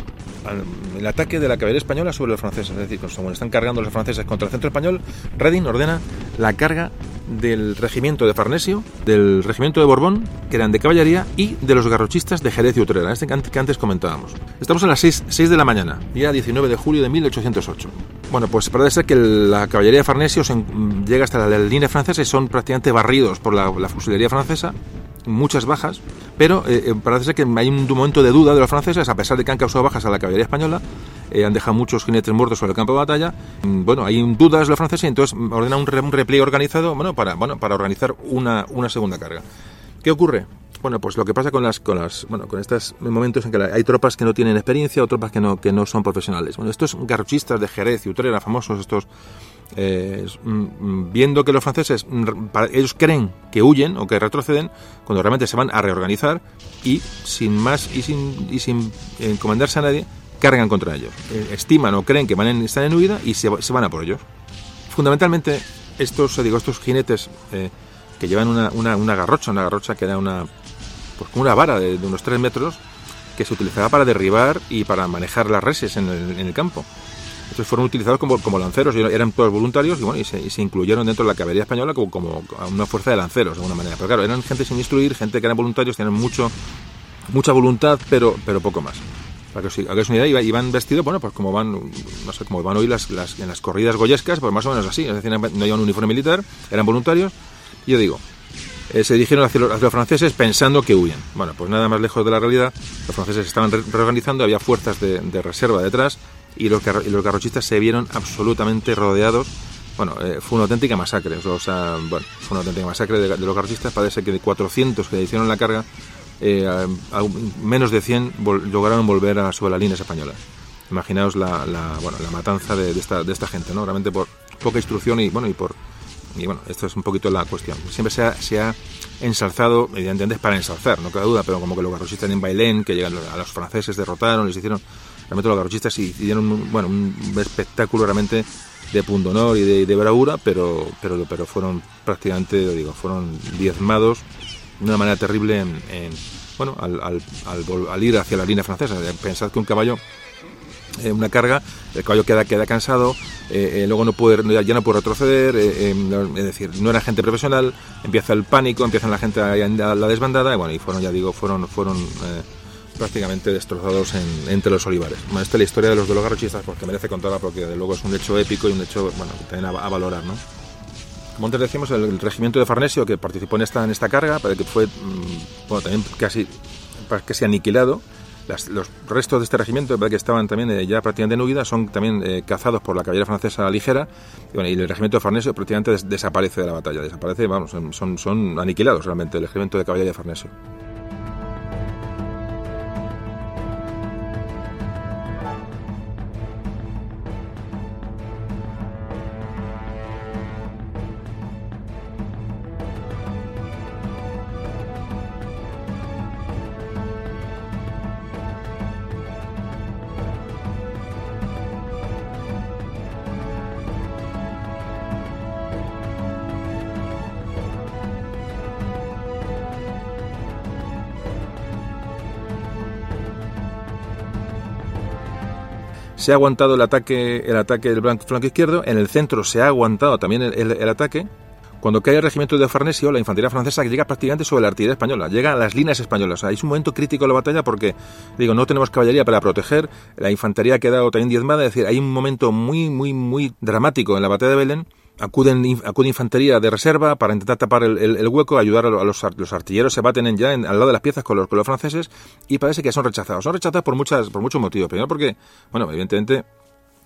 el ataque de la caballería española sobre los franceses. Es decir, como están cargando los franceses contra el centro español, Reding ordena la carga del regimiento de Farnesio, del regimiento de Borbón, que eran de caballería, y de los garrochistas de Jerez y Utrera, este que antes comentábamos. Estamos a las 6, 6 de la mañana, día 19 de julio de 1808. Bueno, pues parece ser que la caballería de Farnesio llega hasta la, línea francesa y son prácticamente barridos por la fusilería francesa muchas bajas, pero eh, eh, parece ser que hay un momento de duda de los franceses, a pesar de que han causado bajas a la caballería española, eh, han dejado muchos jinetes muertos sobre el campo de batalla. Mm, bueno, hay dudas los franceses y entonces ordenan un, un, repliegue organizado bueno, para, bueno, para organizar una, una segunda carga. ¿Qué ocurre? Bueno, pues lo que pasa con las, con las, bueno, con estos momentos en que hay tropas que no tienen experiencia o tropas que no, que no son profesionales. Bueno, estos garrochistas de Jerez y Utrera, famosos, estos eh, mm, viendo que los franceses, mm, ellos creen que huyen o que retroceden, cuando realmente se van a reorganizar y sin más y sin, y sin encomendarse a nadie, cargan contra ellos. Eh, estiman o creen que van en, están en huida y se, van a por ellos. Fundamentalmente, estos, digo, estos jinetes eh, que llevan una, una, una, garrocha, una garrocha que era una, pues una vara de, unos 3 metros, que se utilizaba para derribar y para manejar las reses en el campo. Entonces fueron utilizados como, como lanceros, eran todos voluntarios y, bueno, y, se, incluyeron dentro de la caballería española como, como una fuerza de lanceros, de alguna manera. Pero claro, eran gente sin instruir, gente que eran voluntarios, tenían mucho, mucha voluntad, pero, pero poco más. Para que os hagáis una idea, iban vestidos, bueno, pues como van, no sé, como van hoy las, las, en las corridas goyescas, pues más o menos así. Es decir, no llevan un uniforme militar, eran voluntarios. Y yo digo, eh, se dirigieron hacia los, franceses pensando que huyen. Bueno, pues nada más lejos de la realidad, los franceses estaban reorganizando, había fuerzas de, de reserva detrás y los, los garrochistas se vieron absolutamente rodeados. Bueno, eh, fue una auténtica masacre. O sea, fue una auténtica masacre de, los garrochistas. Parece que de 400 que hicieron la carga, eh, menos de 100 lograron volver a, sobre las líneas españolas. Imaginaos la, matanza de, esta, de esta gente, ¿no? Realmente por poca instrucción y, bueno, y por... Y bueno, esto es un poquito la cuestión. Siempre se ha, ensalzado, evidentemente es para ensalzar, no queda duda, pero como que los garrochistas en Bailén, que llegan a los franceses, derrotaron, les hicieron realmente los garrochistas dieron un, bueno, un espectáculo realmente de punto honor y de, bravura, pero, pero, pero fueron prácticamente, digo, fueron diezmados de una manera terrible en, bueno, al, al, ir hacia la línea francesa. Pensad que un caballo, eh, una carga, el caballo queda, queda cansado, eh, eh, luego no puede, ya no puede retroceder, es decir, no era gente profesional, empieza el pánico, empieza la gente a, la desbandada, y bueno, y fueron, ya digo, fueron, fueron prácticamente destrozados entre los olivares. Bueno, esta es la historia de los garrochistas, porque merece contarla, porque de luego es un hecho épico y un hecho, bueno, también a, a valorar, ¿no? Como antes decíamos, el, regimiento de Farnesio que participó en esta, en esta carga, pero que fue mm, bueno, también casi, casi aniquilado. los restos de este regimiento, que estaban también eh, ya prácticamente en huida, son también eh, cazados por la caballería francesa ligera. Y, bueno, y el regimiento de Farnesio prácticamente desaparece de la batalla. Desaparece, vamos, son, son aniquilados realmente el regimiento de caballería de Farnesio. Se ha aguantado el ataque, el ataque del flanco izquierdo, en el centro se ha aguantado también el, ataque. Cuando cae el regimiento de Farnesio, la infantería francesa llega prácticamente sobre la artillería española, llega a las líneas españolas. es un momento crítico de la batalla porque, digo, no tenemos caballería para proteger, la infantería ha quedado también diezmada, es decir, hay un momento muy, muy, muy dramático en la batalla de Belén acuden, acude infantería de reserva para intentar tapar el, hueco, ayudar a los, los, artilleros, se baten ya en, al lado de las piezas con los, con los franceses y parece que son rechazados. Son rechazados por, muchas, por muchos motivos. Primero porque, bueno, evidentemente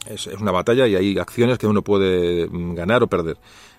es, una batalla y hay acciones que uno puede mm, ganar o perder.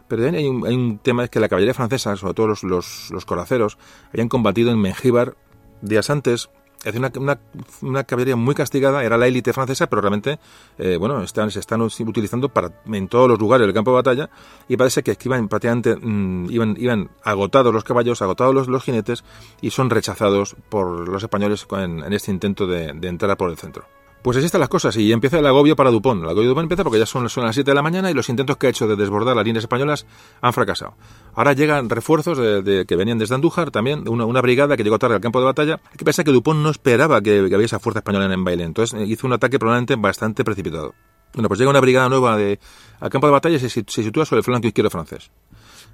Pero hay un, hay un tema es que la caballería francesa, sobre todo los, los, los coraceros, habían combatido en Mengíbar días antes es una, una, una, caballería muy castigada, era la élite francesa, pero realmente, eh, bueno, están, se están utilizando para, en todos los lugares del campo de batalla y parece que iban prácticamente, mm, iban, iban agotados los caballos, agotados los, jinetes y son rechazados por los españoles en, este intento de entrar por el centro. Pues así están las cosas y empieza el agobio para Dupont. El agobio de Dupont empieza porque ya son, las 7 de la mañana y los intentos que ha hecho de desbordar las líneas españolas han fracasado. Ahora llegan refuerzos de, que venían desde Andújar, también una, brigada que llegó tarde al campo de batalla. Hay que pensar que Dupont no esperaba que, había esa fuerza española en Bailén, entonces eh, hizo un ataque probablemente bastante precipitado. Bueno, pues llega una brigada nueva al campo de batalla y se, se sitúa sobre el flanco izquierdo francés.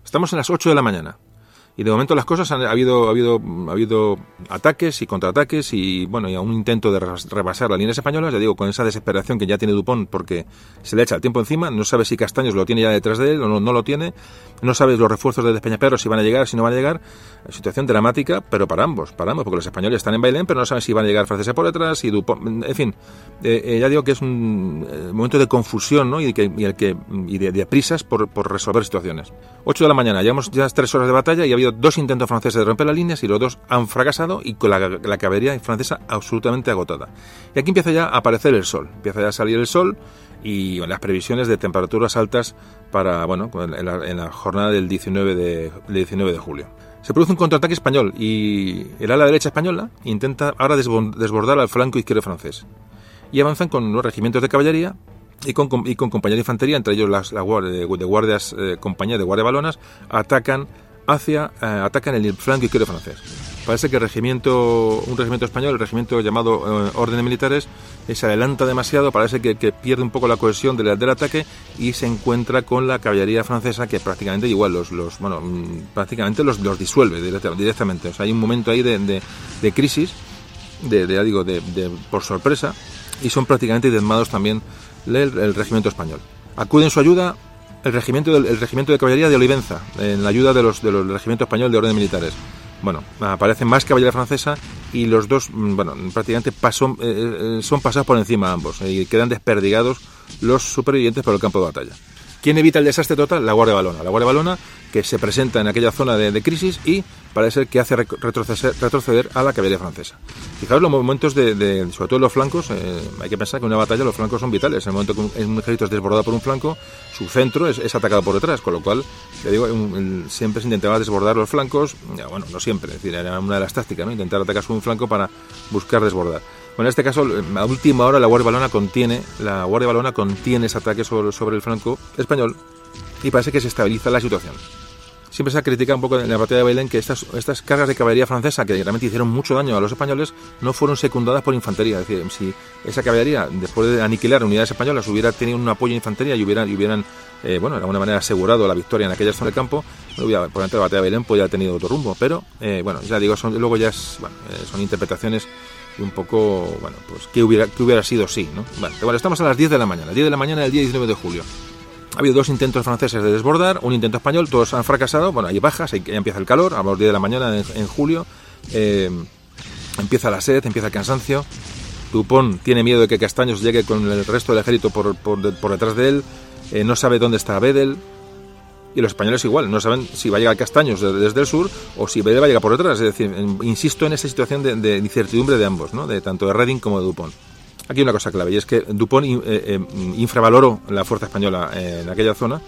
Estamos en las 8 de la mañana y de momento las cosas han ha habido ha habido ha habido ataques y contraataques y bueno y un intento de rebasar las líneas españolas ya digo con esa desesperación que ya tiene Dupont porque se le echa el tiempo encima no sabe si Castaños lo tiene ya detrás de él o no, no lo tiene no sabe los refuerzos de Despeñaperro si van a llegar si no van a llegar situación dramática pero para ambos para ambos porque los españoles están en Bailén pero no saben si van a llegar franceses por detrás y Dupont en fin eh, eh, ya digo que es un eh, momento de confusión ¿no? y, que, y el que y de, de prisas por, por resolver situaciones 8 de la mañana llevamos ya tres horas de batalla y dos intentos franceses de romper las líneas y los dos han fracasado y con la, caballería francesa absolutamente agotada. Y aquí empieza ya a aparecer el sol, empieza ya a salir el sol y las previsiones de temperaturas altas para, bueno, en la, jornada del 19 de, 19 de julio. Se produce un contraataque español y el ala derecha española intenta ahora desbordar al flanco izquierdo francés. Y avanzan con los regimientos de caballería y con, y compañía de infantería, entre ellos las, la de, guardias, eh, compañía de guardia balonas, atacan hacia, eh, atacan el flanco izquierdo francés. Parece que el regimiento, un regimiento español, el regimiento llamado eh, de Militares, eh, se adelanta demasiado, parece que, pierde un poco la cohesión del, del, ataque y se encuentra con la caballería francesa que prácticamente igual los, los bueno, mm, prácticamente los, los disuelve directamente. O sea, hay un momento ahí de, de, crisis, de, de digo, de, por sorpresa, y son prácticamente diezmados también el, el regimiento español. Acude en su ayuda el regimiento, del, regimiento de caballería de Olivenza, en la ayuda de los, del regimiento español de orden militares. Bueno, aparecen más caballería francesa y los dos, mm, bueno, prácticamente pasó, eh, eh, son pasados por encima ambos y quedan desperdigados los supervivientes por el campo de batalla. ¿Quién evita el desastre total? La Guardia Balona. La Guardia Balona que se presenta en aquella zona de, crisis y parece que hace retroceder, retroceder, a la caballería francesa. Fijaos los momentos de, sobre todo los flancos, eh, hay que pensar que en una batalla los flancos son vitales. En el momento que un, ejército es desbordado por un flanco, su centro es, atacado por detrás, con lo cual, le digo, siempre se intentaba desbordar los flancos, bueno, no siempre, es decir, era una de las tácticas, ¿no? intentar atacar sobre un flanco para buscar desbordar. Bueno, en este caso, a última hora la Guardia Balona contiene, la Guardia Balona contiene ese ataque sobre, sobre el flanco español y parece que se estabiliza la situación. siempre se ha criticado un poco en la batalla de Bailén que estas, estas cargas de caballería francesa, que realmente hicieron mucho daño a los españoles, no fueron secundadas por infantería. Es decir, si esa caballería, después de aniquilar unidades españolas, hubiera tenido un apoyo de infantería y hubieran, y hubieran eh, bueno, de alguna manera asegurado la victoria en aquella zona del campo, hubiera, probablemente la batalla de Bailén podría haber tenido otro rumbo. Pero, eh, bueno, ya digo, son, luego ya es, bueno, eh, son interpretaciones un poco, bueno, pues que hubiera, que hubiera sido sí, ¿no? Bueno, estamos a las 10 de la mañana, 10 de la mañana del día 19 de julio. Ha habido dos intentos franceses de desbordar, un intento español, todos han fracasado. Bueno, hay bajas, ahí empieza el calor, a las 10 de la mañana en, julio. Eh, empieza la sed, empieza el cansancio. Dupont tiene miedo de que Castaños llegue con el resto del ejército por, por, detrás de él. Eh, no sabe dónde está Bedel. Y los españoles igual, no saben si va a llegar Castaños desde el sur o si Bedel va a llegar por detrás. Es decir, insisto en esa situación de, de incertidumbre de ambos, ¿no? de tanto de Redding como de Dupont. Aquí hay una cosa clave y es que Dupont eh, eh, infravaloró la fuerza española en aquella zona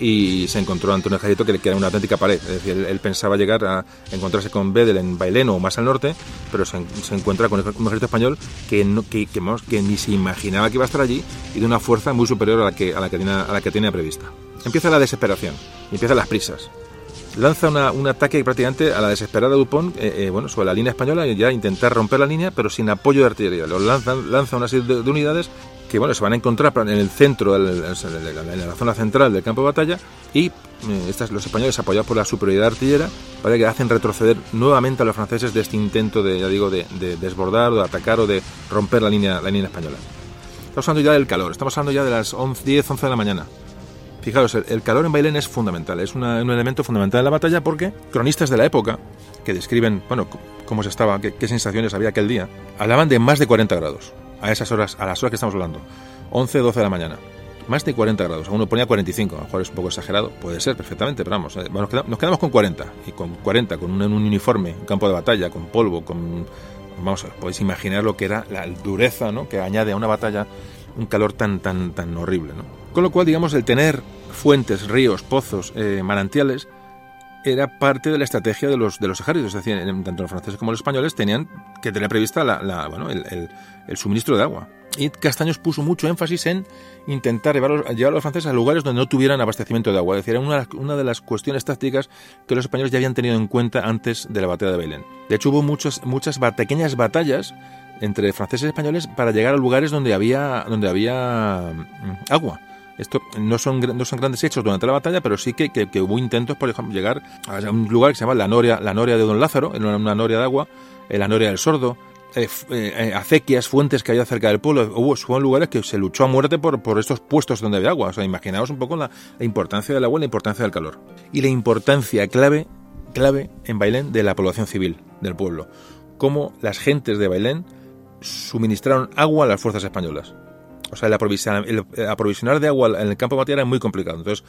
y se encontró ante un ejército que, era una auténtica pared. Es decir, él, pensaba llegar a encontrarse con Bedel en Bailén o más al norte, pero se, encuentra con un ejército español que, no, que, que, ni se imaginaba que iba a estar allí y de una fuerza muy superior a la que, a la que, tenía, a la que tenía prevista. Empieza la desesperación, y empiezan las prisas lanza un ataque prácticamente a la desesperada Dupont, eh, eh, bueno, sobre la línea española, ya intentar romper la línea, pero sin apoyo de artillería. Lo lanzan, lanza una serie de, unidades que bueno, se van a encontrar en el centro, en la zona central del campo de batalla, y eh, estas, los españoles, apoyados por la superioridad artillera, para que hacen retroceder nuevamente a los franceses de este intento de, ya digo, de, desbordar o de atacar o de romper la línea, la línea española. Estamos hablando ya del calor, estamos hablando ya de las 11, 10, 11 de la mañana. Fijaros, el, calor en Bailén es fundamental, es un elemento fundamental en la batalla porque cronistas de la época, que describen, bueno, cómo se estaba, qué, sensaciones había aquel día, hablaban de más de 40 grados, a esas horas, a las horas que estamos hablando, 11, 12 de la mañana. Más de 40 grados, uno ponía 45, a lo mejor es un poco exagerado, puede ser perfectamente, pero vamos, eh, nos, quedamos, con 40, y con 40, con un, uniforme, un campo de batalla, con polvo, con... Vamos, podéis imaginar lo que era la dureza, ¿no?, que añade a una batalla un calor tan, tan, tan horrible, ¿no? Con lo cual, digamos, el tener fuentes, ríos, pozos, eh, manantiales, era parte de la estrategia de los, de los ejércitos. Es decir, tanto los franceses como los españoles tenían que tener prevista la, bueno, el, suministro de agua. Y Castaños puso mucho énfasis en intentar llevar, llevar, a los franceses a lugares donde no tuvieran abastecimiento de agua. Es decir, era una, una, de las cuestiones tácticas que los españoles ya habían tenido en cuenta antes de la batalla de Belén. De hecho, hubo muchos, muchas pequeñas batallas entre franceses y españoles para llegar a lugares donde había, donde había mm, agua. Esto no son, no son grandes hechos durante la batalla, pero sí que, hubo intentos, por ejemplo, llegar a un lugar que se llama la Noria, la Noria de Don Lázaro, en una, noria de agua, la Noria del Sordo, eh, eh, acequias, fuentes que había cerca del pueblo. Hubo, fueron lugares que se luchó a muerte por, por estos puestos donde había agua. O sea, imaginaos un poco la, importancia del agua la importancia del calor. Y la importancia clave, clave en Bailén de la población civil del pueblo. Cómo las gentes de Bailén suministraron agua a las fuerzas españolas. O sea, el aprovisionar, de agua en el campo de batalla era muy complicado. Entonces,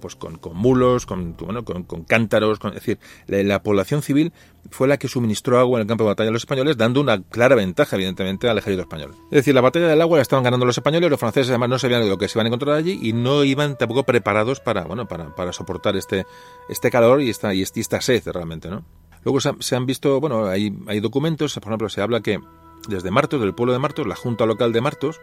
pues con, mulos, con, bueno, con, cántaros, es decir, la, población civil fue la que suministró agua en el campo de batalla a los españoles, dando una clara ventaja, evidentemente, al ejército español. Es decir, la batalla del agua la estaban ganando los españoles, los franceses además no sabían lo que se iban a encontrar allí y no iban tampoco preparados para, bueno, para, para soportar este, este calor y esta, y esta sed realmente, ¿no? Luego se han, visto, bueno, hay, hay documentos, por ejemplo, se habla que desde Martos, del pueblo de Martos, la Junta Local de Martos,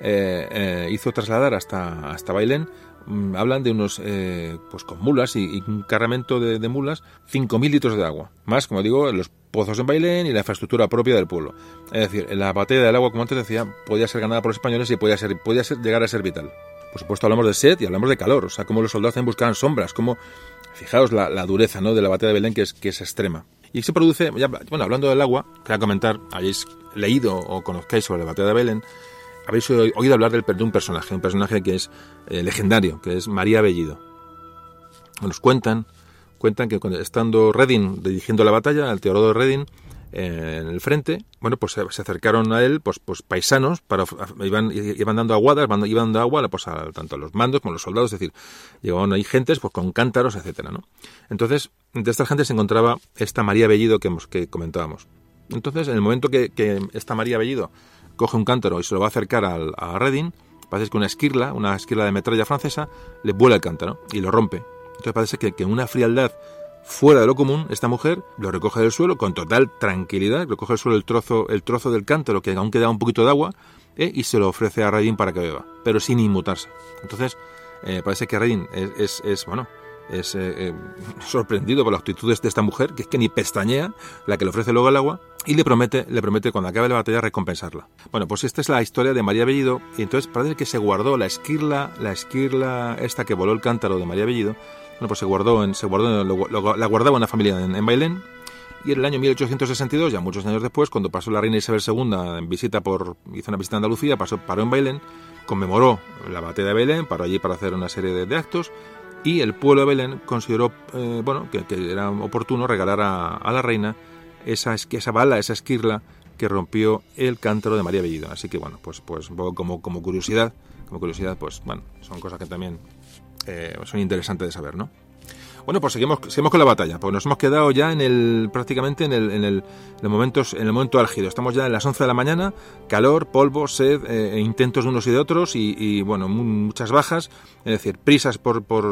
eh, eh, hizo trasladar hasta, hasta Bailén, mm, hablan de unos, eh, pues con mulas y, un cargamento de, mulas, 5.000 litros de agua. Más, como digo, los pozos en Bailén y la infraestructura propia del pueblo. Es decir, la batalla del agua, como antes decía, podía ser ganada por los españoles y podía, ser, podía llegar a ser vital. Por supuesto, hablamos de sed y hablamos de calor, o sea, cómo los soldados también buscaban sombras, como, fijaos la, dureza ¿no? de la batalla de Belén, que es, que es extrema. Y se produce, bueno, hablando del agua, quería comentar, hayáis leído o conozcáis sobre la batalla de Belén, habéis oído hablar del, de un personaje, un personaje que es eh, legendario, que es María Bellido. Nos cuentan, cuentan que estando Redin dirigiendo la batalla, el Teodoro de Redin, eh, en el frente, bueno, pues se, acercaron a él, pues, pues paisanos, para, iban, iban dando aguadas, iban dando agua, pues a, tanto a los mandos como a los soldados, es decir, llegaban ahí gentes, pues con cántaros, etcétera, ¿no? Entonces, entre estas gentes se encontraba esta María Bellido que, que comentábamos. Entonces, en el momento que, que esta María Bellido coge un cántaro y se lo va a acercar al, a Redding, parece que una esquirla, una esquirla de metralla francesa, le vuela el cántaro y lo rompe. Entonces parece que, que una frialdad fuera de lo común, esta mujer lo recoge del suelo con total tranquilidad, recoge del suelo el trozo, el trozo del cántaro que aún queda un poquito de agua eh, y se lo ofrece a Redding para que beba, pero sin inmutarse. Entonces, eh, parece que Redding es, es, bueno, es eh, eh, sorprendido por las actitudes de esta mujer, que es que ni pestañea, la que le ofrece luego el agua, y le promete, le promete cuando acabe la batalla recompensarla. Bueno, pues esta es la historia de María Bellido, y entonces parece que se guardó la esquirla, la esquirla esta que voló el cántaro de María Bellido, bueno, pues se guardó, en, se guardó, la guardaba una familia en, en Bailén, y en el año 1862, ya muchos años después, cuando pasó la reina Isabel II en visita por, hizo una visita a Andalucía, pasó, paró en Bailén, conmemoró la batalla de Belén, paró allí para hacer una serie de, actos, y el pueblo de Belén consideró eh, bueno, que, era oportuno regalar a, la reina esa, esa bala, esa esquirla que rompió el cántaro de María Bellido. Así que bueno, pues, pues como, como curiosidad, como curiosidad, pues bueno, son cosas que también eh, son interesantes de saber, ¿no? Bueno, pues seguimos, seguimos con la batalla, pues nos hemos quedado ya en el, prácticamente en el, en el, momentos, en el momento álgido. Estamos ya en las 11 de la mañana, calor, polvo, sed, eh, intentos de unos y de otros y, bueno, muchas bajas, es decir, prisas por, por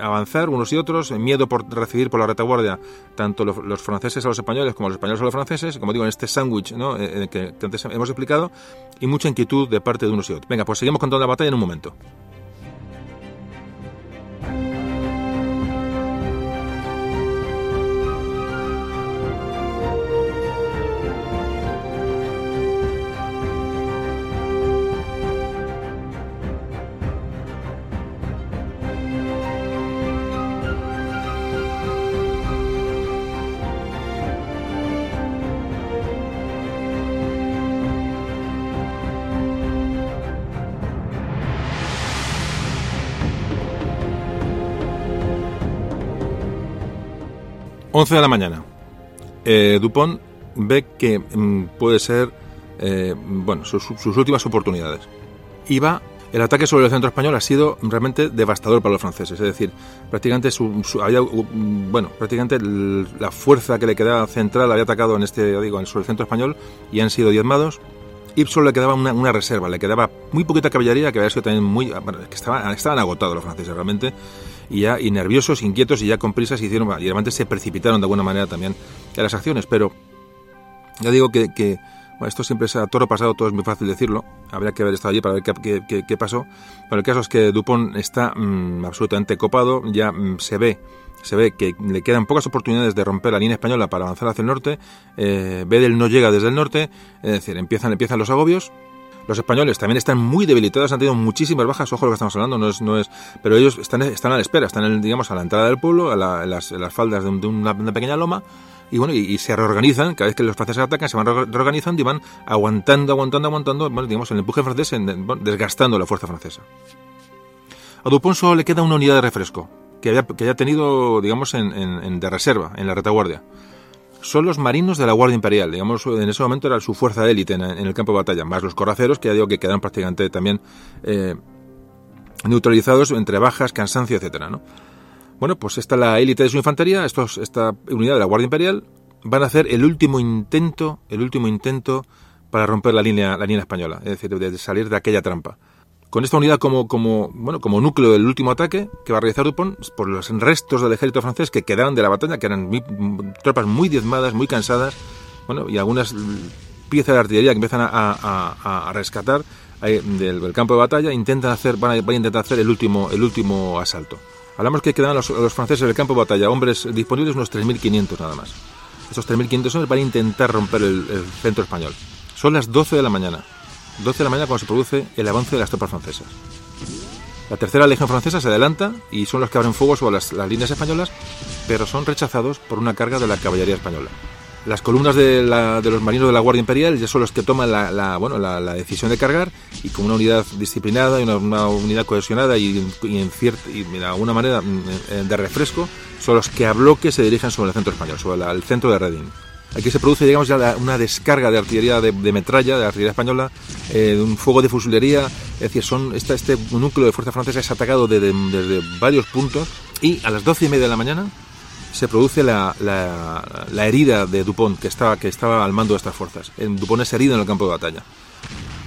avanzar unos y otros, miedo por recibir por la retaguardia tanto los, franceses a los españoles como los españoles a los franceses, como digo, en este sándwich ¿no? Eh, que, que antes hemos explicado, y mucha inquietud de parte de unos y otros. Venga, pues seguimos con toda la batalla en un momento. 11 de la mañana. Eh, Dupont ve que mm, puede ser eh, bueno, sus, últimas oportunidades. Y el ataque sobre el centro español ha sido realmente devastador para los franceses. Es decir, prácticamente, su, había, bueno, prácticamente la fuerza que le quedaba central había atacado en este, digo, sobre el centro español y han sido diezmados. Y solo le quedaba una, reserva, le quedaba muy poquita caballería que había sido también muy. que estaban, estaban agotados los franceses realmente y ya y nerviosos, inquietos y ya con prisas hicieron y realmente se precipitaron de alguna manera también en las acciones, pero ya digo que, que esto siempre es a toro pasado, todo es muy fácil decirlo, habría que haber estado allí para ver qué, qué, qué, pasó, pero el caso es que Dupont está mm, absolutamente copado, ya mm, se ve se ve que le quedan pocas oportunidades de romper la línea española para avanzar hacia el norte, eh, Bedel no llega desde el norte, es decir, empiezan, empiezan los agobios, los españoles también están muy debilitados, han tenido muchísimas bajas, ojo lo que estamos hablando, no es, no es, pero ellos están, están a la espera, están digamos a la entrada del pueblo, a, las, faldas de, una, pequeña loma, y bueno, y, se reorganizan, cada vez que los franceses atacan, se van reorganizando y van aguantando, aguantando, aguantando, bueno, digamos, el empuje francés, desgastando la fuerza francesa. A Dupont solo le queda una unidad de refresco, que había, que haya tenido, digamos, en, de reserva, en la retaguardia son los marinos de la Guardia Imperial. Digamos, en ese momento era su fuerza de élite en, el campo de batalla, más los coraceros, que ya digo que quedaron prácticamente también eh, neutralizados entre bajas, cansancio, etcétera, ¿no? Bueno, pues esta la élite de su infantería, estos, esta unidad de la Guardia Imperial, van a hacer el último intento, el último intento para romper la línea, la línea española, es decir, de salir de aquella trampa con esta unidad como, como, bueno, como núcleo del último ataque que va a realizar Dupont por los restos del ejército francés que quedaban de la batalla, que eran tropas muy diezmadas, muy cansadas, bueno, y algunas piezas de artillería que empiezan a, rescatar eh, del, campo de batalla, intentan hacer, van a, intentar hacer el último, el último asalto. Hablamos que quedan los, los franceses del campo de batalla, hombres disponibles unos 3.500 nada más. Esos 3.500 hombres van a intentar romper el, el centro español. Son las 12 de la mañana. 12 de la mañana cuando se produce el avance de las tropas francesas. La tercera legión francesa se adelanta y son los que abren fuego sobre las, líneas españolas, pero son rechazados por una carga de la caballería española. Las columnas de, los marinos de la Guardia Imperial ya son los que toman la, bueno, la, decisión de cargar y con una unidad disciplinada y una, unidad cohesionada y, en cierta, y de alguna manera mm, de refresco son los que a bloque se dirigen sobre el centro español, sobre el centro de Reding. Aquí se produce, digamos, ya una descarga de artillería de, metralla, de artillería española, eh, un fuego de fusilería. Es decir, son, este, este núcleo de fuerza francesa es atacado desde, varios puntos y a las doce y media de la mañana se produce la, herida de Dupont, que estaba, que estaba al mando de estas fuerzas. Dupont es herido en el campo de batalla.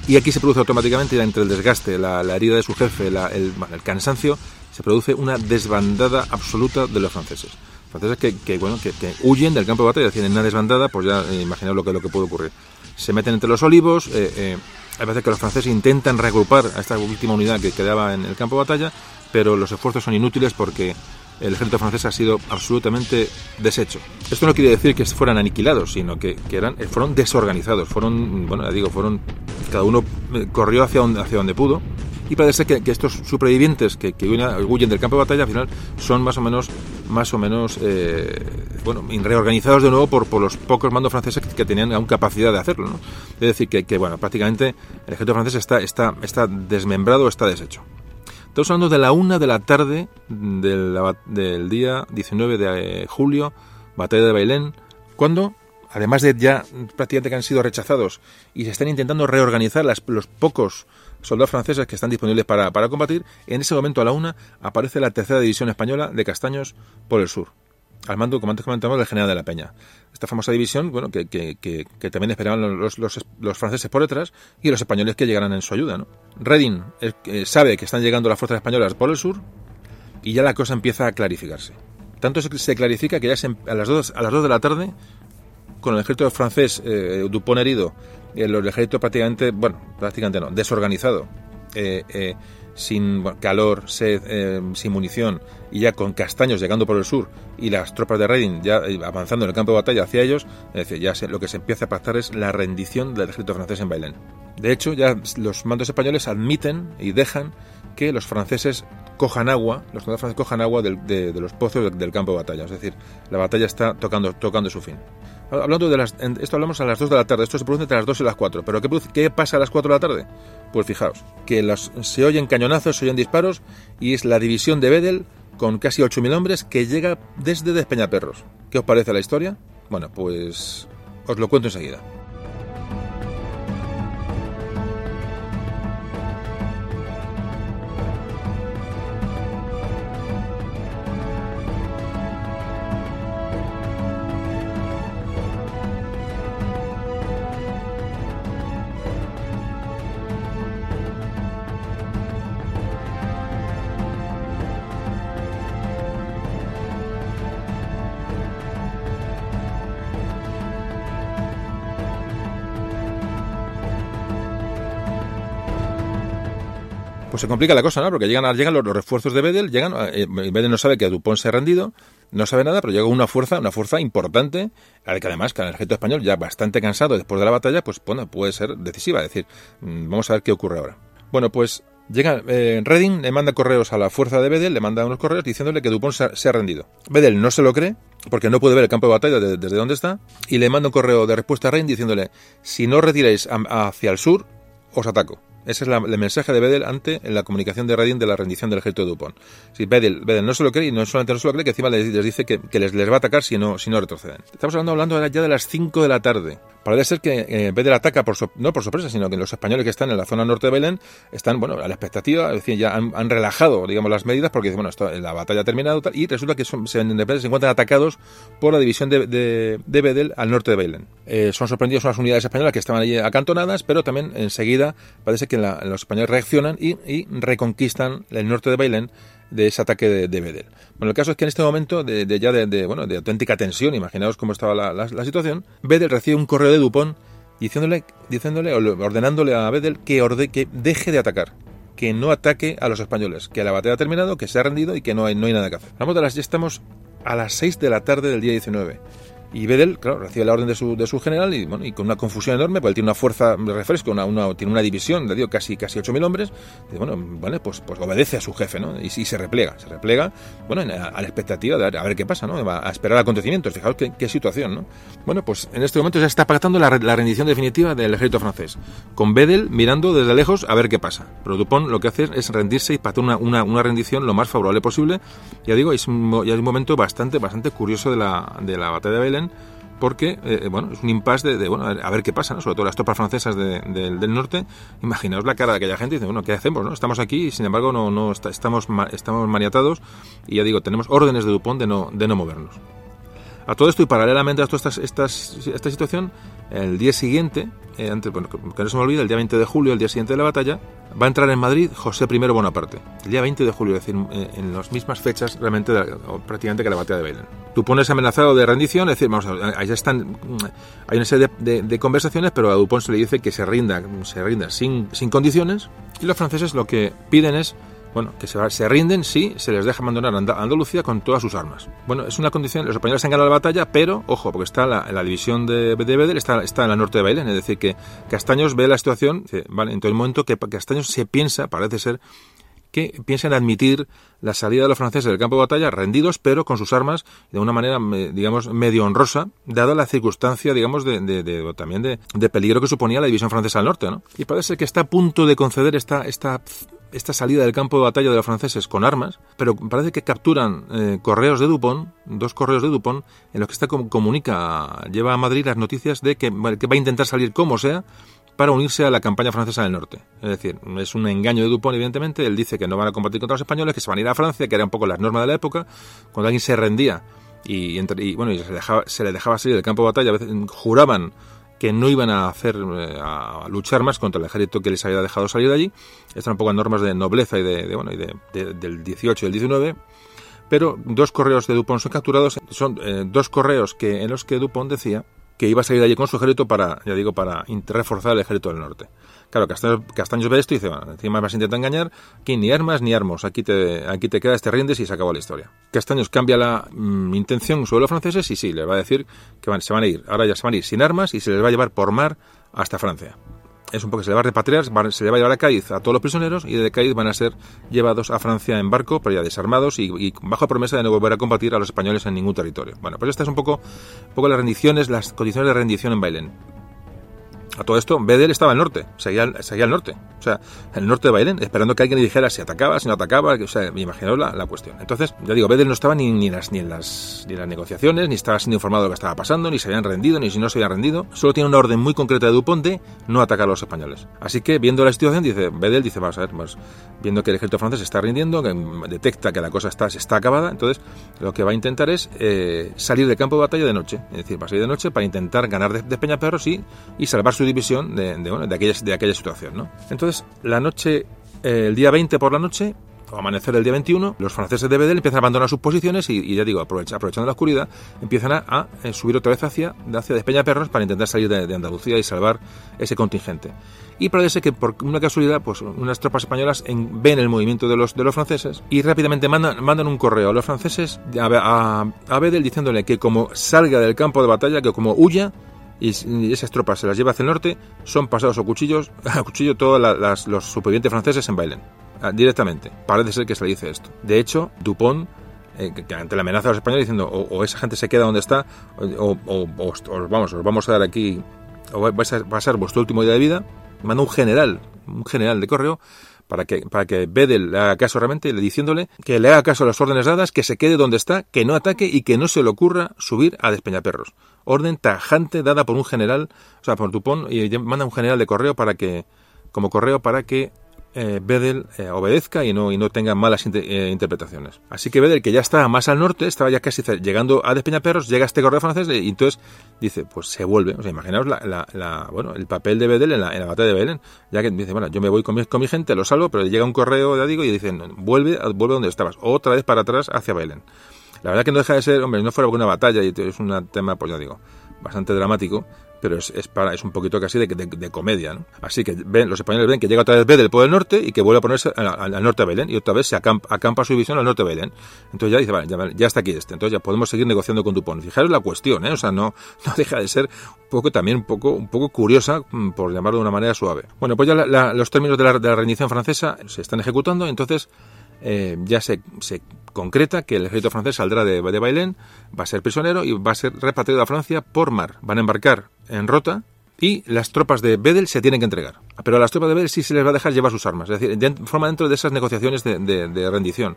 Y aquí se produce automáticamente, entre el desgaste, la, herida de su jefe, el cansancio, se produce una desbandada absoluta de los franceses franceses que, bueno, que, huyen del campo de batalla, tienen una desbandada, pues ya eh, lo que, lo que puede ocurrir. Se meten entre los olivos, eh, eh, hay veces que los franceses intentan reagrupar a esta última unidad que quedaba en el campo de batalla, pero los esfuerzos son inútiles porque el ejército francés ha sido absolutamente deshecho. Esto no quiere decir que fueran aniquilados, sino que, eran, fueron desorganizados, fueron, bueno, ya digo, fueron, cada uno eh, corrió hacia donde, hacia donde pudo y parece que, que estos supervivientes que, que, huyen del campo de batalla al final son más o menos más o menos eh, bueno reorganizados de nuevo por, por los pocos mandos franceses que, tenían aún capacidad de hacerlo ¿no? es decir que, que, bueno prácticamente el ejército francés está está está desmembrado está deshecho estamos hablando de la una de la tarde del, día 19 de eh, julio batalla de Bailén cuando además de ya prácticamente que han sido rechazados y se están intentando reorganizar las, los pocos soldados franceses que están disponibles para, para, combatir, en ese momento a la una aparece la tercera división española de Castaños por el sur, al mando, como antes comentamos, del general de la Peña. Esta famosa división, bueno, que, que, que, también esperaban los, los, franceses por detrás y los españoles que llegaran en su ayuda. ¿no? Eh, sabe que están llegando las fuerzas españolas por el sur y ya la cosa empieza a clarificarse. Tanto se, clarifica que ya se, a, las dos, a las 2 de la tarde con el ejército francés eh, Dupont herido, el ejército prácticamente, bueno, prácticamente no, desorganizado, eh, sin calor, sed, eh, sin munición y ya con castaños llegando por el sur y las tropas de Reading ya eh, avanzando en el campo de batalla hacia ellos, es decir, ya se, lo que se empieza a pactar es la rendición del ejército francés en Bailén. De hecho, ya los mandos españoles admiten y dejan que los franceses cojan agua, los soldados franceses cojan agua de, los pozos del, campo de batalla. Es decir, la batalla está tocando, tocando su fin. Hablando de las, esto hablamos a las 2 de la tarde, esto se produce entre las 2 y las 4. ¿Pero qué, qué pasa a las 4 de la tarde? Pues fijaos, que las, se oyen cañonazos, se oyen disparos y es la división de Bedel con casi 8.000 hombres que llega desde Despeñaperros. ¿Qué os parece la historia? Bueno, pues os lo cuento enseguida. Pues se complica la cosa, ¿no? Porque llegan, llegan los, los refuerzos de Bedel, llegan, eh, Bedel no sabe que Dupont se ha rendido, no sabe nada, pero llega una fuerza, una fuerza importante, que además que el ejército español ya bastante cansado después de la batalla, pues bueno, puede ser decisiva, es decir, mm, vamos a ver qué ocurre ahora. Bueno, pues llega eh, Redding, le manda correos a la fuerza de Bedel, le manda unos correos diciéndole que Dupont se ha, rendido. Bedel no se lo cree, porque no puede ver el campo de batalla de, desde donde está, y le manda un correo de respuesta a Redding diciéndole, si no retiráis a, hacia el sur, os ataco. Ese es la, el mensaje de Bedel ante en la comunicación de Redding de la rendición del ejército de Dupont. Si Bedel, Bedel no se lo cree y no solamente no se lo cree, que encima les, les dice que, que les, les, va a atacar si no, si no retroceden. Estamos hablando, hablando ya de las 5 de la tarde. Parece ser que eh, ataca por so, no por sorpresa, sino que los españoles que están en la zona norte de Belén están, bueno, a la expectativa, es decir, ya han, relajado, digamos, las medidas porque dicen, bueno, la batalla ha terminado y resulta que son, se, se, encuentran atacados por la división de, de, de al norte de Belén. Eh, son sorprendidos unas unidades españolas que estaban allí acantonadas, pero también enseguida parece que los españoles reaccionan y, reconquistan el norte de Bailén de ese ataque de, de, Bedel. Bueno, el caso es que en este momento de, ya de, bueno, de auténtica tensión, imaginaos cómo estaba la, situación, Bedel recibe un correo de Dupont diciéndole, diciéndole ordenándole a Bedel que, orde, que deje de atacar, que no ataque a los españoles, que la batalla ha terminado, que se ha rendido y que no hay, nada que hacer. Vamos ya estamos a las 6 de la tarde del día 19. Y Bedel, claro, recibe la orden de su, de su general y, bueno, y con una confusión enorme, porque él tiene una fuerza de refresco, una, una, tiene una división, le digo, casi, casi 8.000 hombres. Y, bueno, vale, pues, pues obedece a su jefe, ¿no? Y, y se replega, se replega, bueno, a, a, la expectativa de a ver qué pasa, ¿no? A esperar acontecimientos, fijaos qué, qué situación, ¿no? Bueno, pues en este momento ya está pactando la, la, rendición definitiva del ejército francés, con Bedel mirando desde lejos a ver qué pasa. Pero Dupont lo que hace es rendirse y pactar una, una, una rendición lo más favorable posible. Ya digo, es ya es un momento bastante, bastante curioso de la, de la batalla de Belén porque eh, bueno es un impasse de, bueno a ver qué pasa ¿no? sobre todo las tropas francesas de, de, del norte. Imaginaos la cara de aquella gente y dice bueno qué hacemos no estamos aquí y sin embargo no no estamos estamos maniatados y ya digo tenemos órdenes de Dupont de no de no movernos. A todo esto y paralelamente a toda esta, esta, esta situación, el día siguiente, eh, antes, bueno, que no se me olvide, el día 20 de julio, el día siguiente de la batalla, va a entrar en Madrid José I Bonaparte. El día 20 de julio, es decir, eh, en las mismas fechas realmente, de, o prácticamente que la batalla de Bailén. Tú pones amenazado de rendición, es decir, vamos a, ahí están, hay una serie de, de, de, conversaciones, pero a Dupont se le dice que se rinda, se rinda sin, sin condiciones, y los franceses lo que piden es bueno, que se, rinden si se les deja abandonar Andalucía con todas sus armas. Bueno, es una condición, los españoles han ganado la batalla, pero, ojo, porque está la, división de, de Bedel, está, está en la norte de Bailén, es decir, que Castaños ve la situación, vale, en todo el momento que Castaños se piensa, parece ser, que piensan admitir la salida de los franceses del campo de batalla rendidos, pero con sus armas de una manera, digamos, medio honrosa, dada la circunstancia, digamos, de, también de, peligro que suponía la división francesa al norte, ¿no? Y parece que está a punto de conceder esta, esta salida del campo de batalla de los franceses con armas, pero parece que capturan eh, correos de Dupont, dos correos de Dupont, en los que está comunica, lleva a Madrid las noticias de que, va a intentar salir como sea, para unirse a la campaña francesa del norte. Es decir, es un engaño de Dupont, evidentemente. Él dice que no van a combatir contra los españoles, que se van a ir a Francia, que era un poco las normas de la época. Cuando alguien se rendía y, bueno, y se, dejaba, se le dejaba salir del campo de batalla, a veces juraban que no iban a hacer eh, a luchar más contra el ejército que les había dejado salir de allí. Estas un poco normas de nobleza y de, bueno y de, del 18 y el 19 pero dos correos de Dupont son capturados son eh, dos correos que en los que Dupont decía que iba a salir de allí con su ejército para, ya digo, para reforzar el ejército del norte. Claro, Castaños, Castaños ve esto y dice, bueno, encima a intentar engañar, aquí ni armas ni armos, aquí te, aquí te quedas, te rindes y se acabó la historia. Castaños cambia la mm, intención sobre los franceses y sí, le va a decir que van, se van a ir, ahora ya se van a ir sin armas y se les va a llevar por mar hasta Francia es un poco que se le va a repatriar, se le va a llevar a Cádiz a todos los prisioneros y de Cádiz van a ser llevados a Francia en barco, pero ya desarmados y, bajo promesa de no volver a combatir a los españoles en ningún territorio. Bueno, pues estas es un poco, un poco las rendiciones, las condiciones de rendición en Bailén. A todo esto, Bedel estaba al norte, seguía, al norte, o sea, el norte de Bailén, esperando que alguien le dijera si atacaba, si no atacaba, o sea, me imagino la, la cuestión. Entonces, ya digo, Bedel no estaba ni, ni, las, ni, en las, ni las negociaciones, ni estaba siendo informado de lo que estaba pasando, ni se habían rendido, ni si no se habían rendido, solo tiene una orden muy concreta de Dupont de no atacar a los españoles. Así que, viendo la situación, dice, Bedel dice, vamos a ver, pues, viendo que el ejército francés está rindiendo, que detecta que la cosa está, se está acabada, entonces lo que va a intentar es eh, salir del campo de batalla de noche, es decir, va a salir de noche para intentar ganar de, de y, y salvar su división de de, aquella, de aquella situación. ¿no? Entonces, la noche, eh, el día 20 por la noche, o amanecer el día 21, los franceses de Bedel empiezan a abandonar sus posiciones y, ya digo, aprovechando la oscuridad, empiezan a, eh, subir otra vez hacia, hacia Despeñaperros para intentar salir de, Andalucía y salvar ese contingente. Y parece que por una casualidad, pues unas tropas españolas ven el movimiento de los, de los franceses y rápidamente mandan, mandan un correo a los franceses a, a Bedel diciéndole que como salga del campo de batalla, que como huya, y, esas tropas se las lleva hacia el norte, son pasados a cuchillos, (laughs) a cuchillo todos los supervivientes franceses en Bailén, ah, directamente. Parece ser que se le dice esto. De hecho, Dupont, eh, que ante la amenaza de los españoles diciendo o, esa gente se queda donde está, o, os, vamos, os vamos a dar aquí, o vais a pasar vuestro último día de vida, manda un general, un general de correo, para que, para que Bedel le haga caso realmente, diciéndole que le haga caso a las órdenes dadas, que se quede donde está, que no ataque y que no se le ocurra subir a Despeñaperros. Orden tajante dada por un general, o sea, por Dupont, y manda un general de correo para que, como correo, para que eh, Bedel eh, obedezca y no, y no tenga malas eh, interpretaciones. Así que Bedel, que ya está más al norte, estaba ya casi llegando a Despeñaperros, llega este correo francés y entonces dice, pues se vuelve. O sea, imaginaos la, bueno, el papel de Bedel en la, en la batalla de Belén. Ya que dice, bueno, yo me voy con mi, con mi gente, lo salvo, pero llega un correo, ya digo, y dicen, vuelve, vuelve donde estabas. Otra vez para atrás hacia Belén. La verdad que no deja de ser, hombre, no fuera una batalla y es un tema, pues ya digo, bastante dramático, pero es, es, para, es un poquito casi de, de, comedia. ¿no? Así que ven, los españoles ven que llega otra vez Bedel por el norte y que vuelve a ponerse al, norte de Belén y otra vez se acampa, su división al norte de Belén. Entonces ya dice, vale, ya, ya, está aquí este. Entonces ya podemos seguir negociando con Dupont. Fijaros la cuestión, ¿eh? o sea, no, (laughs) no deja de ser un poco también un poco, un poco curiosa, mm, por llamarlo de una manera suave. Bueno, pues ya los términos de la, de la rendición francesa se están ejecutando, entonces eh, ya se, se, concreta que el ejército francés saldrá de, de Bailén, va a ser prisionero y va a ser repatriado a Francia por mar. Van a embarcar en Rota y las tropas de Bedel se tienen que entregar. Pero a las tropas de Bedel sí se les va a dejar llevar sus armas, es decir, forma dentro de esas negociaciones de, rendición.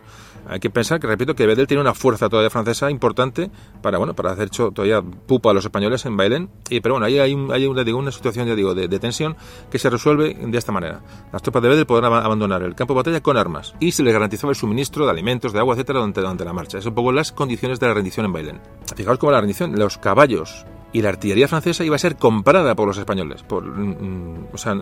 Hay que pensar que, repito, que Bedel tiene una fuerza todavía francesa importante para, bueno, para hacer hecho todavía pupa a los españoles en Bailén. Y, pero bueno, ahí hay, una, digo, una situación, ya digo, de, tensión que se resuelve de esta manera. Las tropas de Bedel podrán abandonar el campo de batalla con armas y se les garantizaba el suministro de alimentos, de agua, etcétera, durante, durante la marcha. Eso un poco las condiciones de la rendición en Bailén. Fijaos cómo la rendición, los caballos y la artillería francesa iba a ser comprada por los españoles. Mm, mm, o sea,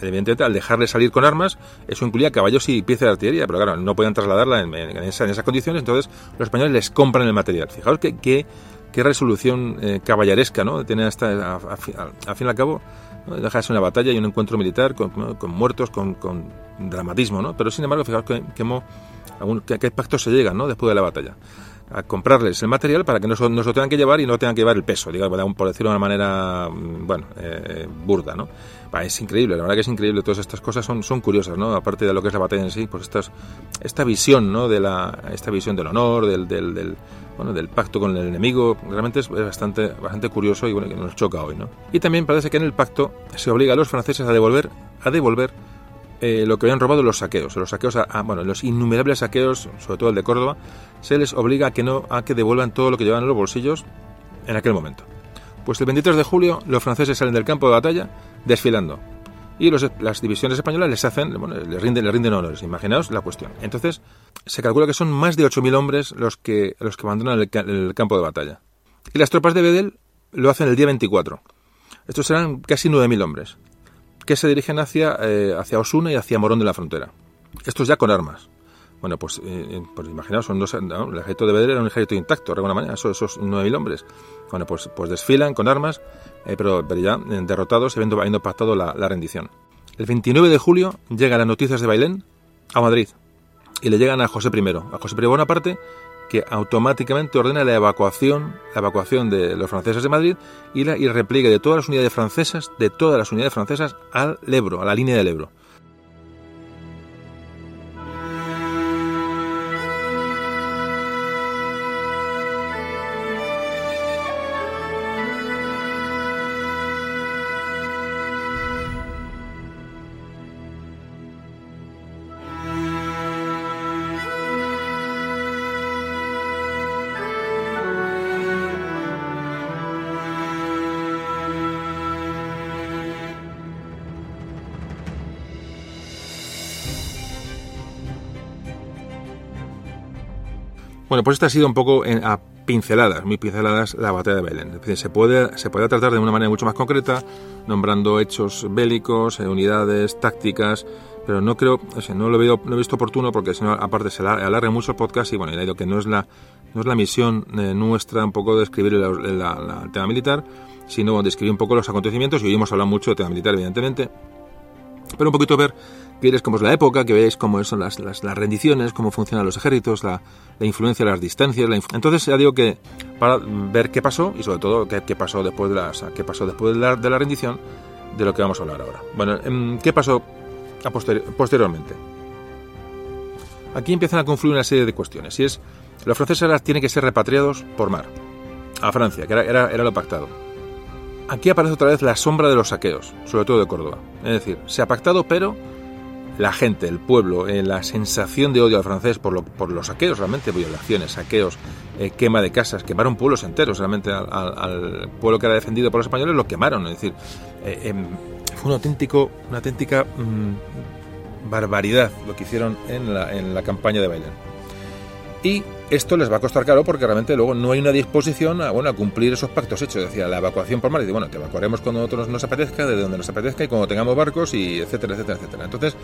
evidentemente al dejarle salir con armas, eso incluía caballos y piezas de artillería, pero claro, no podían trasladarla en, esas condiciones, entonces los españoles les compran el material. Fijaos que, qué resolución eh, caballeresca, ¿no? Tiene hasta, a, fin y al cabo, ¿no? Dejarse una batalla y un encuentro militar con, con muertos, con, con, dramatismo, ¿no? Pero sin embargo, fijaos que, que, que qué pacto se llega, ¿no? Después de la batalla a comprarles el material para que no, no se lo tengan que llevar y no tengan que llevar el peso, digamos, por decirlo de una manera, mm, bueno, eh, burda, ¿no? Es increíble, la verdad que es increíble, todas estas cosas son, son curiosas, ¿no? Aparte de lo que es la batalla en sí, pues estas, esta visión, ¿no? De la, esta visión del honor, del, del, del bueno, del pacto con el enemigo, realmente es bastante, bastante curioso y bueno, que nos choca hoy, ¿no? Y también parece que en el pacto se obliga a los franceses a devolver, a devolver eh, lo que habían robado los saqueos. Los saqueos, a, bueno, los innumerables saqueos, sobre todo el de Córdoba, se les obliga a que no a que devuelvan todo lo que llevaban en los bolsillos en aquel momento. Pues el 23 de julio los franceses salen del campo de batalla desfilando y los, las divisiones españolas les hacen, bueno, les rinden, les rinden honores. Imaginaos la cuestión. Entonces se calcula que son más de 8.000 hombres los que los que abandonan el, el campo de batalla. Y las tropas de Bedel lo hacen el día 24. Estos serán casi 9.000 hombres que se dirigen hacia, eh, hacia Osuna y hacia Morón de la Frontera. Estos ya con armas. Bueno, pues, eh, pues imaginaos, son dos, el ejército de Bedel era un ejército intacto, de alguna manera, esos, esos 9.000 hombres. Bueno, pues, pues desfilan con armas, eh, pero, pero, ya eh, derrotados, habiendo, habiendo pactado la, la, rendición. El 29 de julio llegan las noticias de Bailén a Madrid y le llegan a José I. A José I Bonaparte que automáticamente ordena la evacuación, la evacuación de los franceses de Madrid y, la, y el repliegue de todas las unidades francesas, de todas las unidades francesas al Ebro, a la línea del Ebro. Bueno, pues esta ha sido un poco en, a pinceladas, muy pinceladas, la batalla de Belén. Se puede, se puede tratar de una manera mucho más concreta, nombrando hechos bélicos, eh, unidades, tácticas, pero no creo, no lo, veo, no he visto oportuno porque si no, aparte se alarga mucho el podcast y bueno, he dicho que no es la, no es la misión eh, nuestra un poco de escribir el, el, tema militar, sino de escribir un poco los acontecimientos y hoy hemos hablado mucho de tema militar, evidentemente, pero un poquito ver que veréis cómo es la época, que veáis cómo son las, las, rendiciones, cómo funcionan los ejércitos, la, la influencia de las distancias. La Entonces ya digo que para ver qué pasó y sobre todo qué, qué pasó después de la, qué pasó después de la, de la, rendición, de lo que vamos a hablar ahora. Bueno, ¿qué pasó a posterior, posteriormente? Aquí empiezan a confluir una serie de cuestiones. Y es, los franceses tienen que ser repatriados por mar a Francia, que era, era, era lo pactado. Aquí aparece otra vez la sombra de los saqueos, sobre todo de Córdoba. Es decir, se ha pactado, pero la gente, el pueblo, eh, la sensación de odio al francés por, lo, por los saqueos, realmente, violaciones, saqueos, eh, quema de casas, quemaron pueblos enteros, realmente al, al, pueblo que era defendido por los españoles lo quemaron, es decir, eh, eh, fue un auténtico, una auténtica mmm, barbaridad lo que hicieron en la, en la campaña de Bailén. Y esto les va a costar caro porque realmente luego no hay una disposición a, bueno, a cumplir esos pactos hechos. Decía, la evacuación por mar, y dice, bueno, te evacuaremos cuando nosotros nos apetezca, de donde nos apetezca y cuando tengamos barcos, y etcétera, etcétera, etcétera. Entonces,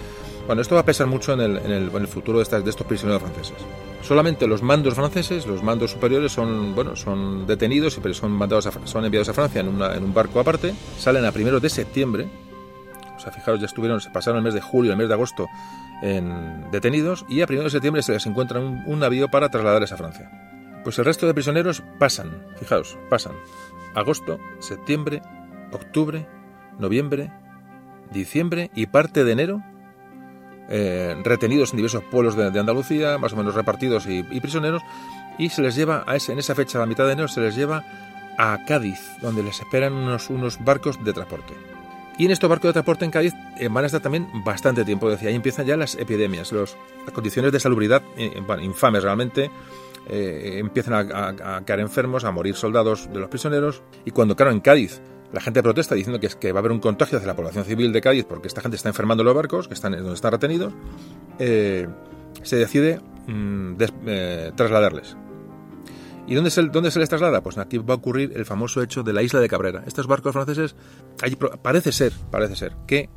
bueno, esto va a pesar mucho en el, en el, en el futuro de, estas, de estos prisioneros franceses. Solamente los mandos franceses, los mandos superiores, son, bueno, son detenidos y son, mandados a, son enviados a Francia en, una, en un barco aparte, salen a primeros de septiembre, o sea, fijaros, ya estuvieron, se pasaron el mes de julio, el mes de agosto en detenidos y a 1 de septiembre se les encuentra un, navío para trasladarles a Francia. Pues el resto de prisioneros pasan, fijaos, pasan agosto, septiembre, octubre, noviembre, diciembre y parte de enero eh, retenidos en diversos pueblos de, Andalucía, más o menos repartidos y, prisioneros, y se les lleva a ese, en esa fecha, a la mitad de enero, se les lleva a Cádiz, donde les esperan unos barcos de transporte. Y en estos barcos de transporte en Cádiz eh, van a estar también bastante tiempo. Decía, ahí empiezan ya las epidemias, las condiciones de salubridad eh, bueno, infames realmente. Eh, empiezan a, caer enfermos, a morir soldados de los prisioneros. Y cuando, claro, en Cádiz la gente protesta diciendo que, va a haber un contagio hacia la población civil de Cádiz porque esta gente está enfermando los barcos, que están donde están retenidos, eh, se decide eh, trasladarles. ¿Y dónde se, dónde se les traslada? Pues aquí va a ocurrir el famoso hecho de la isla de Cabrera. Estos barcos franceses, allí, parece ser, parece ser, que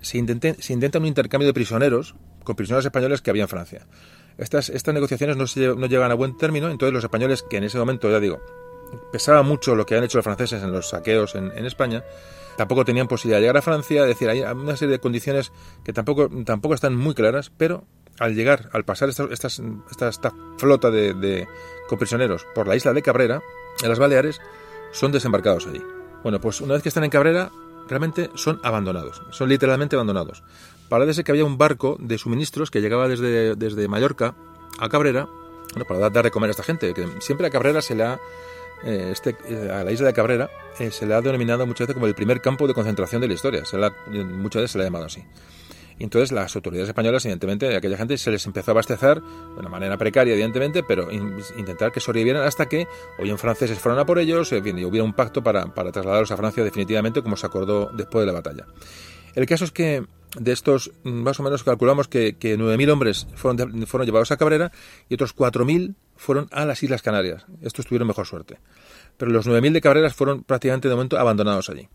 se, intenta un intercambio de prisioneros con prisioneros españoles que había en Francia. Estas, estas negociaciones no, se, no llegan a buen término, entonces los españoles, que en ese momento, ya digo, pesaba mucho lo que han hecho los franceses en los saqueos en, España. Tampoco tenían posibilidad de llegar a Francia, es decir, hay una serie de condiciones que tampoco, tampoco están muy claras, pero al llegar, al pasar esta, flota de comprisioneros por la isla de Cabrera, en las Baleares, son desembarcados allí. Bueno, pues una vez que están en Cabrera, realmente son abandonados, son literalmente abandonados. Parece que había un barco de suministros que llegaba desde, desde Mallorca a Cabrera, para dar de comer a esta gente, que siempre a Cabrera se le ha, eh, este, eh, a la isla de Cabrera eh, se le ha denominado muchas veces como el primer campo de concentración de la historia, muchas veces se le ha llamado así. Entonces las autoridades españolas, evidentemente, a aquella gente se les empezó a abastecer de una manera precaria, evidentemente, pero intentar que sobrevivieran hasta que o bien franceses fueron a por ellos, y hubiera un pacto para, trasladarlos a Francia definitivamente, como se acordó después de la batalla. El caso es que de estos, más o menos calculamos que, que 9.000 hombres fueron, fueron llevados a Cabrera y otros 4.000 fueron a las Islas Canarias. Estos tuvieron mejor suerte. Pero los 9.000 de Cabrera fueron prácticamente de momento abandonados allí.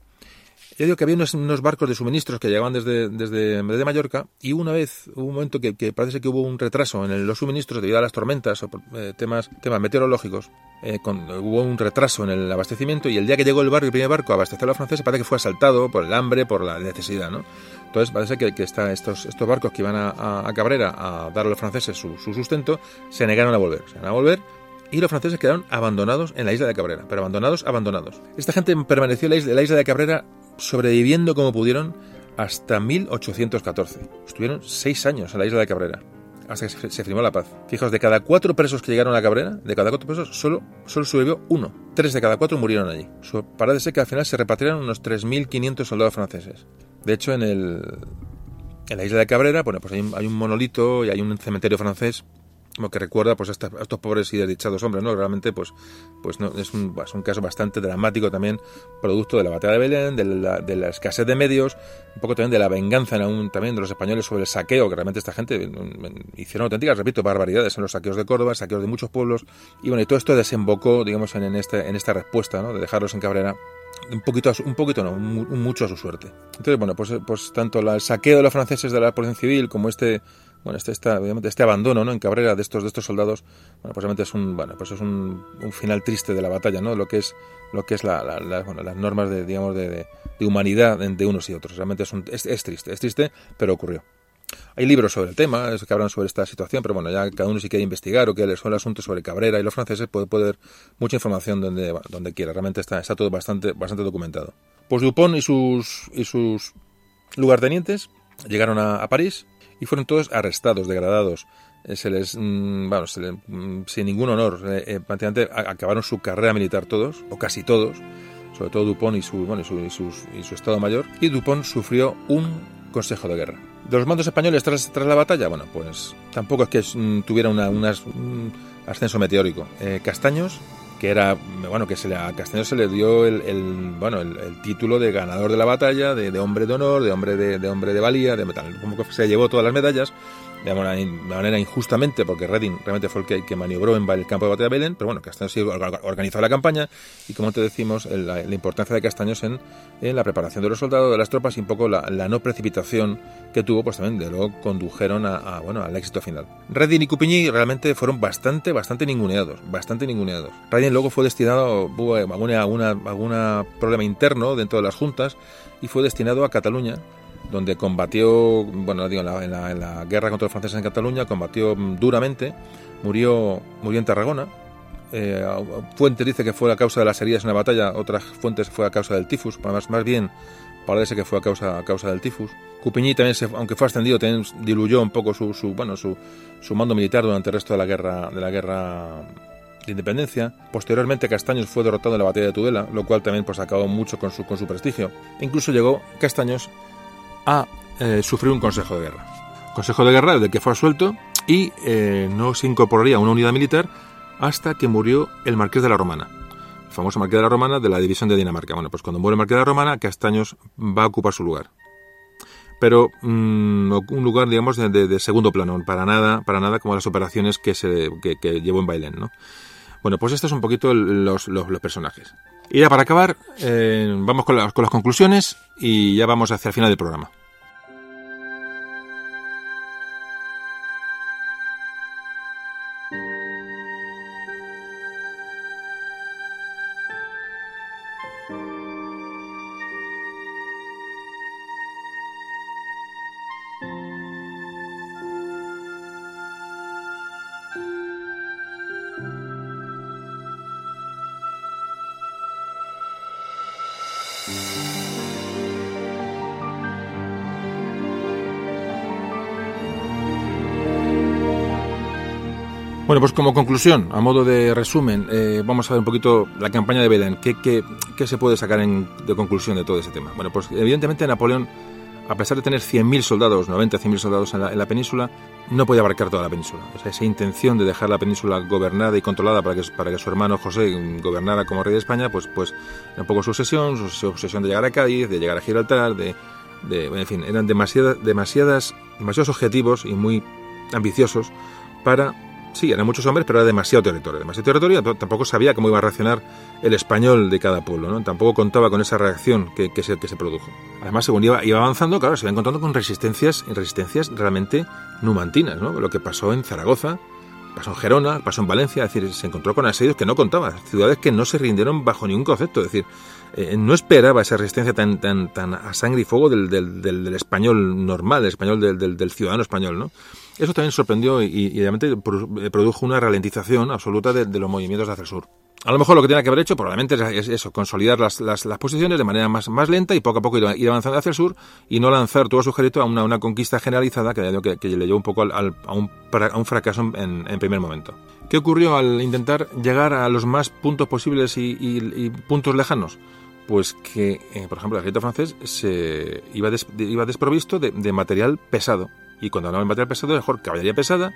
Ya digo que había unos, barcos de suministros que llegaban desde, desde, Mallorca y una vez, hubo un momento que, parece que hubo un retraso en los suministros debido a las tormentas o eh, temas, temas meteorológicos. Eh, hubo un retraso en el abastecimiento y el día que llegó el, barco, el primer barco a abastecer a los franceses parece que fue asaltado por el hambre, por la necesidad, ¿no? Entonces parece que, que está, estos, estos barcos que iban a, Cabrera a dar a los franceses su, su, sustento se negaron a volver. Se negaron a volver y los franceses quedaron abandonados en la isla de Cabrera, pero abandonados, abandonados. Esta gente permaneció en la isla, la isla de Cabrera sobreviviendo como pudieron hasta 1814. Estuvieron seis años en la isla de Cabrera, hasta que se firmó la paz. Fijaos, de cada cuatro presos que llegaron a Cabrera, de cada cuatro presos, solo, solo sobrevivió uno. Tres de cada cuatro murieron allí. Parece que al final se repatriaron unos 3.500 soldados franceses. De hecho, en, el, en la isla de Cabrera, bueno, pues hay un, hay un monolito y hay un cementerio francés que recuerda pues a, estos pobres y desdichados hombres, ¿no? Realmente pues, pues no, es, un, un caso bastante dramático también, producto de la batalla de Belén, de la, de la escasez de medios, un poco también de la venganza en aún, también de los españoles sobre el saqueo, que realmente esta gente hicieron auténticas, repito, barbaridades en los saqueos de Córdoba, saqueos de muchos pueblos, y bueno, y todo esto desembocó, digamos, en, en, este, en esta respuesta, ¿no? De dejarlos en Cabrera un poquito, un poquito no, mucho a su suerte. Entonces, bueno, pues, pues tanto el saqueo de los franceses de la población civil como este bueno, este, este abandono ¿no? en Cabrera de estos, de estos soldados, bueno, pues realmente es un, bueno, pues es un, un final triste de la batalla, ¿no? Lo que es, lo que es la, las normas de, digamos, de, de, humanidad de unos y otros. Realmente es, un, es, triste, es triste, pero ocurrió. Hay libros sobre el tema que hablan sobre esta situación, pero bueno, ya cada uno si quiere investigar o quiere leer sobre el asunto sobre Cabrera y los franceses puede poder mucha información donde, donde quiera. Realmente está, está todo bastante, bastante documentado. Pues Dupont y sus, y sus lugartenientes llegaron a París y fueron todos arrestados, degradados. Eh, se les, mm, bueno, mm, sin ningún honor, eh, eh, prácticamente acabaron su carrera militar todos, o casi todos, sobre todo Dupont y su, bueno, y su, y su Estado Mayor, y Dupont sufrió un consejo de guerra. De los mandos españoles tras, tras la batalla, bueno, pues tampoco es que mm, tuviera una, un ascenso meteórico. Castaños que era bueno que se le, a Castaño se le dio el, el bueno el, título de ganador de la batalla de, de hombre de honor de hombre de, de hombre de valía de metal como que se llevó todas las medallas de manera, injustamente, porque Redding realmente fue el que, que, maniobró en el campo de batalla de Belén, pero bueno, Castaños sí organizó la campaña y como te decimos, la, importancia de Castaños en, en, la preparación de los soldados, de las tropas y un poco la, no precipitación que tuvo, pues también de luego condujeron a, bueno, al éxito final. Redding y Coupigny realmente fueron bastante, bastante ninguneados, bastante ninguneados. Redding luego fue destinado, alguna, alguna problema interno dentro de las juntas y fue destinado a Cataluña donde combatió, bueno, digo, en la, guerra contra los franceses en Cataluña, combatió duramente, murió, murió en Tarragona. Eh, fuentes dice que fue a causa de las heridas en la batalla, otras fuentes fue a causa del tifus, más, más bien parece que fue a causa, a causa del tifus. Coupigny también, aunque fue ascendido, también diluyó un poco su, su bueno, su, su, mando militar durante el resto de la guerra, de la guerra de independencia. Posteriormente Castaños fue derrotado en la batalla de Tudela, lo cual también pues acabó mucho con su, con su prestigio. Incluso llegó Castaños a eh, sufrir un consejo de guerra. Consejo de guerra del que fue absuelto y eh, no se incorporaría a una unidad militar hasta que murió el Marqués de la Romana, el famoso Marqués de la Romana de la división de Dinamarca. Bueno, pues cuando muere el Marqués de la Romana, Castaños va a ocupar su lugar. Pero mm, un lugar, digamos, de, segundo plano, para nada, para nada como las operaciones que, se, que, llevó en Bailén, ¿no? Bueno, pues estos son un poquito los, los, personajes. Y ya para acabar, eh, vamos con, con las conclusiones y ya vamos hacia el final del programa. Bueno, pues como conclusión, a modo de resumen, eh, vamos a ver un poquito la campaña de Belén. ¿Qué, qué, qué se puede sacar en, de conclusión de todo ese tema? Bueno, pues evidentemente Napoleón, a pesar de tener 100.000 soldados, 90, 100.000 soldados en la, en la, península, no podía abarcar toda la península. Esa intención de dejar la península gobernada y controlada para que, para que su hermano José gobernara como rey de España, pues, pues era un poco su obsesión, su obsesión de llegar a Cádiz, de llegar a Gibraltar, de, de en fin, eran demasiadas, demasiadas, demasiados objetivos y muy ambiciosos para Sí, eran muchos hombres, pero era demasiado territorio. Demasiado territorio, tampoco sabía cómo iba a reaccionar el español de cada pueblo, ¿no? Tampoco contaba con esa reacción que, que, se, que se produjo. Además, según iba, iba avanzando, claro, se iba encontrando con resistencias, resistencias realmente numantinas, ¿no? Lo que pasó en Zaragoza, pasó en Gerona, pasó en Valencia, es decir, se encontró con asedios que no contaba, ciudades que no se rindieron bajo ningún concepto, es decir, eh, no esperaba esa resistencia tan, tan, tan a sangre y fuego del, del, del, español normal, del español del ciudadano español, ¿no? Eso también sorprendió y, y realmente eh, produjo una ralentización absoluta de, los movimientos hacia el sur. A lo mejor lo que tiene que haber hecho probablemente es eso, consolidar las, posiciones de manera más, lenta y poco a poco ir, avanzando hacia el sur y no lanzar todo su ejército a una, conquista generalizada que, que, le llevó un poco a, un, fracaso en, primer momento. ¿Qué ocurrió al intentar llegar a los más puntos posibles y, puntos lejanos? Pues que, eh, por ejemplo, el ejército francés iba, des, desprovisto de, de material pesado y cuando hablamos de material pesado, mejor caballería pesada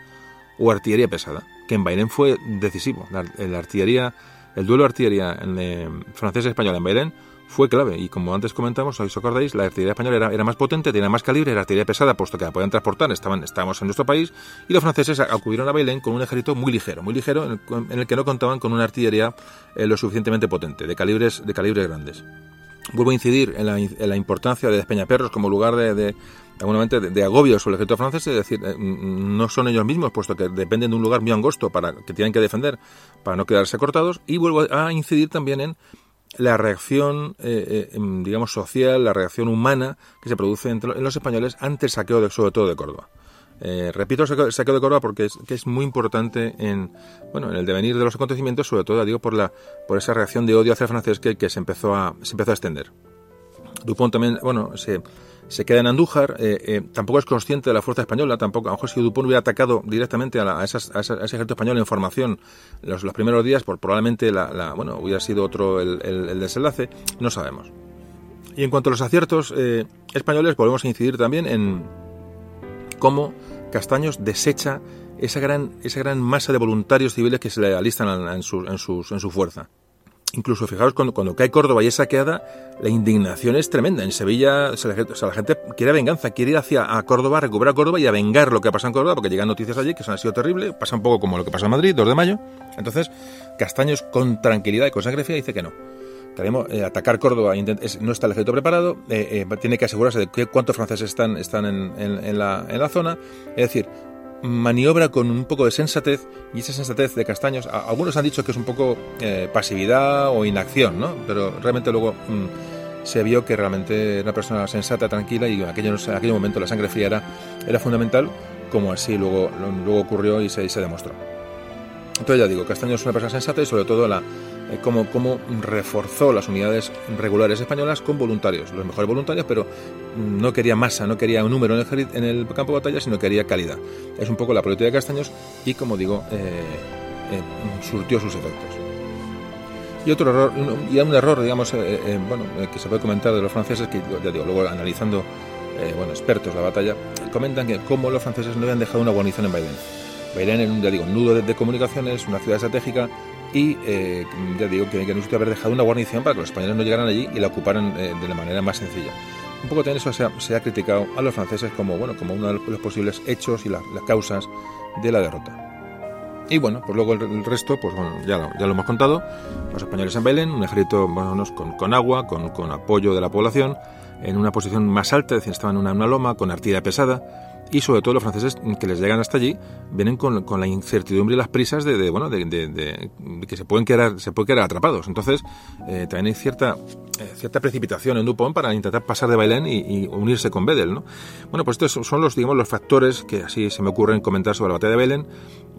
o artillería pesada, que en Bailén fue decisivo. La, la artillería, el duelo de artillería en, eh, francés-español en Bailén fue clave. Y como antes comentamos, os acordáis, la artillería española era, era, más potente, tenía más calibre, era artillería pesada, puesto que la podían transportar, estaban, estábamos en nuestro país, y los franceses acudieron a Bailén con un ejército muy ligero, muy ligero, en el, en el que no contaban con una artillería eh, lo suficientemente potente, de calibres, de calibres grandes. Vuelvo a incidir en la, en la importancia de Despeñaperros como lugar de, de alguna de, de, agobio sobre el ejército francés, es decir, eh, no son ellos mismos, puesto que dependen de un lugar muy angosto para que tienen que defender para no quedarse cortados, y vuelvo a incidir también en la reacción, eh, eh, digamos, social, la reacción humana que se produce en los españoles ante el saqueo, de, sobre todo de Córdoba. Repito el saqueo, de Córdoba porque es, que es muy importante en, bueno, en el devenir de los acontecimientos, sobre todo, digo, por, la, por esa reacción de odio hacia el francés que, que se, empezó a, se empezó a extender. Dupont también, bueno, se, se queda en Andújar, eh, eh, tampoco es consciente de la fuerza española, tampoco, a lo mejor si Dupont hubiera atacado directamente a, la, a, esas, a, ese ejército español en formación los, primeros días, por, probablemente la, la, bueno, hubiera sido otro el, desenlace, no sabemos. Y en cuanto a los aciertos eh, españoles, volvemos a incidir también en cómo Castaños desecha esa gran, esa gran masa de voluntarios civiles que se le alistan en, su, en, en su fuerza. Incluso, fijaos, cuando, cuando, cae Córdoba y es saqueada, la indignación es tremenda. En Sevilla, o sea, la gente quiere venganza, quiere ir hacia a Córdoba, a recuperar Córdoba y a vengar lo que ha pasado en Córdoba, porque llegan noticias allí que son, ha sido terrible, pasa un poco como lo que pasó en Madrid, 2 de mayo. Entonces, Castaños, con tranquilidad y con sangre fría, dice que no. Queremos eh, atacar Córdoba, no está el ejército preparado, eh, eh, tiene que asegurarse de cuántos franceses están, están en, en, en, la, en la zona. Es decir, maniobra con un poco de sensatez y esa sensatez de Castaños, algunos han dicho que es un poco eh, pasividad o inacción, ¿no? Pero realmente luego mmm, se vio que realmente era una persona sensata, tranquila y en aquel, en aquel momento la sangre fría era, era fundamental, como así luego, luego ocurrió y se, y se demostró. Entonces ya digo, Castaños es una persona sensata y sobre todo la, eh, cómo, reforzó las unidades regulares españolas con voluntarios, los mejores voluntarios, pero no quería masa, no quería un número en el, en el campo de batalla, sino quería calidad. Es un poco la política de Castaños y, como digo, eh, eh, surtió sus efectos. Y otro error, y un error, digamos, eh, bueno, que se puede comentar de los franceses, que ya digo, luego analizando, bueno, expertos la batalla, comentan que cómo los franceses no habían dejado una guarnición en Bailén. Bailén era un, ya digo, nudo de, de comunicaciones, una ciudad estratégica, y eh, ya digo que, que se haber dejado una guarnición para que los españoles no llegaran allí y la ocuparan eh, de la manera más sencilla. Un poco también eso se ha, se ha, criticado a los franceses como, bueno, como uno de los posibles hechos y la, las causas de la derrota. Y bueno, pues luego el, resto, pues bueno, ya lo, ya lo hemos contado. Los españoles en Bailén, un ejército bueno, con, con agua, con, con apoyo de la población, en una posición más alta, es decir, estaban en una, una loma, con artillería pesada, y sobre todo los franceses que les llegan hasta allí vienen con, con la incertidumbre y las prisas de, de bueno de, de, de, que se pueden quedar se pueden quedar atrapados. Entonces eh, también hay cierta eh, cierta precipitación en Dupont para intentar pasar de Bailén y, y, unirse con Bedel ¿no? bueno pues estos son los digamos los factores que así se me ocurren comentar sobre la batalla de Bailén.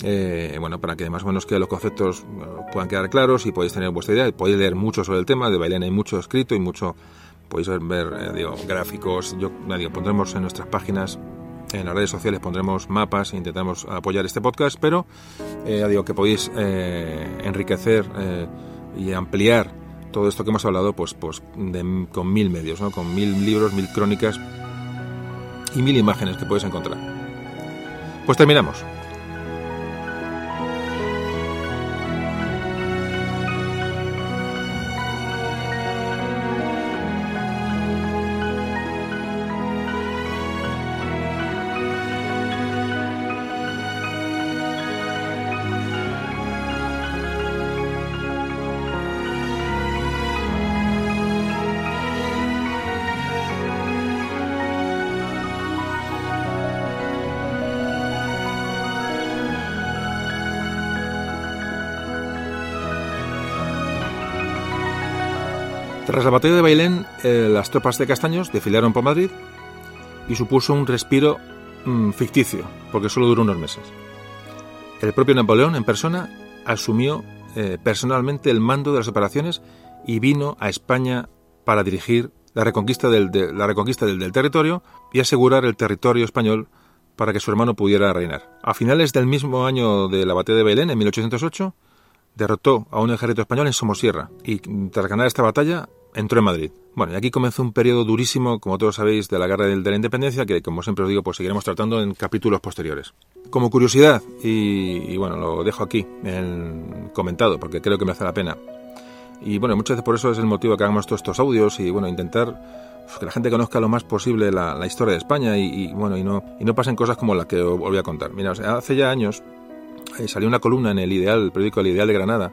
Eh, bueno para que más o menos que los conceptos puedan quedar claros y podéis tener vuestra idea podéis leer mucho sobre el tema. De Bailén hay mucho escrito y mucho podéis ver, eh, digo, gráficos. Yo digo, pondremos en nuestras páginas En las redes sociales pondremos mapas e intentamos apoyar este podcast, pero eh, digo que podéis eh, enriquecer eh, y ampliar todo esto que hemos hablado pues, pues de- con mil medios, ¿no? con mil libros, mil crónicas y mil imágenes que puedes encontrar. Pues terminamos. Tras la batalla de Bailén, eh, las tropas de Castaños desfilaron por Madrid y supuso un respiro mm, ficticio, porque solo duró unos meses. El propio Napoleón en persona asumió eh, personalmente el mando de las operaciones y vino a España para dirigir la reconquista, del, del territorio y asegurar el territorio español para que su hermano pudiera reinar. A finales del mismo año de la batalla de Bailén, en 1808, derrotó a un ejército español en Somosierra y tras ganar esta batalla entró en Madrid. Bueno, y aquí comenzó un periodo durísimo, como todos sabéis, de la guerra de la independencia, que como siempre os digo, pues seguiremos tratando en capítulos posteriores. Como curiosidad, y, bueno, lo dejo aquí en comentado, porque creo que me hace la pena. Y bueno, muchas veces por eso es el motivo que hagamos todos estos audios y bueno, intentar pues, que la gente conozca lo más posible la, historia de España y, bueno, y no, y no pasen cosas como la que os voy a contar. Mira, hace ya años eh, salió una columna en el Ideal, el periódico El Ideal de Granada,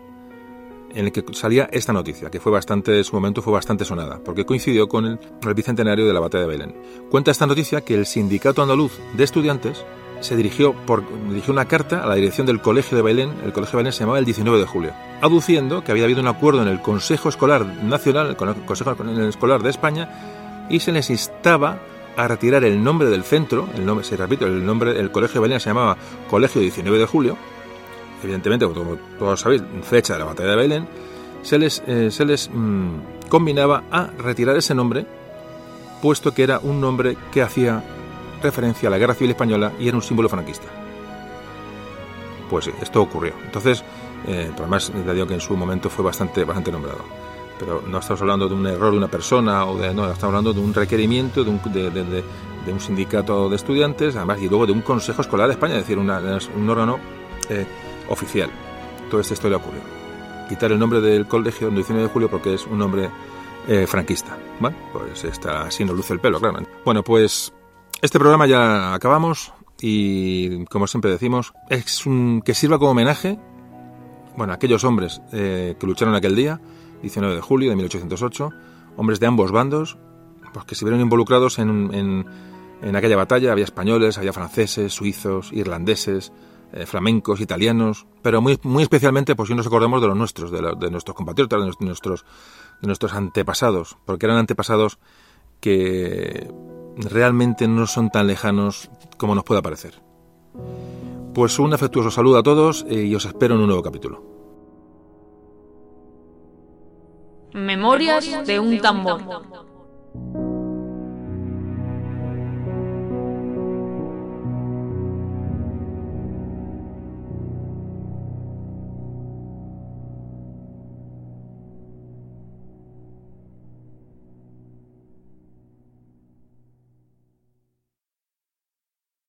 en el que salía esta noticia, que fue bastante, en su momento fue bastante sonada, porque coincidió con el, bicentenario de la batalla de Belén. Cuenta esta noticia que el Sindicato Andaluz de Estudiantes se dirigió, por, dirigió una carta a la dirección del Colegio de Belén, el Colegio de Belén se llamaba el 19 de julio, aduciendo que había habido un acuerdo en el Consejo Escolar Nacional, el Consejo Escolar de España, y se les instaba a retirar el nombre del centro, el nombre, se repito, el nombre, el Colegio de Belén se llamaba Colegio 19 de julio, evidentemente, como todos sabéis, fecha de la batalla de Belén, se les, eh, se les mmm, combinaba a retirar ese nombre, puesto que era un nombre que hacía referencia a la Guerra Civil Española y era un símbolo franquista. Pues sí, esto ocurrió. Entonces, eh, además, ya digo que en su momento fue bastante, bastante nombrado. Pero no estamos hablando de un error de una persona, o de, no, estamos hablando de un requerimiento de un, de, de un sindicato de estudiantes, además, y luego de un Consejo Escolar de España, es decir, una, un órgano eh, oficial. Toda esta historia ocurrió. Quitar el nombre del colegio el 19 de julio porque es un nombre eh, franquista. Bueno, pues está así nos luce el pelo, claro. Bueno, pues este programa ya acabamos y como siempre decimos, es un, que sirva como homenaje bueno, a aquellos hombres eh, que lucharon aquel día, 19 de julio de 1808, hombres de ambos bandos, pues que se vieron involucrados en, en, en aquella batalla. Había españoles, había franceses, suizos, irlandeses, eh, flamencos, italianos, pero muy, muy especialmente, pues si nos acordamos de los nuestros, de, la, de nuestros compatriotas, de nuestros, de nuestros antepasados, porque eran antepasados que realmente no son tan lejanos como nos pueda parecer. Pues un afectuoso saludo a todos y os espero en un nuevo capítulo. Memorias de un tambor.